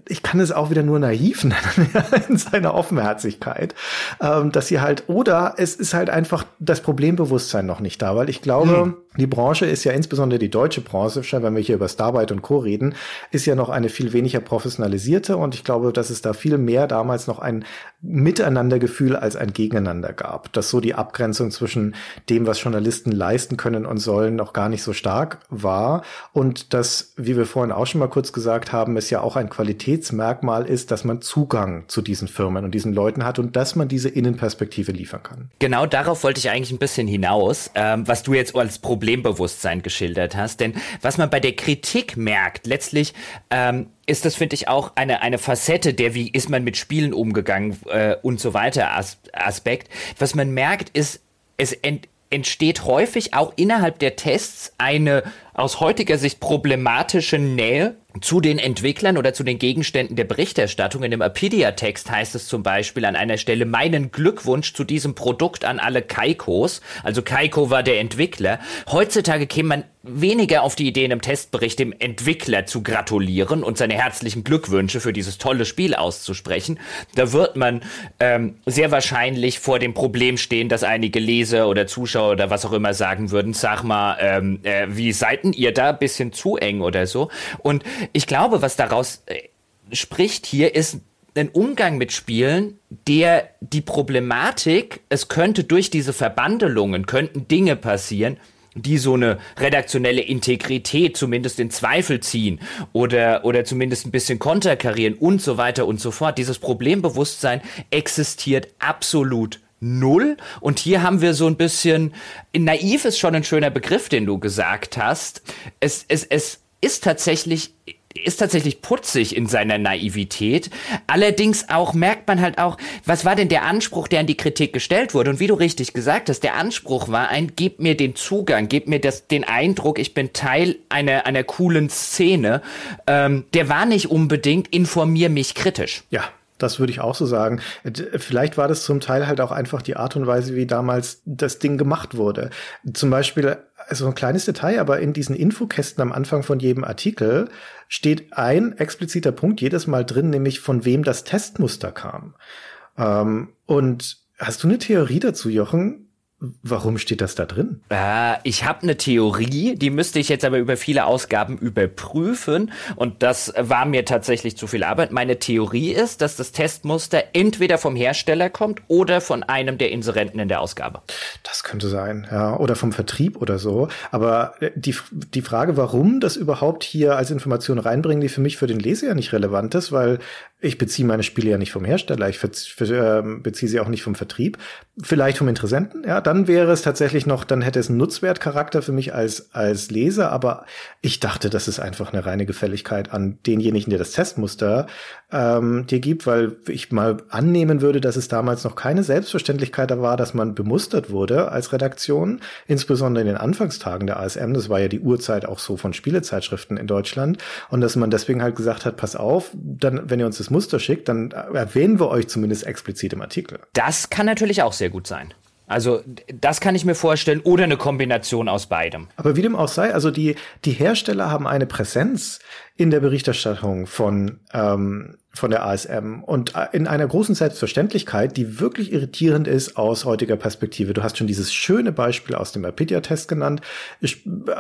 ich kann es auch wieder nur naiv nennen in seiner Offenherzigkeit, ähm, dass sie halt oder es ist halt einfach das Problembewusstsein noch nicht da, weil ich glaube, hm. die Branche ist ja insbesondere die deutsche Branche, wenn wir hier über Starbyte und Co reden, ist ja noch eine viel weniger professionalisierte und ich glaube, dass es da viel mehr damals noch ein Miteinandergefühl als ein Gegeneinander gab, dass so die Abgrenzung zwischen dem, was Journalisten leisten können und sollen, noch gar nicht so stark war und das, wie wir vorhin auch schon mal kurz gesagt haben, ist ja auch ein Qualität Qualitätsmerkmal ist, dass man Zugang zu diesen Firmen und diesen Leuten hat und dass man diese Innenperspektive liefern kann. Genau darauf wollte ich eigentlich ein bisschen hinaus, ähm, was du jetzt als Problembewusstsein geschildert hast. Denn was man bei der Kritik merkt, letztlich ähm, ist das, finde ich, auch eine, eine Facette der, wie ist man mit Spielen umgegangen äh, und so weiter As Aspekt. Was man merkt, ist, es ent entsteht häufig auch innerhalb der Tests eine aus heutiger Sicht problematische Nähe zu den Entwicklern oder zu den Gegenständen der Berichterstattung. In dem Apidia-Text heißt es zum Beispiel an einer Stelle meinen Glückwunsch zu diesem Produkt an alle Kaikos. Also Kaiko war der Entwickler. Heutzutage käme man weniger auf die Idee, in einem Testbericht dem Entwickler zu gratulieren und seine herzlichen Glückwünsche für dieses tolle Spiel auszusprechen. Da wird man ähm, sehr wahrscheinlich vor dem Problem stehen, dass einige Leser oder Zuschauer oder was auch immer sagen würden, sag mal, ähm, äh, wie seid ihr da? Bisschen zu eng oder so. Und ich glaube, was daraus äh, spricht hier, ist ein Umgang mit Spielen, der die Problematik, es könnte durch diese Verbandelungen, könnten Dinge passieren, die so eine redaktionelle Integrität zumindest in Zweifel ziehen oder, oder zumindest ein bisschen konterkarieren und so weiter und so fort. Dieses Problembewusstsein existiert absolut null. Und hier haben wir so ein bisschen, naiv ist schon ein schöner Begriff, den du gesagt hast. Es, es, es ist tatsächlich ist tatsächlich putzig in seiner Naivität. Allerdings auch merkt man halt auch, was war denn der Anspruch, der an die Kritik gestellt wurde? Und wie du richtig gesagt hast, der Anspruch war ein, gib mir den Zugang, gib mir das, den Eindruck, ich bin Teil einer, einer coolen Szene. Ähm, der war nicht unbedingt, informier mich kritisch. Ja. Das würde ich auch so sagen. Vielleicht war das zum Teil halt auch einfach die Art und Weise, wie damals das Ding gemacht wurde. Zum Beispiel also ein kleines Detail, aber in diesen Infokästen am Anfang von jedem Artikel steht ein expliziter Punkt jedes Mal drin, nämlich von wem das Testmuster kam. Ähm, und hast du eine Theorie dazu, Jochen? Warum steht das da drin? Äh, ich habe eine Theorie, die müsste ich jetzt aber über viele Ausgaben überprüfen und das war mir tatsächlich zu viel Arbeit. Meine Theorie ist, dass das Testmuster entweder vom Hersteller kommt oder von einem der Inserenten in der Ausgabe. Das könnte sein, ja, oder vom Vertrieb oder so. Aber äh, die, die Frage, warum das überhaupt hier als Information reinbringen, die für mich für den Leser ja nicht relevant ist, weil ich beziehe meine Spiele ja nicht vom Hersteller, ich ähm, beziehe sie auch nicht vom Vertrieb, vielleicht vom Interessenten, ja, dann wäre es tatsächlich noch, dann hätte es einen Nutzwertcharakter für mich als, als Leser, aber ich dachte, das ist einfach eine reine Gefälligkeit an denjenigen, der das Testmuster ähm, dir gibt, weil ich mal annehmen würde, dass es damals noch keine Selbstverständlichkeit da war, dass man bemustert wurde als Redaktion, insbesondere in den Anfangstagen der ASM, das war ja die Urzeit auch so von Spielezeitschriften in Deutschland, und dass man deswegen halt gesagt hat, pass auf, dann, wenn ihr uns das Muster schickt, dann erwähnen wir euch zumindest explizit im Artikel. Das kann natürlich auch sehr gut sein. Also das kann ich mir vorstellen oder eine Kombination aus beidem. Aber wie dem auch sei, also die, die Hersteller haben eine Präsenz in der Berichterstattung von, ähm, von der ASM und in einer großen Selbstverständlichkeit, die wirklich irritierend ist aus heutiger Perspektive. Du hast schon dieses schöne Beispiel aus dem Apidia-Test genannt.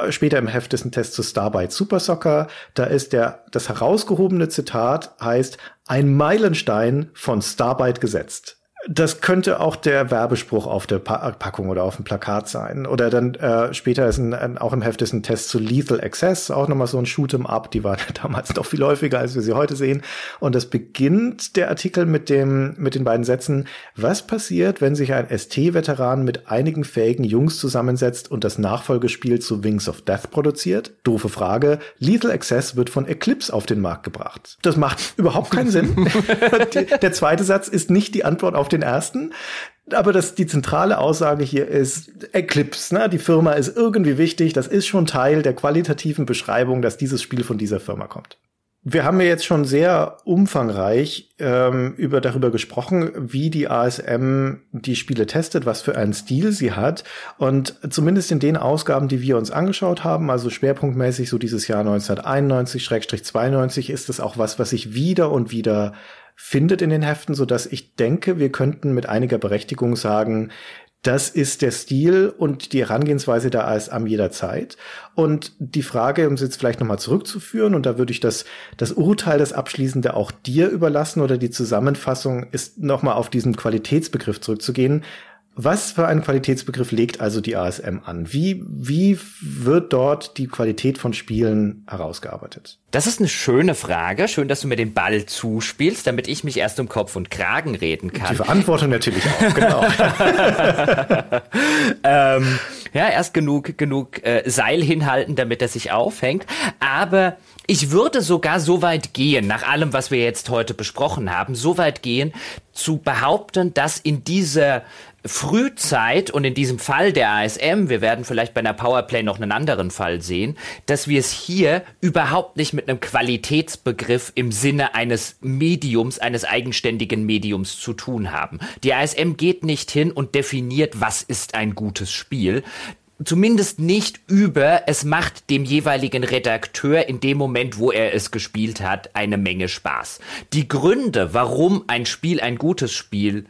Später im Heft ist ein Test zu Starbite Super Soccer. Da ist der, das herausgehobene Zitat heißt, ein Meilenstein von Starbite gesetzt. Das könnte auch der Werbespruch auf der pa Packung oder auf dem Plakat sein. Oder dann äh, später ist ein, ein, auch im Heft ist ein Test zu Lethal Access, auch nochmal so ein Shoot'em Up. Die war damals noch viel häufiger, als wir sie heute sehen. Und das beginnt der Artikel mit dem mit den beiden Sätzen: Was passiert, wenn sich ein ST-Veteran mit einigen fähigen Jungs zusammensetzt und das Nachfolgespiel zu Wings of Death produziert? Doofe Frage. Lethal Access wird von Eclipse auf den Markt gebracht. Das macht überhaupt keinen Sinn. der zweite Satz ist nicht die Antwort auf den ersten. Aber das, die zentrale Aussage hier ist Eclipse. Ne? Die Firma ist irgendwie wichtig. Das ist schon Teil der qualitativen Beschreibung, dass dieses Spiel von dieser Firma kommt. Wir haben ja jetzt schon sehr umfangreich ähm, über darüber gesprochen, wie die ASM die Spiele testet, was für einen Stil sie hat. Und zumindest in den Ausgaben, die wir uns angeschaut haben, also schwerpunktmäßig so dieses Jahr 1991-92, ist es auch was, was sich wieder und wieder findet in den Heften, so dass ich denke, wir könnten mit einiger Berechtigung sagen, das ist der Stil und die Herangehensweise der ASM jederzeit. Und die Frage, um es jetzt vielleicht nochmal zurückzuführen, und da würde ich das, das Urteil, das Abschließende auch dir überlassen oder die Zusammenfassung ist nochmal auf diesen Qualitätsbegriff zurückzugehen. Was für einen Qualitätsbegriff legt also die ASM an? Wie, wie wird dort die Qualität von Spielen herausgearbeitet? Das ist eine schöne Frage. Schön, dass du mir den Ball zuspielst, damit ich mich erst um Kopf und Kragen reden kann. Die Verantwortung natürlich auch, genau. ähm, ja, erst genug, genug äh, Seil hinhalten, damit er sich aufhängt. Aber ich würde sogar so weit gehen, nach allem, was wir jetzt heute besprochen haben, so weit gehen, zu behaupten, dass in dieser Frühzeit und in diesem Fall der ASM, wir werden vielleicht bei einer Powerplay noch einen anderen Fall sehen, dass wir es hier überhaupt nicht mit einem Qualitätsbegriff im Sinne eines Mediums, eines eigenständigen Mediums zu tun haben. Die ASM geht nicht hin und definiert, was ist ein gutes Spiel zumindest nicht über, es macht dem jeweiligen Redakteur in dem Moment, wo er es gespielt hat, eine Menge Spaß. Die Gründe, warum ein Spiel ein gutes Spiel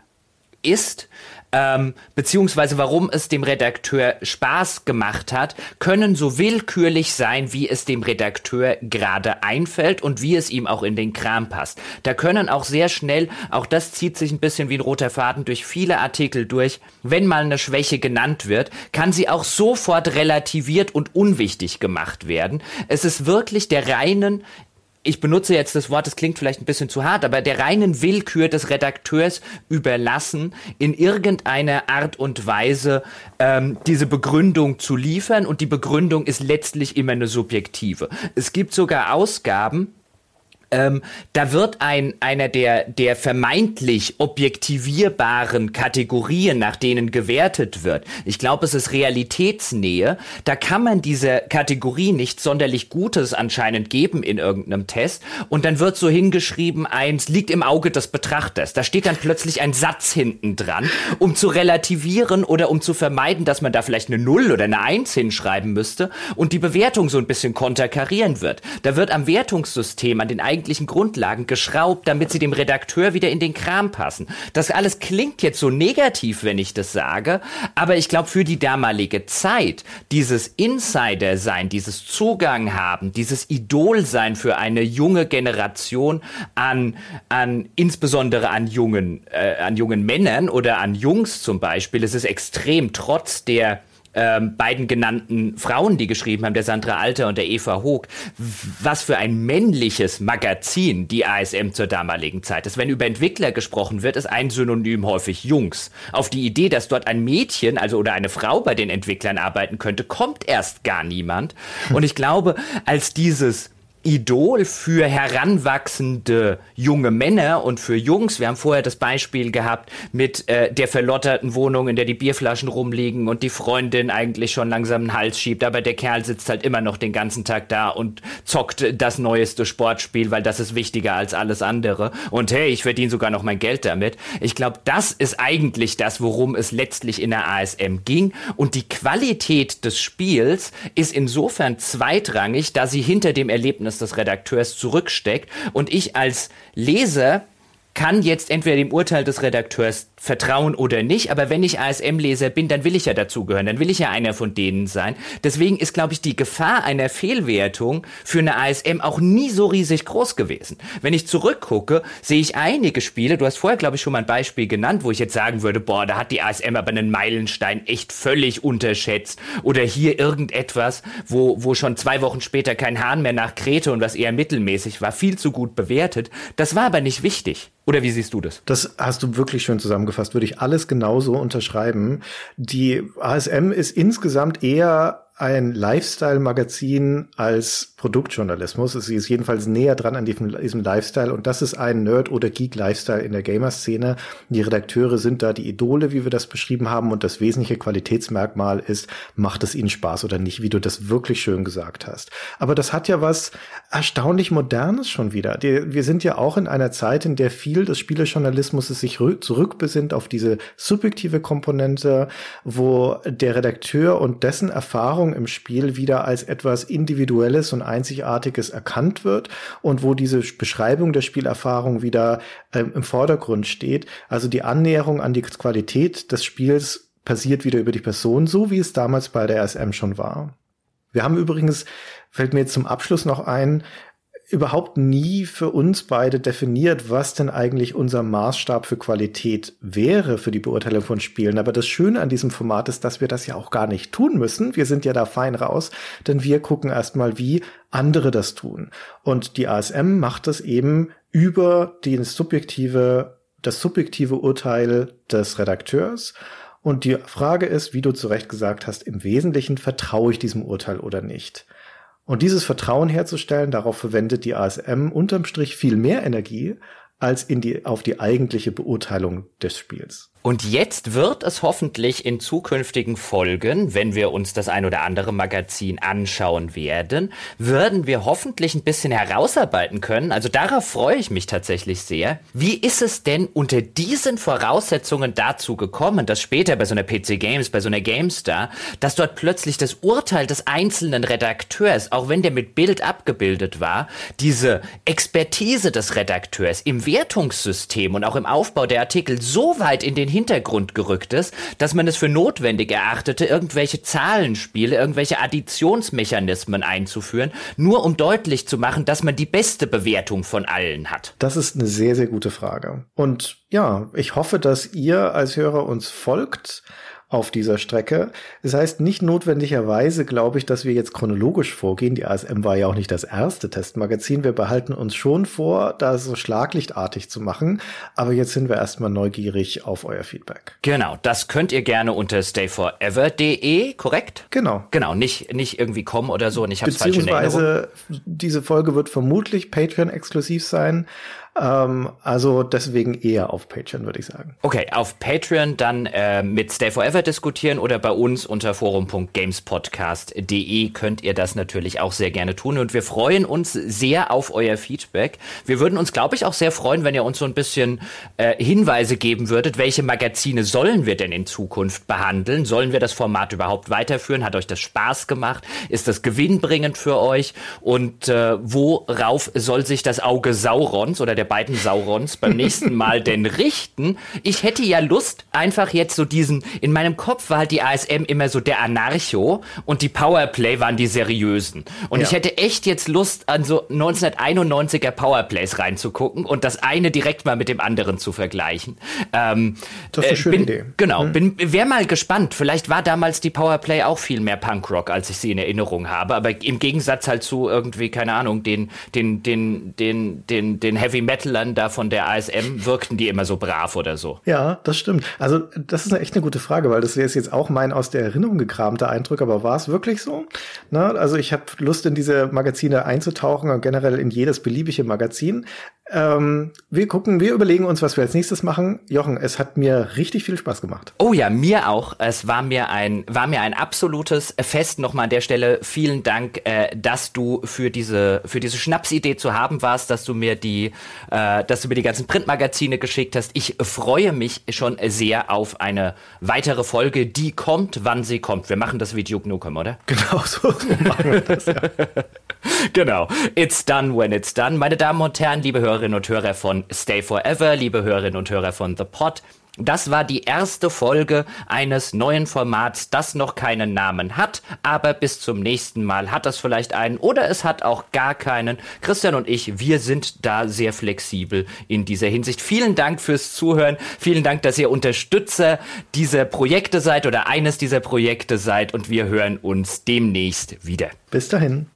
ist, ähm, beziehungsweise warum es dem Redakteur Spaß gemacht hat, können so willkürlich sein, wie es dem Redakteur gerade einfällt und wie es ihm auch in den Kram passt. Da können auch sehr schnell, auch das zieht sich ein bisschen wie ein roter Faden durch viele Artikel durch, wenn mal eine Schwäche genannt wird, kann sie auch sofort relativiert und unwichtig gemacht werden. Es ist wirklich der reinen ich benutze jetzt das Wort, das klingt vielleicht ein bisschen zu hart, aber der reinen Willkür des Redakteurs überlassen, in irgendeiner Art und Weise ähm, diese Begründung zu liefern. Und die Begründung ist letztlich immer eine subjektive. Es gibt sogar Ausgaben, ähm, da wird ein, einer der, der vermeintlich objektivierbaren Kategorien, nach denen gewertet wird, ich glaube, es ist Realitätsnähe, da kann man dieser Kategorie nicht sonderlich Gutes anscheinend geben in irgendeinem Test und dann wird so hingeschrieben, eins liegt im Auge des Betrachters. Da steht dann plötzlich ein Satz hinten dran, um zu relativieren oder um zu vermeiden, dass man da vielleicht eine Null oder eine Eins hinschreiben müsste und die Bewertung so ein bisschen konterkarieren wird. Da wird am Wertungssystem, an den eigentlichen eigentlichen Grundlagen geschraubt, damit sie dem Redakteur wieder in den Kram passen. Das alles klingt jetzt so negativ, wenn ich das sage, aber ich glaube, für die damalige Zeit, dieses Insider-Sein, dieses Zugang haben, dieses Idol-Sein für eine junge Generation an, an insbesondere an jungen, äh, an jungen Männern oder an Jungs zum Beispiel, es ist extrem trotz der ähm, beiden genannten Frauen, die geschrieben haben, der Sandra Alter und der Eva Hoog, was für ein männliches Magazin die ASM zur damaligen Zeit ist. Wenn über Entwickler gesprochen wird, ist ein Synonym häufig Jungs. Auf die Idee, dass dort ein Mädchen, also oder eine Frau bei den Entwicklern arbeiten könnte, kommt erst gar niemand. Und ich glaube, als dieses Idol für heranwachsende junge Männer und für Jungs. Wir haben vorher das Beispiel gehabt mit äh, der verlotterten Wohnung, in der die Bierflaschen rumliegen und die Freundin eigentlich schon langsam einen Hals schiebt, aber der Kerl sitzt halt immer noch den ganzen Tag da und zockt das neueste Sportspiel, weil das ist wichtiger als alles andere. Und hey, ich verdiene sogar noch mein Geld damit. Ich glaube, das ist eigentlich das, worum es letztlich in der ASM ging. Und die Qualität des Spiels ist insofern zweitrangig, da sie hinter dem Erlebnis Des Redakteurs zurücksteckt. Und ich als Leser kann jetzt entweder dem Urteil des Redakteurs vertrauen oder nicht, aber wenn ich ASM-Leser bin, dann will ich ja dazugehören, dann will ich ja einer von denen sein. Deswegen ist, glaube ich, die Gefahr einer Fehlwertung für eine ASM auch nie so riesig groß gewesen. Wenn ich zurückgucke, sehe ich einige Spiele, du hast vorher, glaube ich, schon mal ein Beispiel genannt, wo ich jetzt sagen würde, boah, da hat die ASM aber einen Meilenstein echt völlig unterschätzt oder hier irgendetwas, wo, wo schon zwei Wochen später kein Hahn mehr nach Krete und was eher mittelmäßig war, viel zu gut bewertet. Das war aber nicht wichtig. Oder wie siehst du das? Das hast du wirklich schön zusammengefasst, würde ich alles genauso unterschreiben. Die ASM ist insgesamt eher ein Lifestyle-Magazin als Produktjournalismus. Sie ist jedenfalls näher dran an diesem, diesem Lifestyle und das ist ein Nerd- oder Geek-Lifestyle in der Gamer-Szene. Die Redakteure sind da die Idole, wie wir das beschrieben haben und das wesentliche Qualitätsmerkmal ist, macht es ihnen Spaß oder nicht, wie du das wirklich schön gesagt hast. Aber das hat ja was erstaunlich Modernes schon wieder. wir sind ja auch in einer Zeit, in der viel des Spielejournalismus sich zurückbesinnt auf diese subjektive Komponente, wo der Redakteur und dessen Erfahrung im Spiel wieder als etwas Individuelles und Einzigartiges erkannt wird und wo diese Beschreibung der Spielerfahrung wieder ähm, im Vordergrund steht. Also die Annäherung an die Qualität des Spiels passiert wieder über die Person, so wie es damals bei der SM schon war. Wir haben übrigens, fällt mir jetzt zum Abschluss noch ein, überhaupt nie für uns beide definiert, was denn eigentlich unser Maßstab für Qualität wäre für die Beurteilung von Spielen. Aber das Schöne an diesem Format ist, dass wir das ja auch gar nicht tun müssen. Wir sind ja da fein raus, denn wir gucken erstmal, wie andere das tun. Und die ASM macht das eben über die subjektive, das subjektive Urteil des Redakteurs. Und die Frage ist, wie du zu Recht gesagt hast, im Wesentlichen vertraue ich diesem Urteil oder nicht. Und dieses Vertrauen herzustellen, darauf verwendet die ASM unterm Strich viel mehr Energie als in die, auf die eigentliche Beurteilung des Spiels. Und jetzt wird es hoffentlich in zukünftigen Folgen, wenn wir uns das ein oder andere Magazin anschauen werden, würden wir hoffentlich ein bisschen herausarbeiten können. Also darauf freue ich mich tatsächlich sehr. Wie ist es denn unter diesen Voraussetzungen dazu gekommen, dass später bei so einer PC Games, bei so einer GameStar, dass dort plötzlich das Urteil des einzelnen Redakteurs, auch wenn der mit Bild abgebildet war, diese Expertise des Redakteurs im Wertungssystem und auch im Aufbau der Artikel so weit in den Hintergrund gerückt ist, dass man es für notwendig erachtete, irgendwelche Zahlenspiele, irgendwelche Additionsmechanismen einzuführen, nur um deutlich zu machen, dass man die beste Bewertung von allen hat? Das ist eine sehr, sehr gute Frage. Und ja, ich hoffe, dass ihr als Hörer uns folgt auf dieser Strecke. Das heißt nicht notwendigerweise, glaube ich, dass wir jetzt chronologisch vorgehen. Die ASM war ja auch nicht das erste Testmagazin. Wir behalten uns schon vor, da so schlaglichtartig zu machen. Aber jetzt sind wir erstmal neugierig auf euer Feedback. Genau, das könnt ihr gerne unter stayforever.de, korrekt? Genau. Genau, nicht, nicht irgendwie kommen oder so. Und ich hab's falsch in Erinnerung. diese Folge wird vermutlich Patreon-exklusiv sein. Ähm, also deswegen eher auf Patreon, würde ich sagen. Okay, auf Patreon dann äh, mit Stay Forever diskutieren oder bei uns unter forum.gamespodcast.de könnt ihr das natürlich auch sehr gerne tun. Und wir freuen uns sehr auf euer Feedback. Wir würden uns, glaube ich, auch sehr freuen, wenn ihr uns so ein bisschen äh, Hinweise geben würdet, welche Magazine sollen wir denn in Zukunft behandeln? Sollen wir das Format überhaupt weiterführen? Hat euch das Spaß gemacht? Ist das gewinnbringend für euch? Und äh, worauf soll sich das Auge Saurons oder der der beiden Saurons beim nächsten Mal denn richten? Ich hätte ja Lust, einfach jetzt so diesen, in meinem Kopf war halt die ASM immer so der Anarcho und die Powerplay waren die seriösen. Und ja. ich hätte echt jetzt Lust, an so 1991er Powerplays reinzugucken und das eine direkt mal mit dem anderen zu vergleichen. Ähm, das ist eine äh, schöne bin, Idee. Genau, mhm. bin, wär mal gespannt. Vielleicht war damals die Powerplay auch viel mehr Punkrock, als ich sie in Erinnerung habe. Aber im Gegensatz halt zu irgendwie, keine Ahnung, den, den, den, den, den, den Heavy Metal Battlern da von der ASM wirkten die immer so brav oder so? Ja, das stimmt. Also das ist echt eine gute Frage, weil das ist jetzt auch mein aus der Erinnerung gekramter Eindruck, aber war es wirklich so? Na, also ich habe Lust in diese Magazine einzutauchen und generell in jedes beliebige Magazin. Ähm, wir gucken, wir überlegen uns, was wir als nächstes machen. Jochen, es hat mir richtig viel Spaß gemacht. Oh ja, mir auch. Es war mir ein, war mir ein absolutes Fest. Nochmal an der Stelle vielen Dank, äh, dass du für diese, für diese Schnapsidee zu haben warst, dass du mir die, äh, dass du mir die ganzen Printmagazine geschickt hast. Ich freue mich schon sehr auf eine weitere Folge, die kommt, wann sie kommt. Wir machen das wie Duke Nukem, oder? Genau, so, so machen wir das, ja. genau. It's done when it's done. Meine Damen und Herren, liebe Hörerinnen und Hörer von Stay Forever, liebe Hörerinnen und Hörer von The Pod, das war die erste Folge eines neuen Formats, das noch keinen Namen hat, aber bis zum nächsten Mal hat es vielleicht einen oder es hat auch gar keinen. Christian und ich, wir sind da sehr flexibel in dieser Hinsicht. Vielen Dank fürs Zuhören. Vielen Dank, dass ihr Unterstützer dieser Projekte seid oder eines dieser Projekte seid und wir hören uns demnächst wieder. Bis dahin.